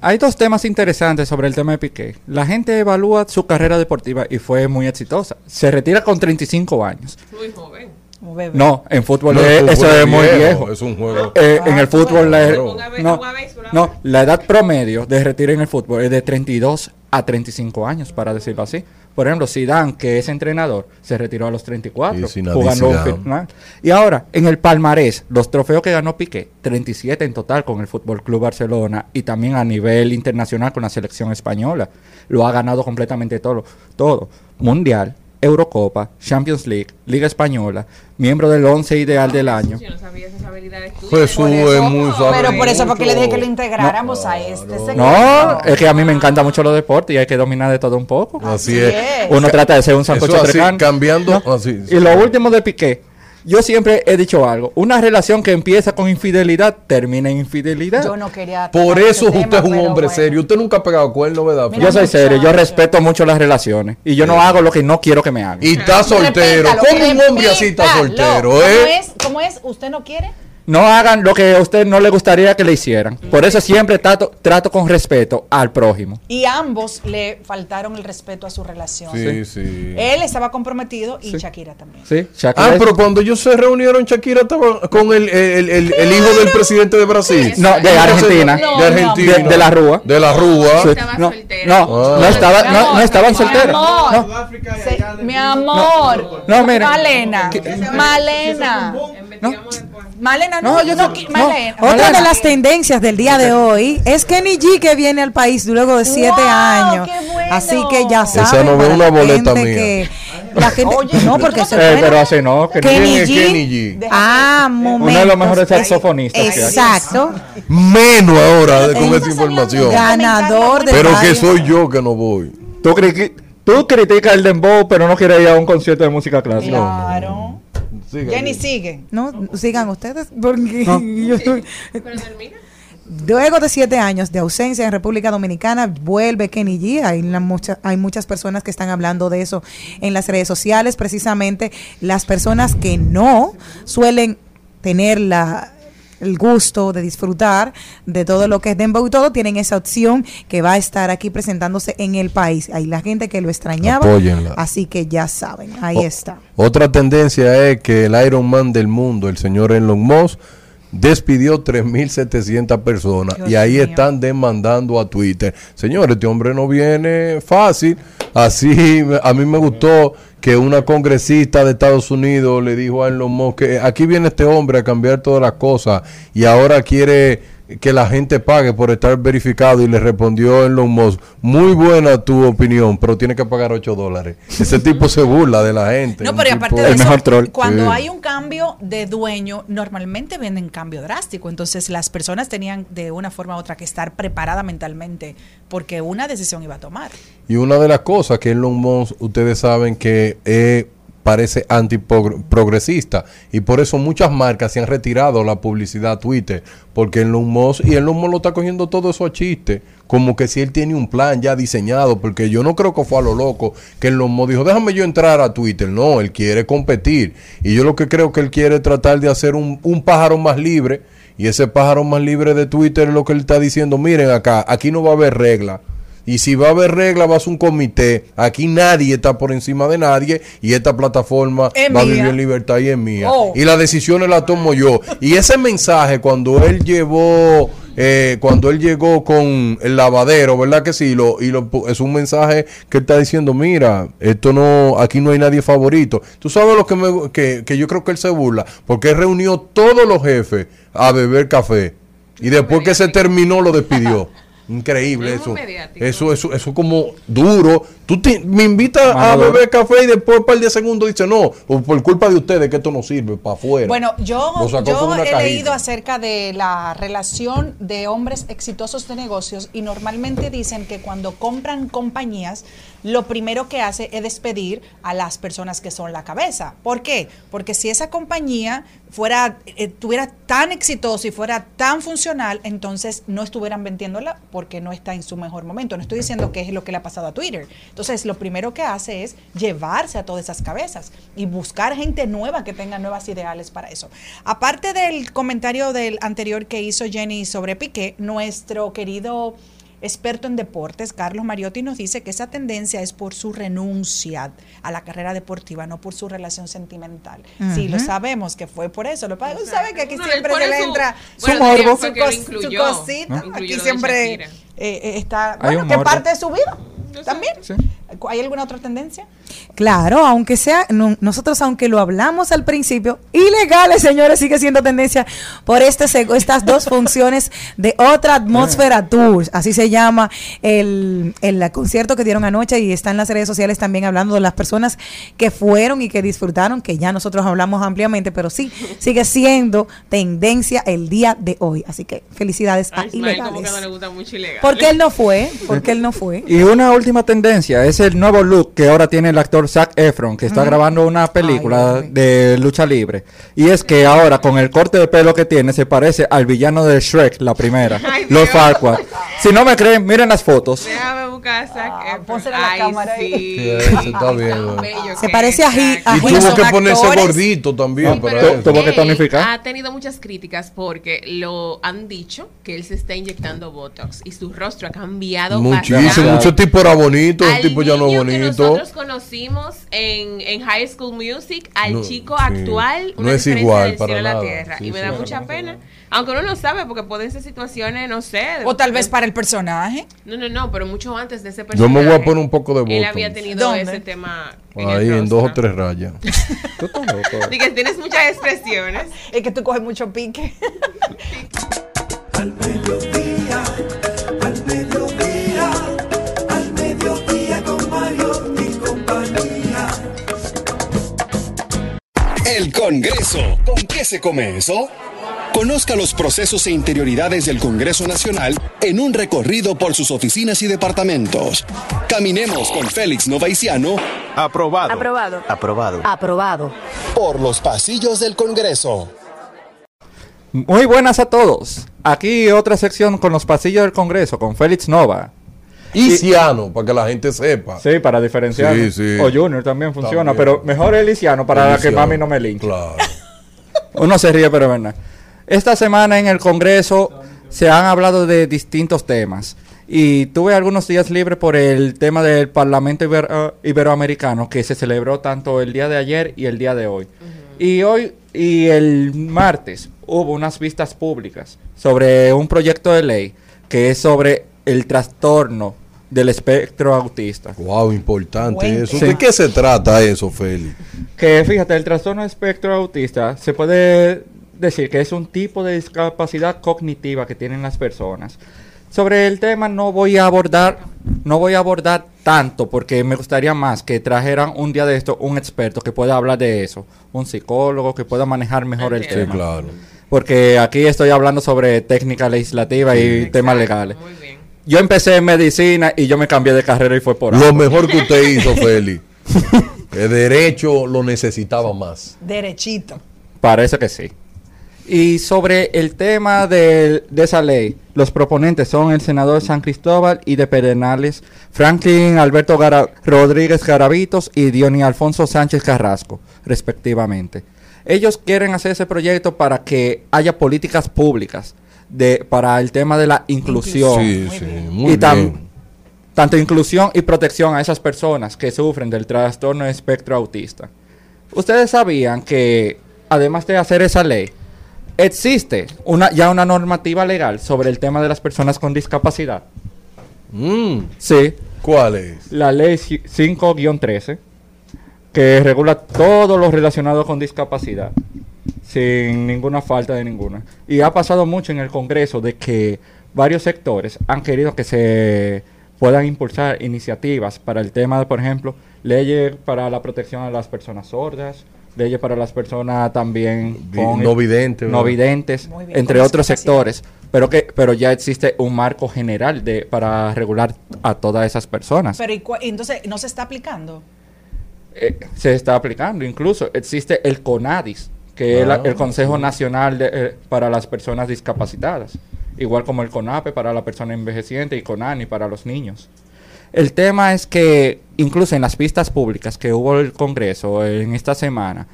N: Hay dos temas interesantes sobre el tema de Piqué. La gente evalúa su carrera deportiva y fue muy exitosa. Se retira con 35 años.
G: Muy joven.
B: Bebé.
N: No, en fútbol
D: No,
N: es-
D: fútbol
N: eso
D: es
N: es muy
D: viejo,
N: viejo.
D: es un juego.
N: Eh, en
B: Ah,
N: el fútbol la,
D: claro.
N: no, no, la edad promedio de retiro en el fútbol es de 32 a 35 años, para decirlo así. Por ejemplo, Zidane, que es entrenador, se retiró a los 34
D: Sí,
N: jugando final. Y ahora, en el palmarés, los trofeos que ganó Piqué, 37 en total con el Fútbol Club Barcelona y también a nivel internacional con la selección española. Lo ha ganado completamente todo, todo. Mundial, Eurocopa, Champions League, Liga Española, miembro del 11 ideal del año.
G: Yo no sabía esas habilidades tuyas.
D: Jesús es muy sabe
B: Pero por eso porque le dije que lo integráramos a este segmento.
N: No, es que a mí me encanta mucho los deportes y hay que dominar de todo un poco.
D: Así es.
N: Uno trata de ser un sancocho
D: así, cambiando
N: No.
D: así.
N: Y lo último de Piqué. Yo siempre he dicho algo. Una relación que empieza con infidelidad termina en infidelidad.
B: Yo no quería.
D: Por eso usted
B: tema,
D: es un hombre
B: bueno.
D: serio. Usted nunca ha pegado cuerno, ¿verdad?
B: Mira,
N: yo soy serio, yo respeto mucho las relaciones. Y yo no hago lo que no quiero que me hagan.
D: Y está soltero. ¿Cómo un hombre así está soltero,
B: ¿Cómo
D: eh?
B: es? ¿Cómo es? ¿Usted no quiere?
N: No hagan lo que a usted no le gustaría que le hicieran. Por eso siempre trato, trato con respeto al prójimo.
B: Y ambos le faltaron el respeto a su relación.
D: Sí, sí.
B: Él estaba comprometido y Shakira también.
N: ¿Sí? Shakira
D: Ah,
N: es-
D: pero cuando ellos se reunieron, Shakira estaba con el, el, el- el hijo del presidente de Brasil.
N: No, de Argentina.
B: No,
D: De Argentina.
N: De- de la Rúa.
D: De la Rúa.
N: Sí.
G: Estaba
N: no,
G: soltera.
N: no,
D: Ah.
N: no estaba,
B: Mi
N: no, no
B: amor,
N: estaban
B: mi
N: solteros.
B: amor.
N: No,
B: Se- mi amor.
N: No, mira.
B: Malena. Malena. Malena, no,
N: No, yo
B: no,
N: no-.
B: Malena.
C: Otra
N: Malena.
C: de las tendencias del día de hoy es Kenny G que viene al país luego de siete
B: ¡Wow!
C: años.
B: ¡Qué bueno!
C: Así que ya
D: Esa
C: saben.
D: no ve una boleta mía.
C: que- la gente, no, porque se
N: Eh, pero así no. que
C: Kenny
D: ¿Quién es
C: G.
D: Kenny G?
C: Ah,
N: Uno de
C: momento.
N: los mejores saxofonistas. que hay.
C: Exacto.
D: Menos ahora de- con esa información.
C: Ganador de
D: Pero que soy yo que no voy.
N: Tú, cri- tú criticas el dembow, pero no quieres ir a un concierto de música clásica.
B: Claro.
D: Siga,
B: Jenny
D: siga.
B: sigue.
C: No, sigan ustedes, porque
N: No.
C: yo estoy-
G: Pero termina.
C: Luego de siete años de ausencia en República Dominicana, vuelve Kenny G. Hay, la mucha- hay muchas personas que están hablando de eso en las redes sociales. Precisamente las personas que no suelen tener la, el gusto de disfrutar de todo lo que es Dembow y todo, tienen esa opción que va a estar aquí presentándose en el país. Hay la gente que lo extrañaba.
D: Apóyenla.
C: Así que ya saben, ahí
D: O-
C: está.
D: Otra tendencia es que el Iron Man del mundo, el señor Elon Musk, despidió 3.700 personas
B: Dios
D: y ahí
B: mío.
D: están demandando a Twitter. Señor, este hombre no viene fácil. Así, a mí me gustó que una congresista de Estados Unidos le dijo a Elon Musk que aquí viene este hombre a cambiar todas las cosas y ahora quiere que la gente pague por estar verificado y le respondió Elon Musk, muy buena tu opinión, pero tiene que pagar 8 dólares. Ese tipo se burla de la gente.
B: No,
D: un
B: pero aparte de eso, cuando
D: Sí.
B: hay un cambio de dueño, normalmente vienen cambio drástico. Entonces las personas tenían de una forma u otra que estar preparada mentalmente porque una decisión iba a tomar.
D: Y una de las cosas que Elon Musk, ustedes saben que eh, parece antiprogresista. Y por eso muchas marcas se han retirado la publicidad a Twitter porque Elon Musk y Elon Musk lo está cogiendo todo eso a chiste como que si él tiene un plan ya diseñado porque yo no creo que fue a lo loco que Elon Musk dijo déjame yo entrar a Twitter no él quiere competir. Y yo lo que creo que él quiere tratar de hacer un, un pájaro más libre y ese pájaro más libre de Twitter es lo que él está diciendo miren acá aquí no va a haber regla y si va a haber regla, va a ser un comité. Aquí nadie está por encima de nadie. Y esta plataforma
B: Es
D: va a vivir en libertad y es mía.
B: Oh.
D: Y las decisiones las tomo yo. Y ese mensaje, cuando él llevó, eh, cuando él llegó con el lavadero, ¿verdad que sí? Lo, y lo, es un mensaje que él está diciendo: Mira, esto no, aquí no hay nadie favorito. Tú sabes lo que, me, que, que yo creo que él se burla. Porque él reunió todos los jefes a beber café. Y después que se terminó, lo despidió. Increíble
G: Es
D: eso. Eso, eso, eso como duro. Tú te- me invitas a beber café y después un par de segundos dice no, o por culpa de ustedes que esto no sirve para afuera.
B: Bueno, yo, he
D: cajita.
B: leído acerca de la relación de hombres exitosos de negocios y normalmente dicen que cuando compran compañías, lo primero que hace es despedir a las personas que son la cabeza. ¿Por qué? Porque si esa compañía fuera, eh, tuviera tan exitosa y fuera tan funcional, entonces no estuvieran vendiéndola porque no está en su mejor momento. No estoy diciendo que es lo que le ha pasado a Twitter. Entonces, lo primero que hace es llevarse a todas esas cabezas y buscar gente nueva que tenga nuevas ideales para eso. Aparte del comentario del anterior que hizo Jenny sobre Piqué, nuestro querido experto en deportes, Carlos Mariotti, nos dice que esa tendencia es por su renuncia a la carrera deportiva, no por su relación sentimental. Sí, lo sabemos que fue por eso. Lo pa- sabe que aquí
G: No,
B: siempre se le
G: su-
B: entra
G: bueno,
B: su, morbo, su, cos- su cosita. Aquí siempre eh, eh, está,
N: Hay
B: bueno, que
N: morbo.
B: parte de su vida también. ¿Hay alguna otra tendencia?
C: Claro, aunque sea, no- nosotros aunque lo hablamos al principio, ilegales, señores, sigue siendo tendencia por este estas dos funciones de otra atmósfera tours, así se llama el, el concierto que dieron anoche y está en las redes sociales también hablando de las personas que fueron y que disfrutaron, que ya nosotros hablamos ampliamente, pero sí, sigue siendo tendencia el día de hoy. Así que felicidades a
G: A Ismael como que no
C: ilegales.
G: le gusta mucho ilegal.
C: Porque él no fue, porque él no fue.
N: Y una última tendencia es el nuevo look que ahora tiene el actor Zac Efron, que está grabando una película de lucha libre. Y es que ahora, con el corte de pelo que tiene, se parece al villano de Shrek, la primera,
G: Ay,
N: los. Farquaad. Si no me creen, miren las fotos.
G: Déjame buscar a Zac Efron.
B: pónsela la
G: Ay,
B: cámara ahí.
G: sí.
D: Sí, se está
G: tan bello
C: Se parece a
G: es,
C: a
D: y tuvo que ponerse
B: actores.
D: gordito también
G: Sí,
D: para
G: pero.
N: Tuvo que tonificar.
G: Ha tenido muchas críticas porque lo han dicho que él se está inyectando Botox y su rostro ha cambiado
D: Muchísimo, mucho tipo era bonito, el tipo ya no es
G: niño que
D: bonito.
G: nosotros conocimos en, en High School Music, al
D: No,
G: chico
D: sí.
G: actual,
D: No
G: una
D: es
G: diferencia
D: igual para
G: la
D: nada.
G: tierra.
D: Sí,
G: y me
D: sí.
G: da mucha pena. Aunque uno no sabe, porque pueden ser situaciones, no sé.
B: O tal vez para el personaje.
G: No, no, no, pero mucho antes de ese
D: Yo
G: personaje.
D: me voy a poner un poco de
G: Él
D: Botox.
G: había tenido
B: ¿Dónde?
G: ese tema en
D: Ahí en dos o tres rayas.
N: Tú estás loco.
G: Y que tienes muchas expresiones.
B: Es que tú coges mucho pique.
A: Al mediodía, al mediodía, al mediodía con Mario y compañía.
M: El Congreso. ¿Con qué se come eso? Conozca los procesos e interioridades del Congreso Nacional en un recorrido por sus oficinas y departamentos. Caminemos con Félix Novaiciano. Aprobado.
H: Aprobado.
M: Aprobado.
H: Aprobado.
M: Por los pasillos del Congreso.
N: Muy buenas a todos. Aquí otra sección con los pasillos del Congreso, con Félix Nova.
D: Y Ciano, para que la gente sepa.
N: Sí, para diferenciar.
D: Sí, sí.
N: O Junior también funciona,
D: También.
N: pero mejor el Liciano para que mami no me linche.
D: Claro.
N: Uno se ríe, pero es verdad. Esta semana en el Congreso se han hablado de distintos temas. Y tuve algunos días libres por el tema del Parlamento eh, Iberoamericano que se celebró tanto el día de ayer y el día de hoy. Y hoy y el martes hubo unas vistas públicas sobre un proyecto de ley que es sobre el trastorno del espectro autista.
D: Wow, importante
B: Cuente.
D: eso.
N: Sí.
D: ¿De qué se trata eso, Félix?
N: Que fíjate, el trastorno de espectro autista se puede decir que es un tipo de discapacidad cognitiva que tienen las personas. Sobre el tema no voy a abordar, no voy a abordar tanto porque me gustaría más que trajeran un día de esto un experto que pueda hablar de eso, un psicólogo que pueda manejar mejor el
D: Sí,
N: tema.
D: claro.
N: Porque aquí estoy hablando sobre técnica legislativa y temas legales. Yo empecé en medicina y yo me cambié de carrera y fue por
D: Lo
N: algo.
D: mejor que usted hizo, Feli. El derecho lo necesitaba más.
B: Derechito.
N: Parece que sí. Y sobre el tema de, esa ley, los proponentes son el senador San Cristóbal y de Pedernales, Franklin Alberto Gara- Rodríguez Garavitos y Diony Alfonso Sánchez Carrasco, respectivamente. Ellos quieren hacer ese proyecto para que haya políticas públicas de, para el tema de la inclusión.
D: Sí, sí, muy
N: y tam-
D: bien.
N: tanto inclusión y protección a esas personas que sufren del trastorno de espectro autista. Ustedes sabían que, además de hacer esa ley, existe una, ya una normativa legal sobre el tema de las personas con discapacidad. Sí.
D: ¿Cuál es?
N: La ley ci- 5-13, que regula todo lo relacionado con discapacidad, sin ninguna falta de ninguna. Y ha pasado mucho en el Congreso de que varios sectores han querido que se puedan impulsar iniciativas para el tema de, por ejemplo, leyes para la protección a las personas sordas, leyes para las personas también
D: Vi- no videntes,
N: no
D: ¿verdad?
N: videntes,
B: Muy bien,
N: entre
B: con
N: otros sectores, pero que pero ya existe un marco general de para regular a todas esas personas.
B: Pero ¿y cua- entonces no se está aplicando.
N: Eh, se está aplicando. Incluso existe el CONADIS, que es la- el Consejo Nacional de, eh, para las Personas Discapacitadas, igual como el CONAPE para la persona envejeciente y CONANI para los niños. El tema es que incluso en las pistas públicas que hubo el Congreso en esta semana,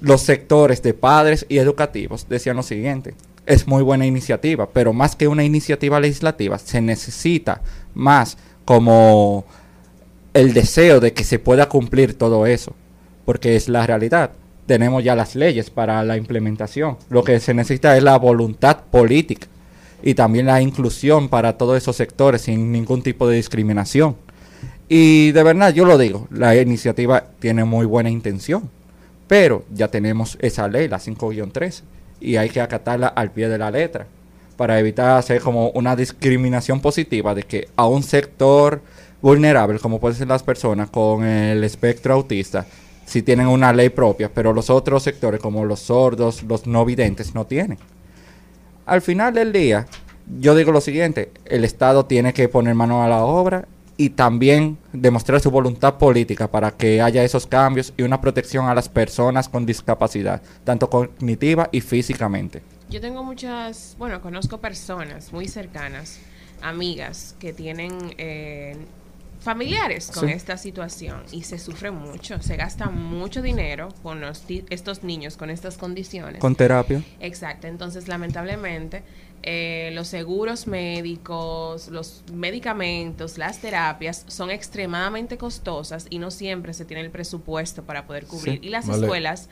N: los sectores de padres y educativos decían lo siguiente. Es muy buena iniciativa, pero más que una iniciativa legislativa, se necesita más como el deseo de que se pueda cumplir todo eso, porque es la realidad. Tenemos ya las leyes para la implementación. Lo que se necesita es la voluntad política y también la inclusión para todos esos sectores sin ningún tipo de discriminación. Y de verdad, yo lo digo, la iniciativa tiene muy buena intención, pero ya tenemos esa ley, la 5-13, y hay que acatarla al pie de la letra para evitar hacer como una discriminación positiva de que a un sector vulnerable, como pueden ser las personas con el espectro autista, si tienen una ley propia, pero los otros sectores como los sordos, los no videntes, no tienen. Al final del día, yo digo lo siguiente, el Estado tiene que poner mano a la obra y también demostrar su voluntad política para que haya esos cambios y una protección a las personas con discapacidad, tanto cognitiva y físicamente.
G: Yo tengo muchas, bueno, conozco personas muy cercanas, amigas, que tienen eh, familiares con
N: Sí.
G: esta situación y se sufre mucho, se gasta mucho dinero con los ti- estos niños con estas condiciones.
N: Con terapia.
G: Exacto, entonces lamentablemente eh, los seguros médicos, los medicamentos, las terapias son extremadamente costosas y no siempre se tiene el presupuesto para poder cubrir.
D: Sí.
G: Y las
D: Vale.
G: escuelas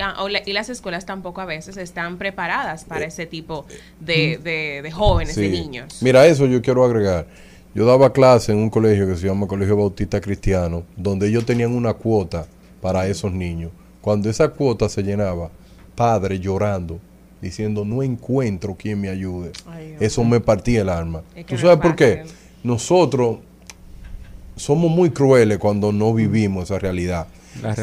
G: ah, o la- y las escuelas tampoco a veces están preparadas para ese tipo de, de- de jóvenes, de
D: Sí.
G: niños.
D: Mira, eso yo quiero agregar. Yo daba clase en un colegio que se llama Colegio Bautista Cristiano, donde ellos tenían una cuota para esos niños. Cuando esa cuota se llenaba, padre llorando, diciendo, no encuentro quien me ayude. Eso me partía el alma.
G: Es que
D: ¿Tú sabes
G: es
D: por qué? Nosotros somos muy crueles cuando no vivimos esa realidad.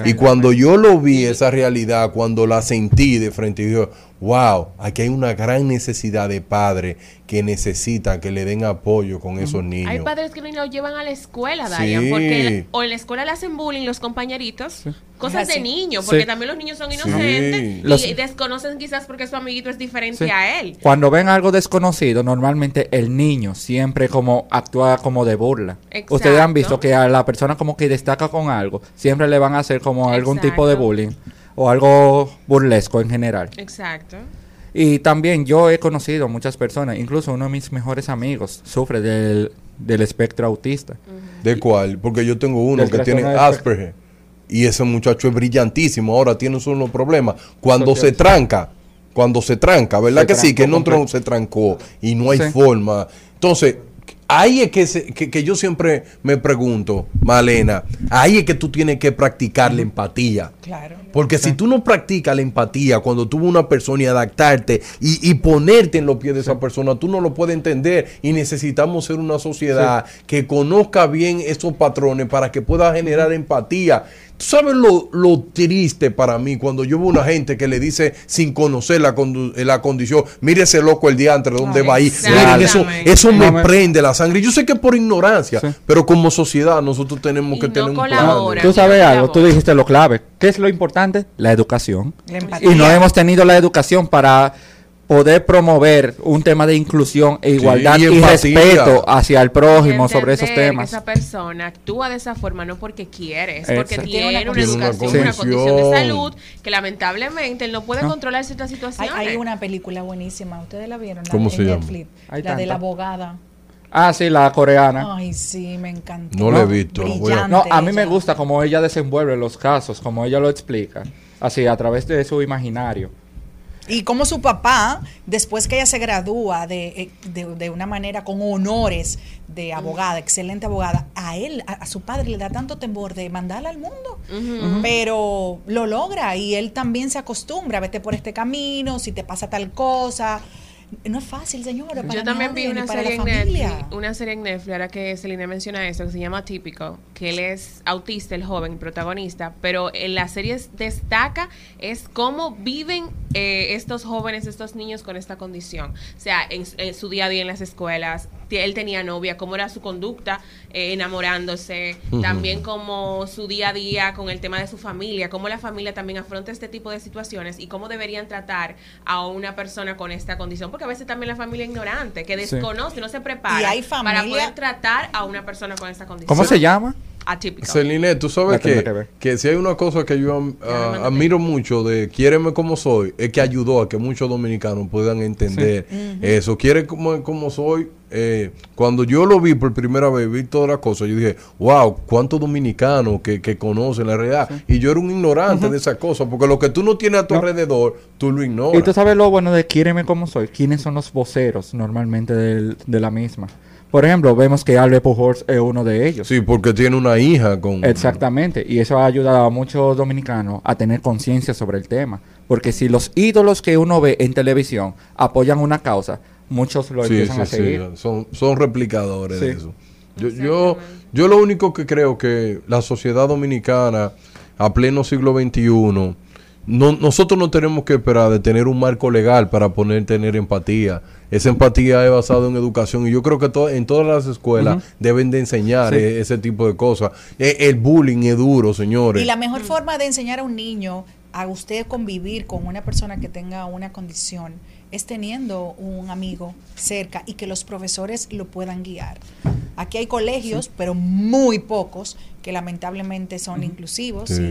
D: Y cuando yo lo vi, esa realidad, cuando la sentí de frente, dije, wow, aquí hay una gran necesidad de padres que necesitan que le den apoyo con esos niños.
G: Hay padres que no lo llevan a la escuela,
D: Sí.
G: Darian, porque o en la escuela le hacen bullying los compañeritos, cosas de niños, porque
N: Sí.
G: también los niños son
D: Sí.
G: inocentes
N: Los-
G: y desconocen quizás porque su amiguito es diferente
N: Sí.
G: a él.
N: Cuando ven algo desconocido, normalmente el niño siempre como actúa como de burla.
G: Exacto.
N: Ustedes han visto que a la persona como que destaca con algo, siempre le van a hacer como algún tipo de bullying o algo burlesco en general.
G: Exacto.
N: Y también yo he conocido muchas personas, incluso uno de mis mejores amigos sufre del, del espectro autista.
D: ¿De cuál? Porque yo tengo uno que tiene Asperger. Y ese muchacho es brillantísimo. Ahora tiene solo problemas. Cuando se tranca, cuando se tranca, ¿verdad
N: Se
D: que sí? Que no se trancó y no hay
N: Sí.
D: forma. Entonces, ahí es que, se- que, que yo siempre me pregunto, Malena, ahí es que tú tienes que practicar la empatía.
B: Claro.
D: Porque si tú no practicas la empatía cuando tú ves una persona y adaptarte y, y ponerte en los pies de esa persona, tú no lo puedes entender y necesitamos ser una sociedad que conozca bien esos patrones para que pueda generar empatía. ¿Tú sabes lo, lo triste para mí cuando yo veo una gente que le dice sin conocer la, condu- eh, la condición, mire ese loco el diantre, ¿dónde va ahí? Miren, eso, eso me
N: No
D: prende la sangre. Yo sé que es por ignorancia, pero como sociedad nosotros tenemos que
G: no
D: tener un plan.
G: colabora.
N: Tú sabes algo, tú dijiste lo clave. ¿Qué es lo importante? La educación.
B: La.
N: Y no hemos tenido la educación para poder promover un tema de inclusión e igualdad
D: y
N: y,
D: empatía.
N: respeto hacia el prójimo
G: Y
N: sobre esos
G: entender
N: temas.
G: Que esa persona actúa de esa forma no porque quiere, es porque
N: Exacto.
G: tiene,
B: Tiene una
G: una,
B: condición.
G: educación, una
D: una
G: condición de salud que lamentablemente él no puede
N: No.
G: controlar ciertas
B: Hay,
G: situaciones.
B: hay una película buenísima, ¿ustedes la vieron? La
D: ¿Cómo
B: de
D: se llama?
B: Netflix,
N: Hay
B: la de la
N: tanta.
B: abogada.
N: Ah, sí, la coreana.
B: Ay, sí, me encantó.
D: No lo he visto.
B: Brillante.
N: No, a mí me
B: ella.
N: gusta como ella desenvuelve los casos, como ella lo explica, así a través de su imaginario.
B: Y como su papá, después que ella se gradúa de, eh, de, de una manera con honores de abogada, excelente abogada, a él, a, a su padre le da tanto temor de mandarla al mundo, pero lo logra y él también se acostumbra, vete por este camino, si te pasa tal cosa. No es fácil, señora. para
G: Yo también vi
B: nadie, ni
G: una serie, en. Netflix, una serie en Netflix, ahora que Celine menciona eso, que se llama Típico, que él es autista, el joven, el protagonista, pero en la serie es- destaca es cómo viven eh, estos jóvenes, estos niños con esta condición. O sea, en, su- en su día a día en las escuelas, él tenía novia, cómo era su conducta eh, enamorándose,
O: Ujú.
G: también como su día a día con el tema de su familia, cómo la familia también afronta este tipo de situaciones y cómo deberían tratar a una persona con esta condición, porque a veces también la familia es ignorante, que
N: Sí.
G: desconoce, no se prepara
B: Y hay
G: para poder tratar a una persona con esta condición.
N: ¿Cómo se llama?
G: Atípico.
D: Celine, tú sabes que,
N: que
D: si hay una cosa que yo ah, admiro mucho de Quiéreme como soy, es que ayudó a que muchos dominicanos puedan entender
N: Sí.
D: Eso. Quiere como, como soy. Eh, cuando yo lo vi por primera vez, vi todas las cosas, yo dije, wow, cuántos dominicanos que, que conocen la realidad. Y yo era un ignorante de esas cosas, porque lo que tú no tienes a tu
N: No.
D: alrededor, tú lo ignoras.
N: Y tú sabes lo bueno de Quíreme como soy. ¿Quiénes son los voceros normalmente del- de la misma? Por ejemplo, vemos que Albert Pujols es uno de ellos.
D: Sí, porque tiene una hija con...
N: Exactamente, y eso ha ayudado a muchos dominicanos a tener conciencia sobre el tema. Porque si los ídolos que uno ve en televisión apoyan una causa, muchos lo
D: Sí,
N: empiezan
D: sí,
N: a
D: sí,
N: seguir.
D: Son, son replicadores de
N: Sí.
D: eso. Yo, yo, yo lo único que creo que la sociedad dominicana a pleno siglo XXI, no, nosotros no tenemos que esperar de tener un marco legal para poner tener empatía. Esa empatía es basada en educación y yo creo que to- en todas las escuelas deben de enseñar
B: Sí.
D: e- ese tipo de cosas. E- el bullying es duro, señores.
B: Y la mejor forma de enseñar a un niño a usted convivir con una persona que tenga una condición es teniendo un amigo cerca y que los profesores lo puedan guiar. Aquí hay colegios, pero muy pocos, que lamentablemente son inclusivos
D: Sí.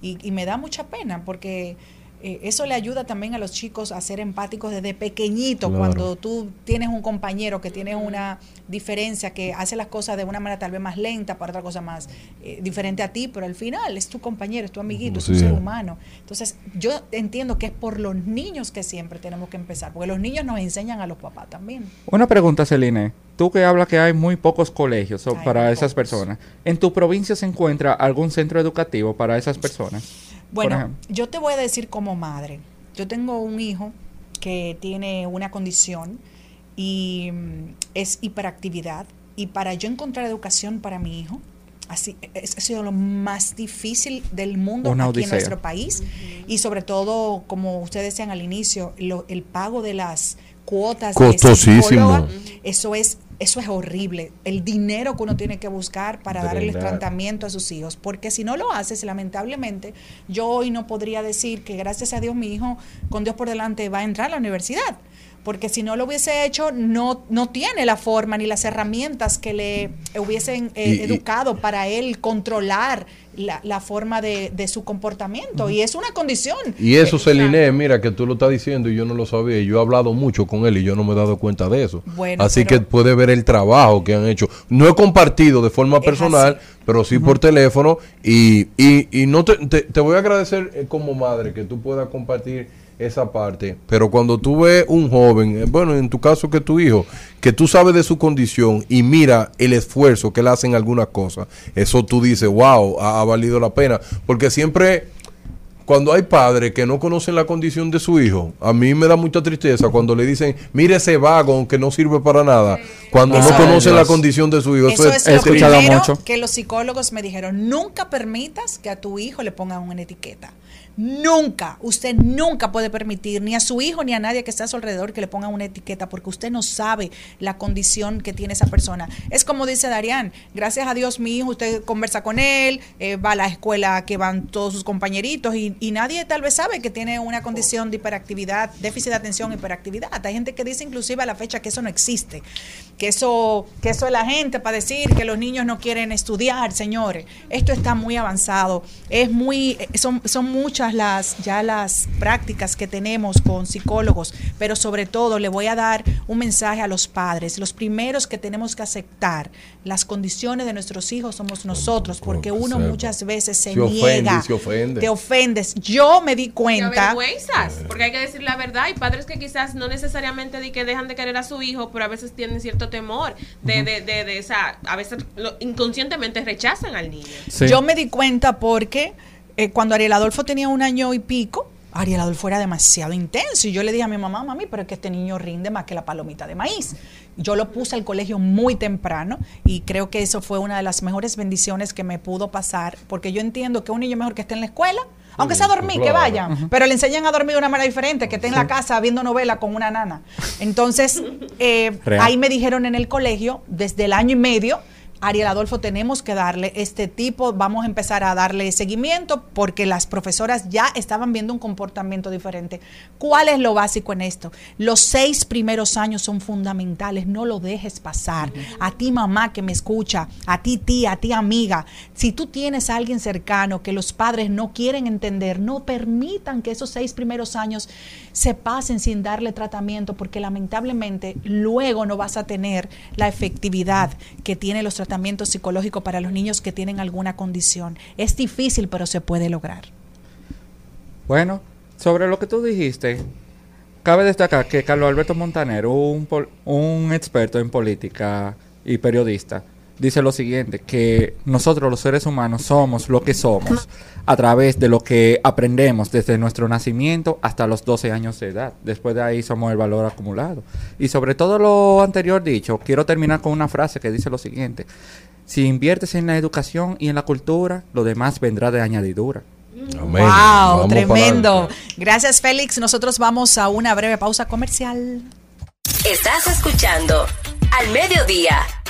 B: y, y- y me da mucha pena porque eh, eso le ayuda también a los chicos a ser empáticos desde pequeñito.
D: Claro.
B: Cuando tú tienes un compañero que tiene una diferencia, que hace las cosas de una manera tal vez más lenta, para otra cosa más eh, diferente a ti, pero al final es tu compañero, es tu amiguito, es un ser humano. Entonces, yo entiendo que es por los niños que siempre tenemos que empezar, porque los niños nos enseñan a los papás también.
N: Una pregunta, Celine. Tú que hablas que hay muy pocos colegios
B: Hay
N: para esas
B: pocos.
N: personas. ¿En tu provincia se encuentra algún centro educativo para esas personas?
B: Bueno, yo te voy a decir como madre. Yo tengo un hijo que tiene una condición y mm, es hiperactividad. Y para yo encontrar educación para mi hijo, así es, ha sido lo más difícil del mundo
N: Una
B: aquí en nuestro país. Y sobre todo, como ustedes decían al inicio, lo- el pago de las cuotas de psicóloga, eso es eso es horrible. El dinero que uno tiene que buscar para darle el
D: Drenar.
B: tratamiento a sus hijos. Porque si no lo haces, lamentablemente, yo hoy no podría decir que gracias a Dios mi hijo, con Dios por delante, va a entrar a la universidad. Porque si no lo hubiese hecho, no, no tiene la forma ni las herramientas que le hubiesen eh,
D: Y- y-
B: educado para él controlar la, la forma de, de su comportamiento. Y es una condición.
D: Y eso,
B: Eh,
D: Celine, mira que tú lo estás diciendo y yo no lo sabía. Yo he hablado mucho con él y yo no me he dado cuenta de eso.
B: Bueno,
D: así que puede ver el trabajo que han hecho. No he compartido de forma personal, pero sí por teléfono. Y, y, y no te, te, te voy a agradecer eh, como madre que tú puedas compartir esa parte. Pero cuando tú ves un joven, eh, bueno, en tu caso que tu hijo, que tú sabes de su condición y mira el esfuerzo que él hace en algunas cosas, eso tú dices, wow, ha, ha valido la pena. Porque siempre cuando hay padres que no conocen la condición de su hijo, a mí me da mucha tristeza cuando le dicen, mire ese vago que no sirve para nada, cuando
B: Eso
D: no conocen la condición de su hijo.
B: Eso es lo primero
N: mucho.
B: que los psicólogos me dijeron. Nunca permitas que a tu hijo le pongan una etiqueta. Nunca, usted nunca puede permitir ni a su hijo ni a nadie que esté a su alrededor que le pongan una etiqueta porque usted no sabe la condición que tiene esa persona. Es como dice Darían, gracias a Dios mi hijo, usted conversa con él, eh, va a la escuela que van todos sus compañeritos y, y nadie tal vez sabe que tiene una condición de hiperactividad, déficit de atención, hiperactividad. Hay gente que dice inclusive a la fecha que eso no existe, que eso, que eso es la gente para decir que los niños no quieren estudiar, señores. Esto está muy avanzado, es muy, eh, son, son muchas las, ya las prácticas que tenemos con psicólogos, pero sobre todo le voy a dar un mensaje a los padres. Los primeros que tenemos que aceptar las condiciones de nuestros hijos somos nosotros, porque uno muchas veces se,
D: Se ofende,
B: niega,
D: se ofende.
B: te ofendes. Yo me di
G: Te
B: cuenta.
G: avergüenzas, porque hay que decir la verdad. Hay padres que quizás no necesariamente di que dejan de querer a su hijo, pero a veces tienen cierto temor de, de, de, de esa, a veces lo- inconscientemente rechazan al niño.
B: Yo me di cuenta porque eh, cuando Ariel Adolfo tenía un año y pico, Ariel Adolfo era demasiado intenso. Y yo le dije a mi mamá, mami, pero es que este niño rinde más que la palomita de maíz. Yo lo puse al colegio muy temprano y creo que eso fue una de las mejores bendiciones que me pudo pasar, porque yo entiendo que un niño mejor que esté en la escuela, aunque sea dormir, que vayan, pero le enseñan a dormir de una manera diferente, que esté en la casa viendo novela con una nana. Entonces, eh, ahí me dijeron en el colegio, desde el año y medio, Ariel Adolfo, tenemos que darle este tipo, vamos a empezar a darle seguimiento porque las profesoras ya estaban viendo un comportamiento diferente. ¿Cuál es lo básico en esto? Los seis primeros años son fundamentales, no lo dejes pasar. A ti mamá que me escucha, a ti tía, a ti amiga, si tú tienes a alguien cercano que los padres no quieren entender, no permitan que esos seis primeros años se pasen sin darle tratamiento porque lamentablemente luego no vas a tener la efectividad que tienen los tratamientos psicológicos para los niños que tienen alguna condición. Es difícil, pero se puede lograr.
N: Bueno, sobre lo que tú dijiste, cabe destacar que Carlos Alberto Montaner, un, un experto en política y periodista, dice lo siguiente, que nosotros los seres humanos somos lo que somos a través de lo que aprendemos desde nuestro nacimiento hasta los 12 años de edad. Después de ahí somos el valor acumulado. Y sobre todo lo anterior dicho, quiero terminar con una frase que dice lo siguiente. Si inviertes en la educación y en la cultura, lo demás vendrá de añadidura.
D: Amén.
B: Wow,
D: Vamos
B: tremendo. Gracias, Félix. Nosotros vamos a una breve pausa comercial.
H: Estás escuchando Al Mediodía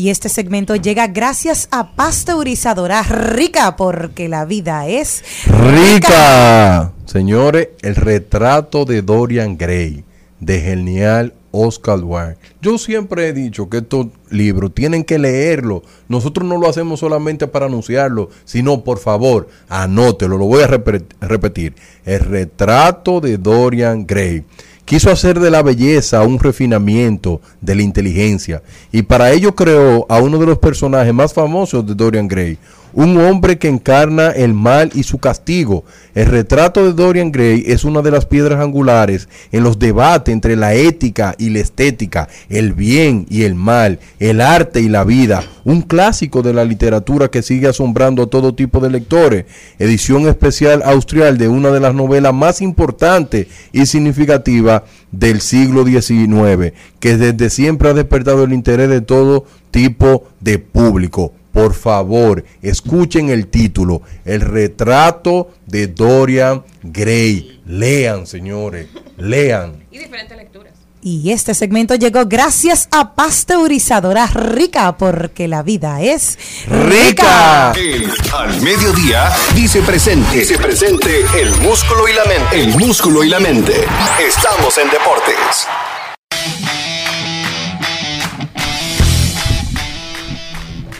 C: Y este segmento llega gracias a Pasteurizadora Rica, porque la vida es
D: Rica. Señores, el retrato de Dorian Gray, de genial Oscar Wilde. Yo siempre he dicho que estos libros tienen que leerlo. Nosotros no lo hacemos solamente para anunciarlo, sino por favor, anótelo, lo voy a repe- repetir. El retrato de Dorian Gray. Quiso hacer de la belleza un refinamiento de la inteligencia y para ello creó a uno de los personajes más famosos de Dorian Gray, un hombre que encarna el mal y su castigo. El retrato de Dorian Gray es una de las piedras angulares en los debates entre la ética y la estética, el bien y el mal, el arte y la vida. Un clásico de la literatura que sigue asombrando a todo tipo de lectores. Edición especial austral de una de las novelas más importantes y significativas del siglo XIX, que desde siempre ha despertado el interés de todo tipo de público. Por favor, escuchen el título, El retrato de Dorian Gray. Lean, señores, lean.
G: Y diferentes lecturas.
C: Y este segmento llegó gracias a Pasteurizadora Rica, porque la vida es
D: rica.
M: El Al Mediodía dice presente. Dice presente el músculo y la mente. El músculo y la mente. Estamos en deportes.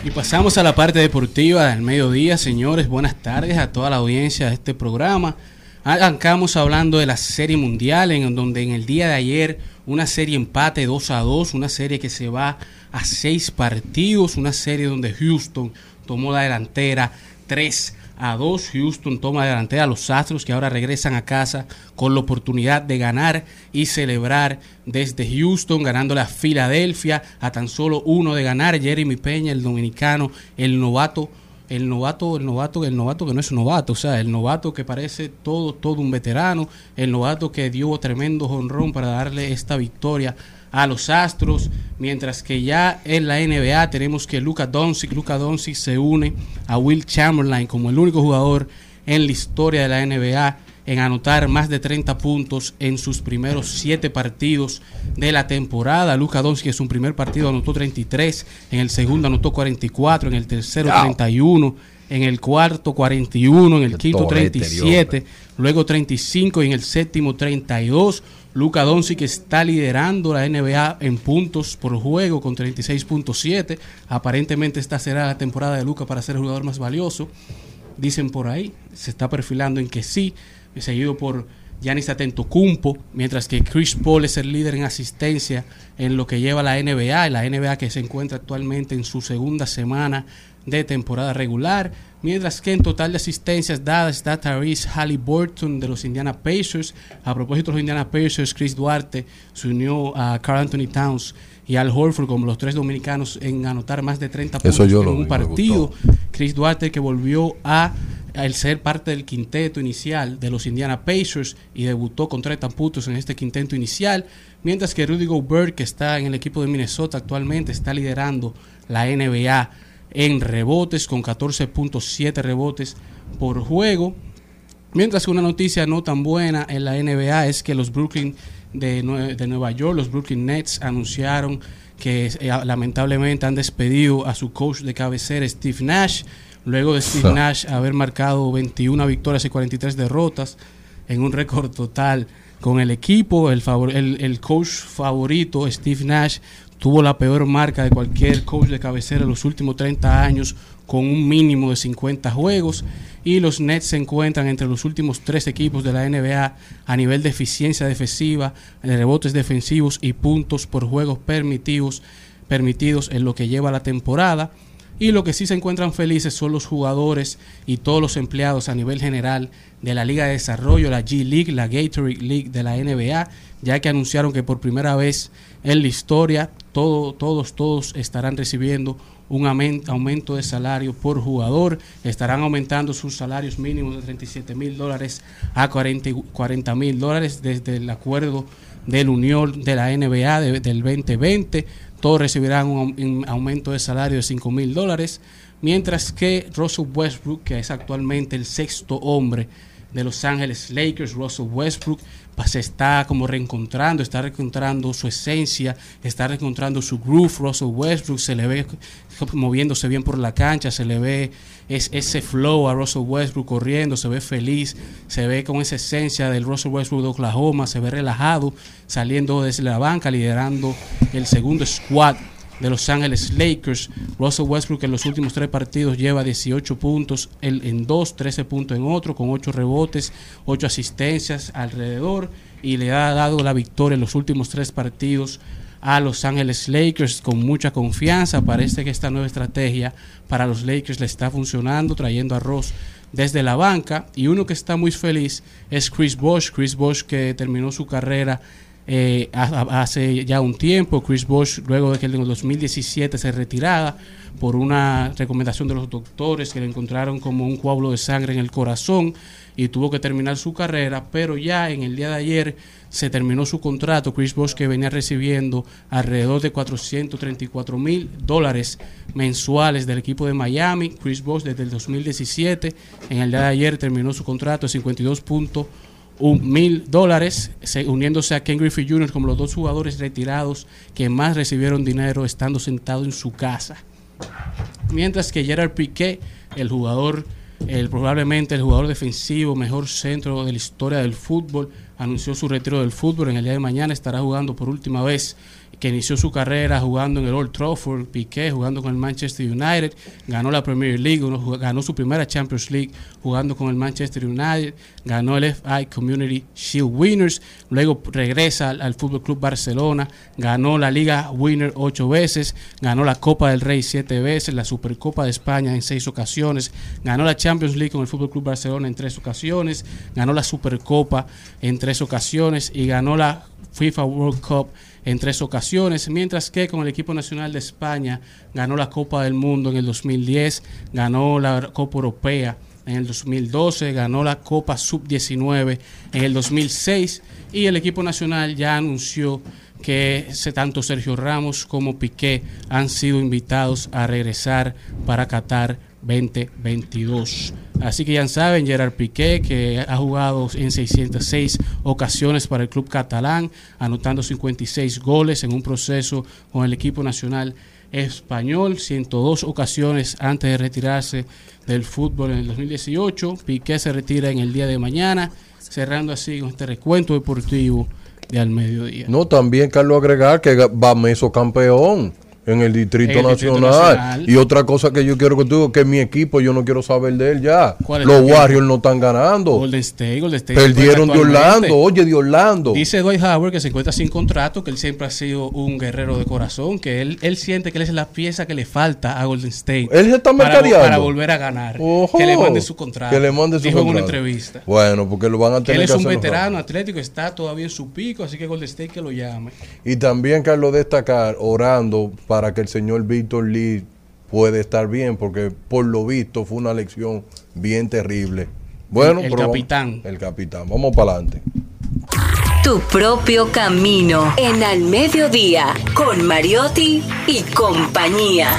O: Y pasamos a la parte deportiva del mediodía, señores. Buenas tardes a toda la audiencia de este programa. Arrancamos hablando de la serie mundial, en donde en el día de ayer una serie empate 2 a 2, una serie que se va a seis partidos, una serie donde Houston tomó la delantera 3 a 2. Houston toma la delantera a los Astros que ahora regresan a casa con la oportunidad de ganar y celebrar desde Houston, ganándole a Filadelfia a tan solo uno de ganar. Jeremy Peña, el dominicano, el novato el novato, el novato, el novato que no es novato, o sea, el novato que parece todo, todo un veterano, el novato que dio tremendo jonrón para darle esta victoria a los Astros, mientras que ya en la NBA tenemos que Luka Doncic, Luka Doncic se une a Will Chamberlain como el único jugador en la historia de la NBA en anotar más de 30 puntos en sus primeros 7 partidos de la temporada. Luka Doncic en su primer partido anotó 33, en el segundo anotó 44, en el tercero 31, en el cuarto 41, en el quinto
D: torrete,
O: 37, luego 35 y en el séptimo 32. Luka Doncic está liderando la NBA en puntos por juego con 36.7. Aparentemente esta será la temporada de Luka para ser el jugador más valioso. Dicen por ahí, se está perfilando en que sí, seguido por Giannis Atentocumpo, mientras que Chris Paul es el líder en asistencia en lo que lleva la NBA, la NBA que se encuentra actualmente en su segunda semana de temporada regular, mientras que en total de asistencias dadas está Tyrese Halliburton de los Indiana Pacers. A propósito de los Indiana Pacers, Chris Duarte se unió a Carl Anthony Towns y Al Horford como los tres dominicanos en anotar más de 30
D: Eso
O: puntos en un
D: vi,
O: partido. Chris Duarte que volvió a el ser parte del quinteto inicial de los Indiana Pacers y debutó con 30 puntos en este quinteto inicial, mientras que Rudy Gobert, que está en el equipo de Minnesota actualmente, está liderando la NBA en rebotes con 14.7 rebotes por juego. Mientras que una noticia no tan buena en la NBA es que los Brooklyn de, Nue- de Nueva York, los Brooklyn Nets, anunciaron que eh, lamentablemente han despedido a su coach de cabecera, Steve Nash, luego de Steve. Nash haber marcado 21 victorias y 43 derrotas en un récord total con el equipo. El, favor- el, el coach favorito, Steve Nash, tuvo la peor marca de cualquier coach de cabecera en los últimos 30 años con un mínimo de 50 juegos y los Nets se encuentran entre los últimos tres equipos de la NBA a nivel de eficiencia defensiva, de rebotes defensivos y puntos por juegos permitidos, permitidos en lo que lleva la temporada. Y lo que sí se encuentran felices son los jugadores y todos los empleados a nivel general de la Liga de Desarrollo, la G League, la Gatorade League de la NBA, ya que anunciaron que por primera vez en la historia todo, todos, todos estarán recibiendo un aumen- aumento de salario por jugador, estarán aumentando sus salarios mínimos de 37 mil dólares a 40 mil dólares desde el acuerdo de la Unión de la NBA de- del 2020. Todos recibirán un, aum- un aumento de salario de 5 mil dólares, mientras que Russell Westbrook, que es actualmente el sexto hombre de Los Ángeles Lakers, Russell Westbrook, se está como reencontrando, está reencontrando su esencia, está reencontrando su groove. Russell Westbrook se le ve moviéndose bien por la cancha, se le ve es, ese flow a Russell Westbrook corriendo, se ve feliz, se ve con esa esencia del Russell Westbrook de Oklahoma, se ve relajado, saliendo desde la banca, liderando el segundo squad de Los Ángeles Lakers. Russell Westbrook en los últimos tres partidos lleva 18 puntos en, dos, 13 puntos en otro, con 8 rebotes, 8 asistencias alrededor y le ha dado la victoria en los últimos tres partidos a Los Ángeles Lakers con mucha confianza. Parece que esta nueva estrategia para los Lakers le está funcionando, trayendo a Ross desde la banca. Y uno que está muy feliz es Chris Bosh. Chris Bosh que terminó su carrera eh, ha- ha- hace ya un tiempo. Chris Bosh, luego de que en el 2017 se retirara por una recomendación de los doctores que le encontraron como un coágulo de sangre en el corazón y tuvo que terminar su carrera, pero ya en el día de ayer se terminó su contrato. Chris Bosh que venía recibiendo alrededor de 434 mil dólares mensuales del equipo de Miami. Chris Bosh desde el 2017, en el día de ayer terminó su contrato de 52.1 mil dólares, se- uniéndose a Ken Griffey Jr. como los dos jugadores retirados que más recibieron dinero estando sentado en su casa. Mientras que Gerard Piqué, el jugador el, probablemente el jugador defensivo, mejor centro de la historia del fútbol, anunció su retiro del fútbol. En el día de mañana estará jugando por última vez que inició su carrera jugando en el Old Trafford, Piqué jugando con el Manchester United, ganó la Premier League, ganó su primera Champions League jugando con el Manchester United, ganó el FI Community Shield Winners, luego regresa al, al Fútbol Club Barcelona, ganó la Liga Winner ocho veces, ganó la Copa del Rey siete veces, la Supercopa de España en seis ocasiones, ganó la Champions League con el Fútbol Club Barcelona en tres ocasiones, ganó la Supercopa en tres ocasiones y ganó la FIFA World Cup en tres ocasiones, mientras que con el equipo nacional de España ganó la Copa del Mundo en el 2010, ganó la Copa Europea en el 2012, ganó la Copa Sub-19 en el 2006 y el equipo nacional ya anunció que tanto Sergio Ramos como Piqué han sido invitados a regresar para Qatar 2022. Así que ya saben, Gerard Piqué, que ha jugado en 606 ocasiones para el club catalán, anotando 56 goles en un proceso con el equipo nacional español, 102 ocasiones antes de retirarse del fútbol en el 2018. Piqué se retira en el día de mañana, cerrando así con este recuento deportivo de al mediodía.
D: No, también Carlos agregar que va meso campeón en el Distrito,
O: En el Distrito
D: Nacional. Y otra cosa que yo quiero que tú digas, que mi equipo yo no quiero saber de él ya.
O: ¿Cuál es
D: Los? Warriors no están ganando.
O: Golden State, Golden State
D: Perdieron de. Orlando, oye, de Orlando.
O: Dice Dwight Howard que se encuentra sin contrato, que él siempre ha sido un guerrero de corazón, que él, él siente que él es la pieza que le falta a Golden State.
D: Él se está
O: para,
D: mercadeando.
O: para volver a ganar.
D: Ojo.
O: Que le mande su contrato.
D: Que le mande su
O: Dijo en una
D: contrato.
O: entrevista.
D: Bueno, porque lo van a
O: Que
D: tener
O: él es
D: que
O: un veterano atlético, está todavía en su pico, así que Golden State que lo llame.
D: Y también, Carlos, destacar, orando para que el señor Víctor Lee pueda estar bien, porque por lo visto fue una lección bien terrible. Bueno,
O: El- el capitán.
D: el capitán. Vamos para adelante.
H: Tu propio camino en Al Mediodía con Mariotti y compañía.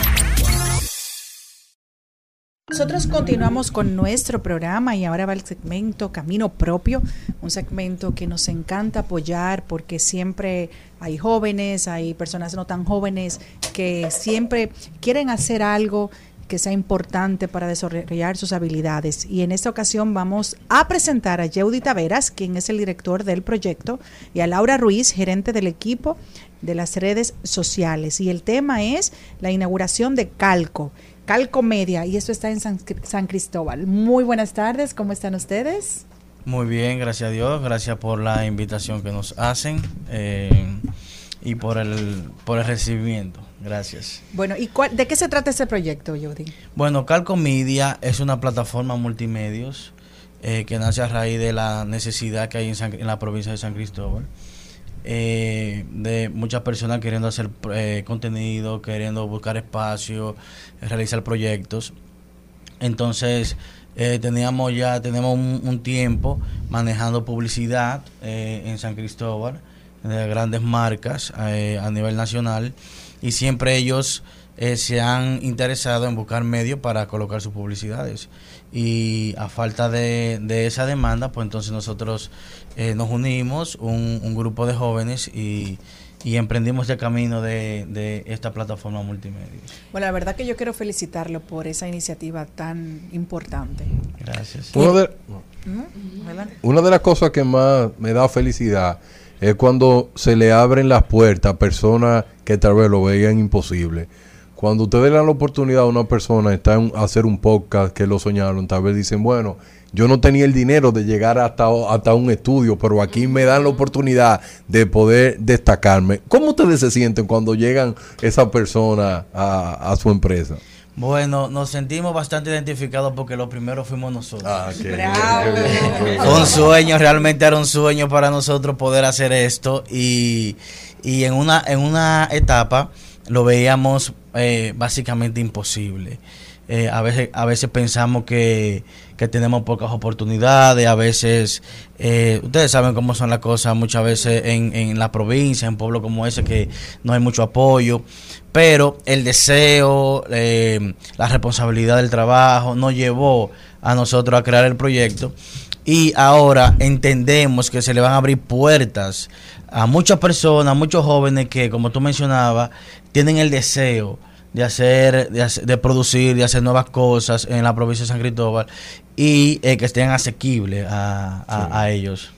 B: Nosotros continuamos con nuestro programa y ahora va el segmento Camino Propio, un segmento que nos encanta apoyar porque siempre hay jóvenes, hay personas no tan jóvenes siempre quieren hacer algo que sea importante para desarrollar sus habilidades. Y en esta ocasión vamos a presentar a Yeudi Taveras, quien es el director del proyecto, y a Laura Ruiz, gerente del equipo de las redes sociales. Y el tema es la inauguración de Calco. Calco Media, y esto está en San, San Cristóbal. Muy buenas tardes, ¿cómo están ustedes?
P: Muy bien, gracias a Dios, gracias por la invitación que nos hacen eh, y por el, por el recibimiento. Gracias.
B: Bueno, ¿y cuál- de qué se trata este proyecto, Judy?
P: Bueno, Calco Media es una plataforma multimedios eh, que nace a raíz de la necesidad que hay en, San- en la provincia de San Cristóbal. eh, de muchas personas queriendo hacer eh, contenido, queriendo buscar espacio, realizar proyectos. Entonces, eh, teníamos ya, tenemos un, un tiempo manejando publicidad eh, en San Cristóbal, de grandes marcas eh, a nivel nacional, y siempre ellos eh, se han interesado en buscar medios para colocar sus publicidades. Y a falta de, de esa demanda, pues entonces nosotros eh, nos unimos, un, un grupo de jóvenes, y, y emprendimos el camino de, de esta plataforma multimedia.
B: Bueno, la verdad que yo quiero felicitarlo por esa iniciativa tan importante.
P: Gracias.
D: Una de,
B: ¿Mm?
D: Una de las cosas que más me da felicidad es cuando se le abren las puertas a personas que tal vez lo veían imposible. Cuando ustedes dan la oportunidad a una persona está en- a hacer un podcast que lo soñaron, tal vez dicen, bueno, yo no tenía el dinero de llegar hasta, hasta un estudio, pero aquí me dan la oportunidad de poder destacarme. ¿Cómo ustedes se sienten cuando llegan esas personas a, a su empresa?
P: Bueno, nos sentimos bastante identificados porque lo primero fuimos nosotros.
D: Ah, qué
B: Bravo.
P: un sueño, realmente era un sueño para nosotros poder hacer esto y, y en, una, en una etapa lo veíamos eh, básicamente imposible. Eh, a, veces, a veces pensamos que, que tenemos pocas oportunidades, a veces, eh, ustedes saben cómo son las cosas, muchas veces en, en la provincia, en pueblos como ese, que no hay mucho apoyo, pero el deseo, eh, la responsabilidad del trabajo nos llevó a nosotros a crear el proyecto y ahora entendemos que se le van a abrir puertas a muchas personas, muchos jóvenes que, como tú mencionabas, tienen el deseo de hacer, de, hacer- de producir, de hacer nuevas cosas en la provincia de San Cristóbal y eh, que estén asequibles a, a- a ellos.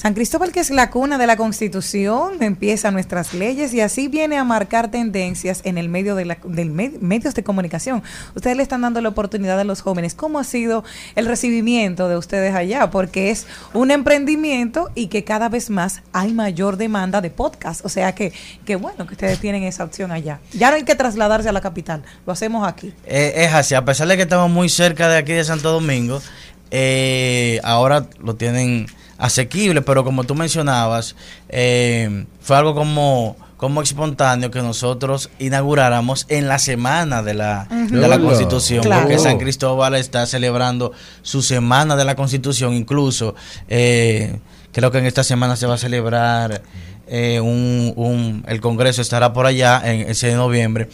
C: San Cristóbal, que es la cuna de la Constitución, empieza nuestras leyes y así viene a marcar tendencias en el medio de la, del med- medios de comunicación. Ustedes le están dando la oportunidad a los jóvenes. ¿Cómo ha sido el recibimiento de ustedes allá? Porque es un emprendimiento y que cada vez más hay mayor demanda de podcast. O sea que, que bueno que ustedes tienen esa opción allá. Ya no hay que trasladarse a la capital, lo hacemos aquí.
P: Eh, es así, a pesar de que estamos muy cerca de aquí de Santo Domingo, eh, ahora lo tienen asequible, pero como tú mencionabas, eh, fue algo como, como espontáneo que nosotros inauguráramos en la semana de la, de la. Constitución,
D: Claro.
P: porque San Cristóbal está celebrando su semana de la Constitución, incluso eh, creo que en esta semana se va a celebrar eh, un, un- el Congreso estará por allá en ese de noviembre.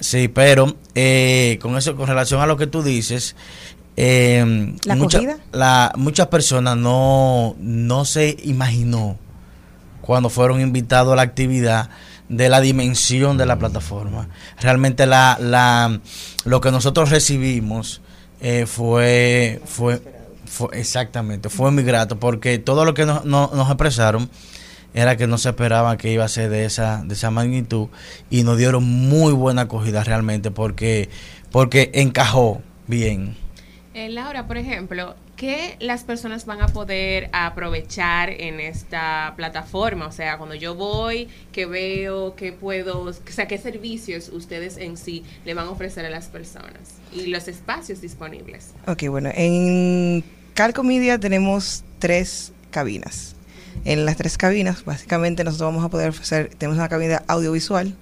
P: Sí, pero eh, con eso, con relación a lo que tú dices, eh,
C: ¿La
P: mucha- la- muchas personas no, no se imaginó cuando fueron invitados a la actividad de la dimensión de la plataforma. Realmente la, la, lo que nosotros recibimos eh, fue, fue, fue, exactamente, fue muy grato porque todo lo que nos, no- nos expresaron era que no se esperaba que iba a ser de esa, de esa magnitud y nos dieron muy buena acogida realmente porque, porque encajó bien.
G: Eh, Laura, por ejemplo, ¿qué las personas van a poder aprovechar en esta plataforma? O sea, cuando yo voy, que veo, que puedo, o sea, qué servicios ustedes en sí le van a ofrecer a las personas y los espacios disponibles.
Q: Ok, bueno, en Calco Media tenemos tres cabinas. En las tres cabinas, básicamente nosotros vamos a poder ofrecer, tenemos una cabina audiovisual,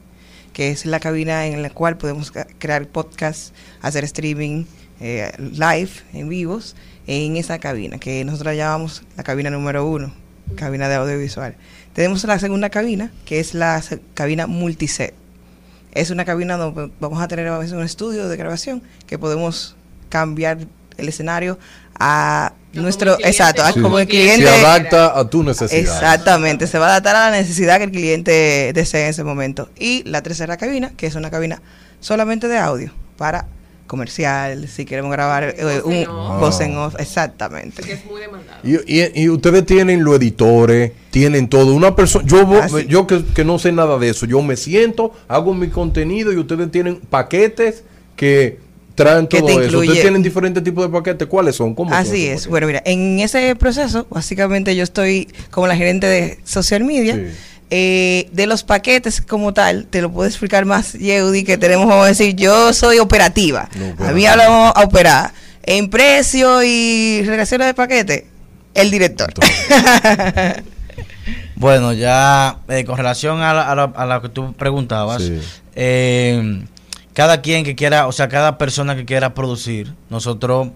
Q: que es la cabina en la cual podemos crear podcasts, hacer streaming, eh, live, en vivos, en esa cabina, que nosotros llamamos la cabina número uno, cabina de audiovisual. Tenemos la segunda cabina, que es la se- cabina multiset. Es una cabina donde vamos a tener a veces un estudio de grabación que podemos cambiar el escenario a nuestro exacto
D: Sí.
Q: como el
D: Se
Q: cliente
D: adapta a tu necesidad.
Q: exactamente se va a adaptar a la necesidad que el cliente desee en ese momento y la tercera cabina que es una cabina solamente de audio para comercial si queremos grabar eh, un
D: off.
Q: voz en off exactamente
G: Porque es muy demandado.
D: Y, y- y ustedes tienen los editores, tienen todo. Una persona, yo,
Q: Ah, sí.
D: yo que, que no sé nada de eso, yo me siento, hago mi contenido y ustedes tienen paquetes que traen
Q: Que
D: todo
Q: te
D: eso.
Q: incluye-
D: Ustedes tienen diferentes tipos de paquetes. ¿Cuáles son? ¿Cómo
Q: Así es. Bueno, mira, en ese proceso, básicamente yo estoy como la gerente de social media. Eh, de los paquetes como tal, te lo puedo explicar más, Yeudi, que tenemos, vamos a decir, yo soy operativa. A mí hablamos a operar. En precio y relación de paquete, el director.
P: Bueno, ya eh, con relación a, la- a, la- a lo que tú preguntabas, eh, cada quien que quiera, o sea, cada persona que quiera producir, nosotros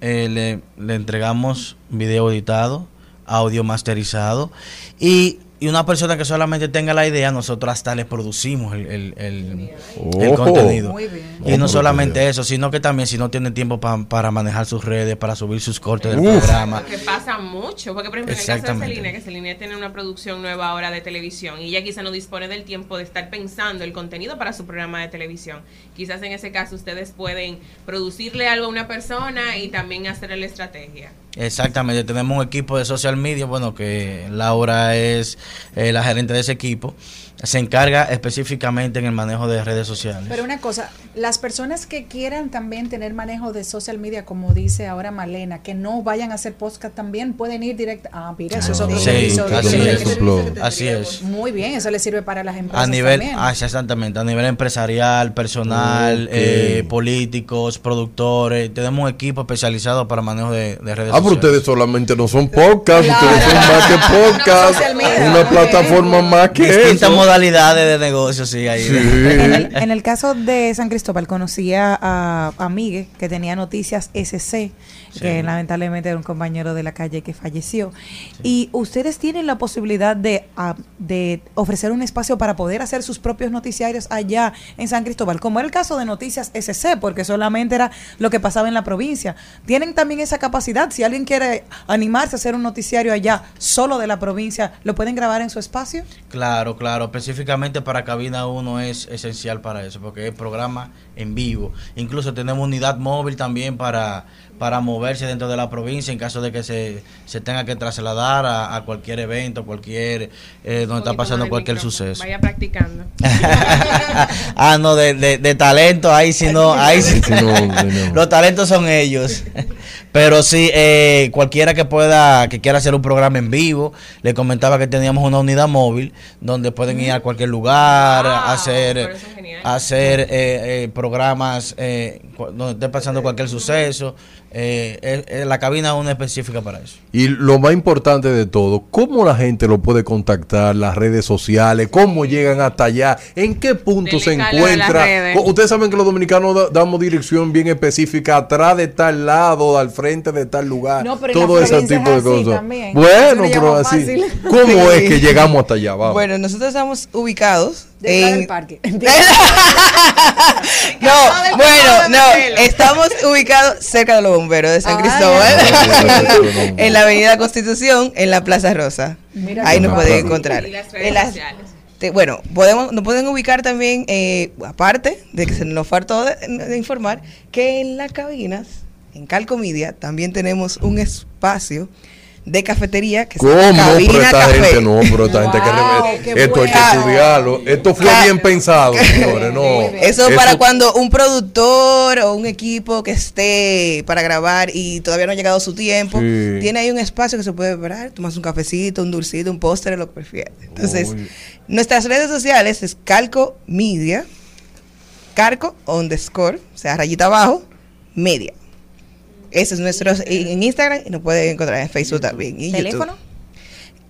P: le, le entregamos video editado, audio masterizado y, y una persona que solamente tenga la idea, nosotros hasta le producimos el, el- el- el
D: Ojo.
P: contenido.
D: Muy bien.
P: Y no solamente eso, sino que también si no tiene tiempo pa- para manejar sus redes, para subir sus cortes del
D: Uf.
P: programa.
G: Que pasa mucho, porque por ejemplo en el caso de. Celine, que Celine tiene una producción nueva ahora de televisión y ella quizá no dispone del tiempo de estar pensando el contenido para su programa de televisión. Quizás en ese caso ustedes pueden producirle algo a una persona y también hacerle la estrategia.
P: Exactamente, tenemos un equipo de social media, bueno, que Laura es eh, la gerente de ese equipo, se encarga específicamente en el manejo de redes sociales.
B: Pero una cosa, las personas que quieran también tener manejo de social media, como dice ahora Malena, que no vayan a hacer podcast también, pueden ir directo. Ah, mira, eso es otro
P: Sí, así es.
B: que-
P: Así es.
B: Muy bien, eso le sirve para las empresas
P: A nivel,
B: también.
P: ah, exactamente, a nivel empresarial, personal, eh, políticos, productores, tenemos un equipo especializado para manejo de, de redes
D: Ah, pero
P: sociales.
D: ustedes solamente no son podcast,
P: Claro.
D: ustedes son más que podcast. una plataforma más que
P: Distintas
D: eso.
P: De negocio, sí, ahí.
C: En el, en el caso de San Cristóbal, conocí a, a, a Miguel, que tenía noticias SC. Que lamentablemente era un compañero de la calle que falleció. Y ustedes tienen la posibilidad de, ah, de ofrecer un espacio para poder hacer sus propios noticiarios allá en San Cristóbal, como era el caso de Noticias SC, porque solamente era lo que pasaba en la provincia. Tienen también esa capacidad, si alguien quiere animarse a hacer un noticiario allá solo de la provincia, ¿lo pueden grabar en su espacio?
P: Claro, claro. Específicamente para Cabina 1 es esencial para eso, porque es programa en vivo. Incluso tenemos unidad móvil también para, para moverse dentro de la provincia en caso de que se, se tenga que trasladar a, a cualquier evento, cualquier eh, donde está pasando cualquier suceso.
G: Vaya practicando.
P: ah, no, de, de, de talento, ahí sí no, ahí sí.
D: No, sí, no.
P: Los talentos son ellos. Pero sí, eh, cualquiera que pueda, que quiera hacer un programa en vivo, le comentaba que teníamos una unidad móvil donde pueden ir a cualquier lugar, a hacer, hacer eh, eh, programas eh, donde esté pasando cualquier suceso. Eh, eh, eh, la cabina es una específica para eso.
D: Y lo más importante de todo, ¿cómo la gente lo puede contactar? Las redes sociales, ¿cómo llegan hasta allá? ¿En qué punto se encuentra? Ustedes saben que los dominicanos da- damos dirección bien específica, atrás de tal lado, al frente de tal lugar,
B: No, pero en
D: todo ese tipo de cosas.
B: también.
D: Bueno, pero así.
B: fácil.
D: ¿Cómo
Q: Sí.
D: es que llegamos hasta allá? Vamos.
Q: Bueno, nosotros estamos ubicados
B: Detrás
Q: en...
B: del parque.
Q: No, bueno, no, estamos ubicados cerca de los bomberos de San
B: Ah,
Q: Cristóbal, en la Avenida Constitución, en la Plaza Rosa.
B: Mira
Q: Ahí nos
B: fácil.
Q: pueden encontrar.
G: Y las redes
Q: En las-
G: sociales.
Q: te- bueno, podemos, nos pueden ubicar también, eh, aparte de que se nos faltó de, de informar, que en las cabinas, en Calcomedia, también tenemos un espacio de cafetería que se
D: ¿Cómo?
Q: llama
D: Pero
Q: Cabina
D: esta
Q: Café.
D: gente no, pero esta gente que Esto hay que estudiarlo. Esto fue bien pensado, señores. No.
Q: Eso, para cuando un productor o un equipo que esté para grabar y todavía no ha llegado su tiempo,
D: Sí.
Q: tiene ahí un espacio que se puede preparar, tomas un cafecito, un dulcito, un póster, lo que prefieras. Entonces,
D: Uy.
Q: nuestras redes sociales es Calco Media, Carco underscore, o sea, rayita abajo, media. Ese es nuestro en Instagram y nos pueden encontrar en Facebook también. Y YouTube.
C: ¿Teléfono?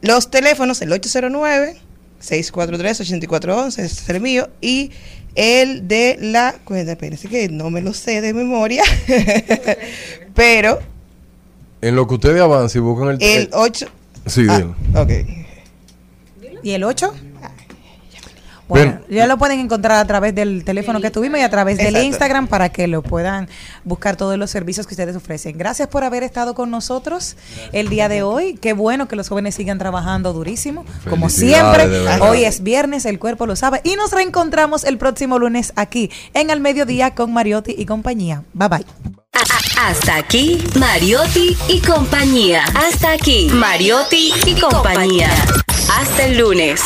Q: Los teléfonos, el 809-643-8411, ese es el mío, y el de la cuenta, espérense que no me lo sé de memoria, pero
D: En lo que ustedes avancen y buscan el.
Q: el 8...
D: Sí,
Q: Ah,
D: dilo.
Q: ok.
C: ¿Y el 8? Bueno, ya lo pueden encontrar a través del teléfono que tuvimos y a través del
Q: Exacto.
C: Instagram para que lo puedan buscar todos los servicios que ustedes ofrecen. Gracias por haber estado con nosotros el día de hoy. Qué bueno que los jóvenes sigan trabajando durísimo. Como siempre, hoy es viernes, el cuerpo lo sabe. Y nos reencontramos el próximo lunes aquí en Al Mediodía con Mariotti y compañía. Bye bye.
H: Hasta aquí, Mariotti y compañía. Hasta aquí, Mariotti y compañía. Hasta el lunes.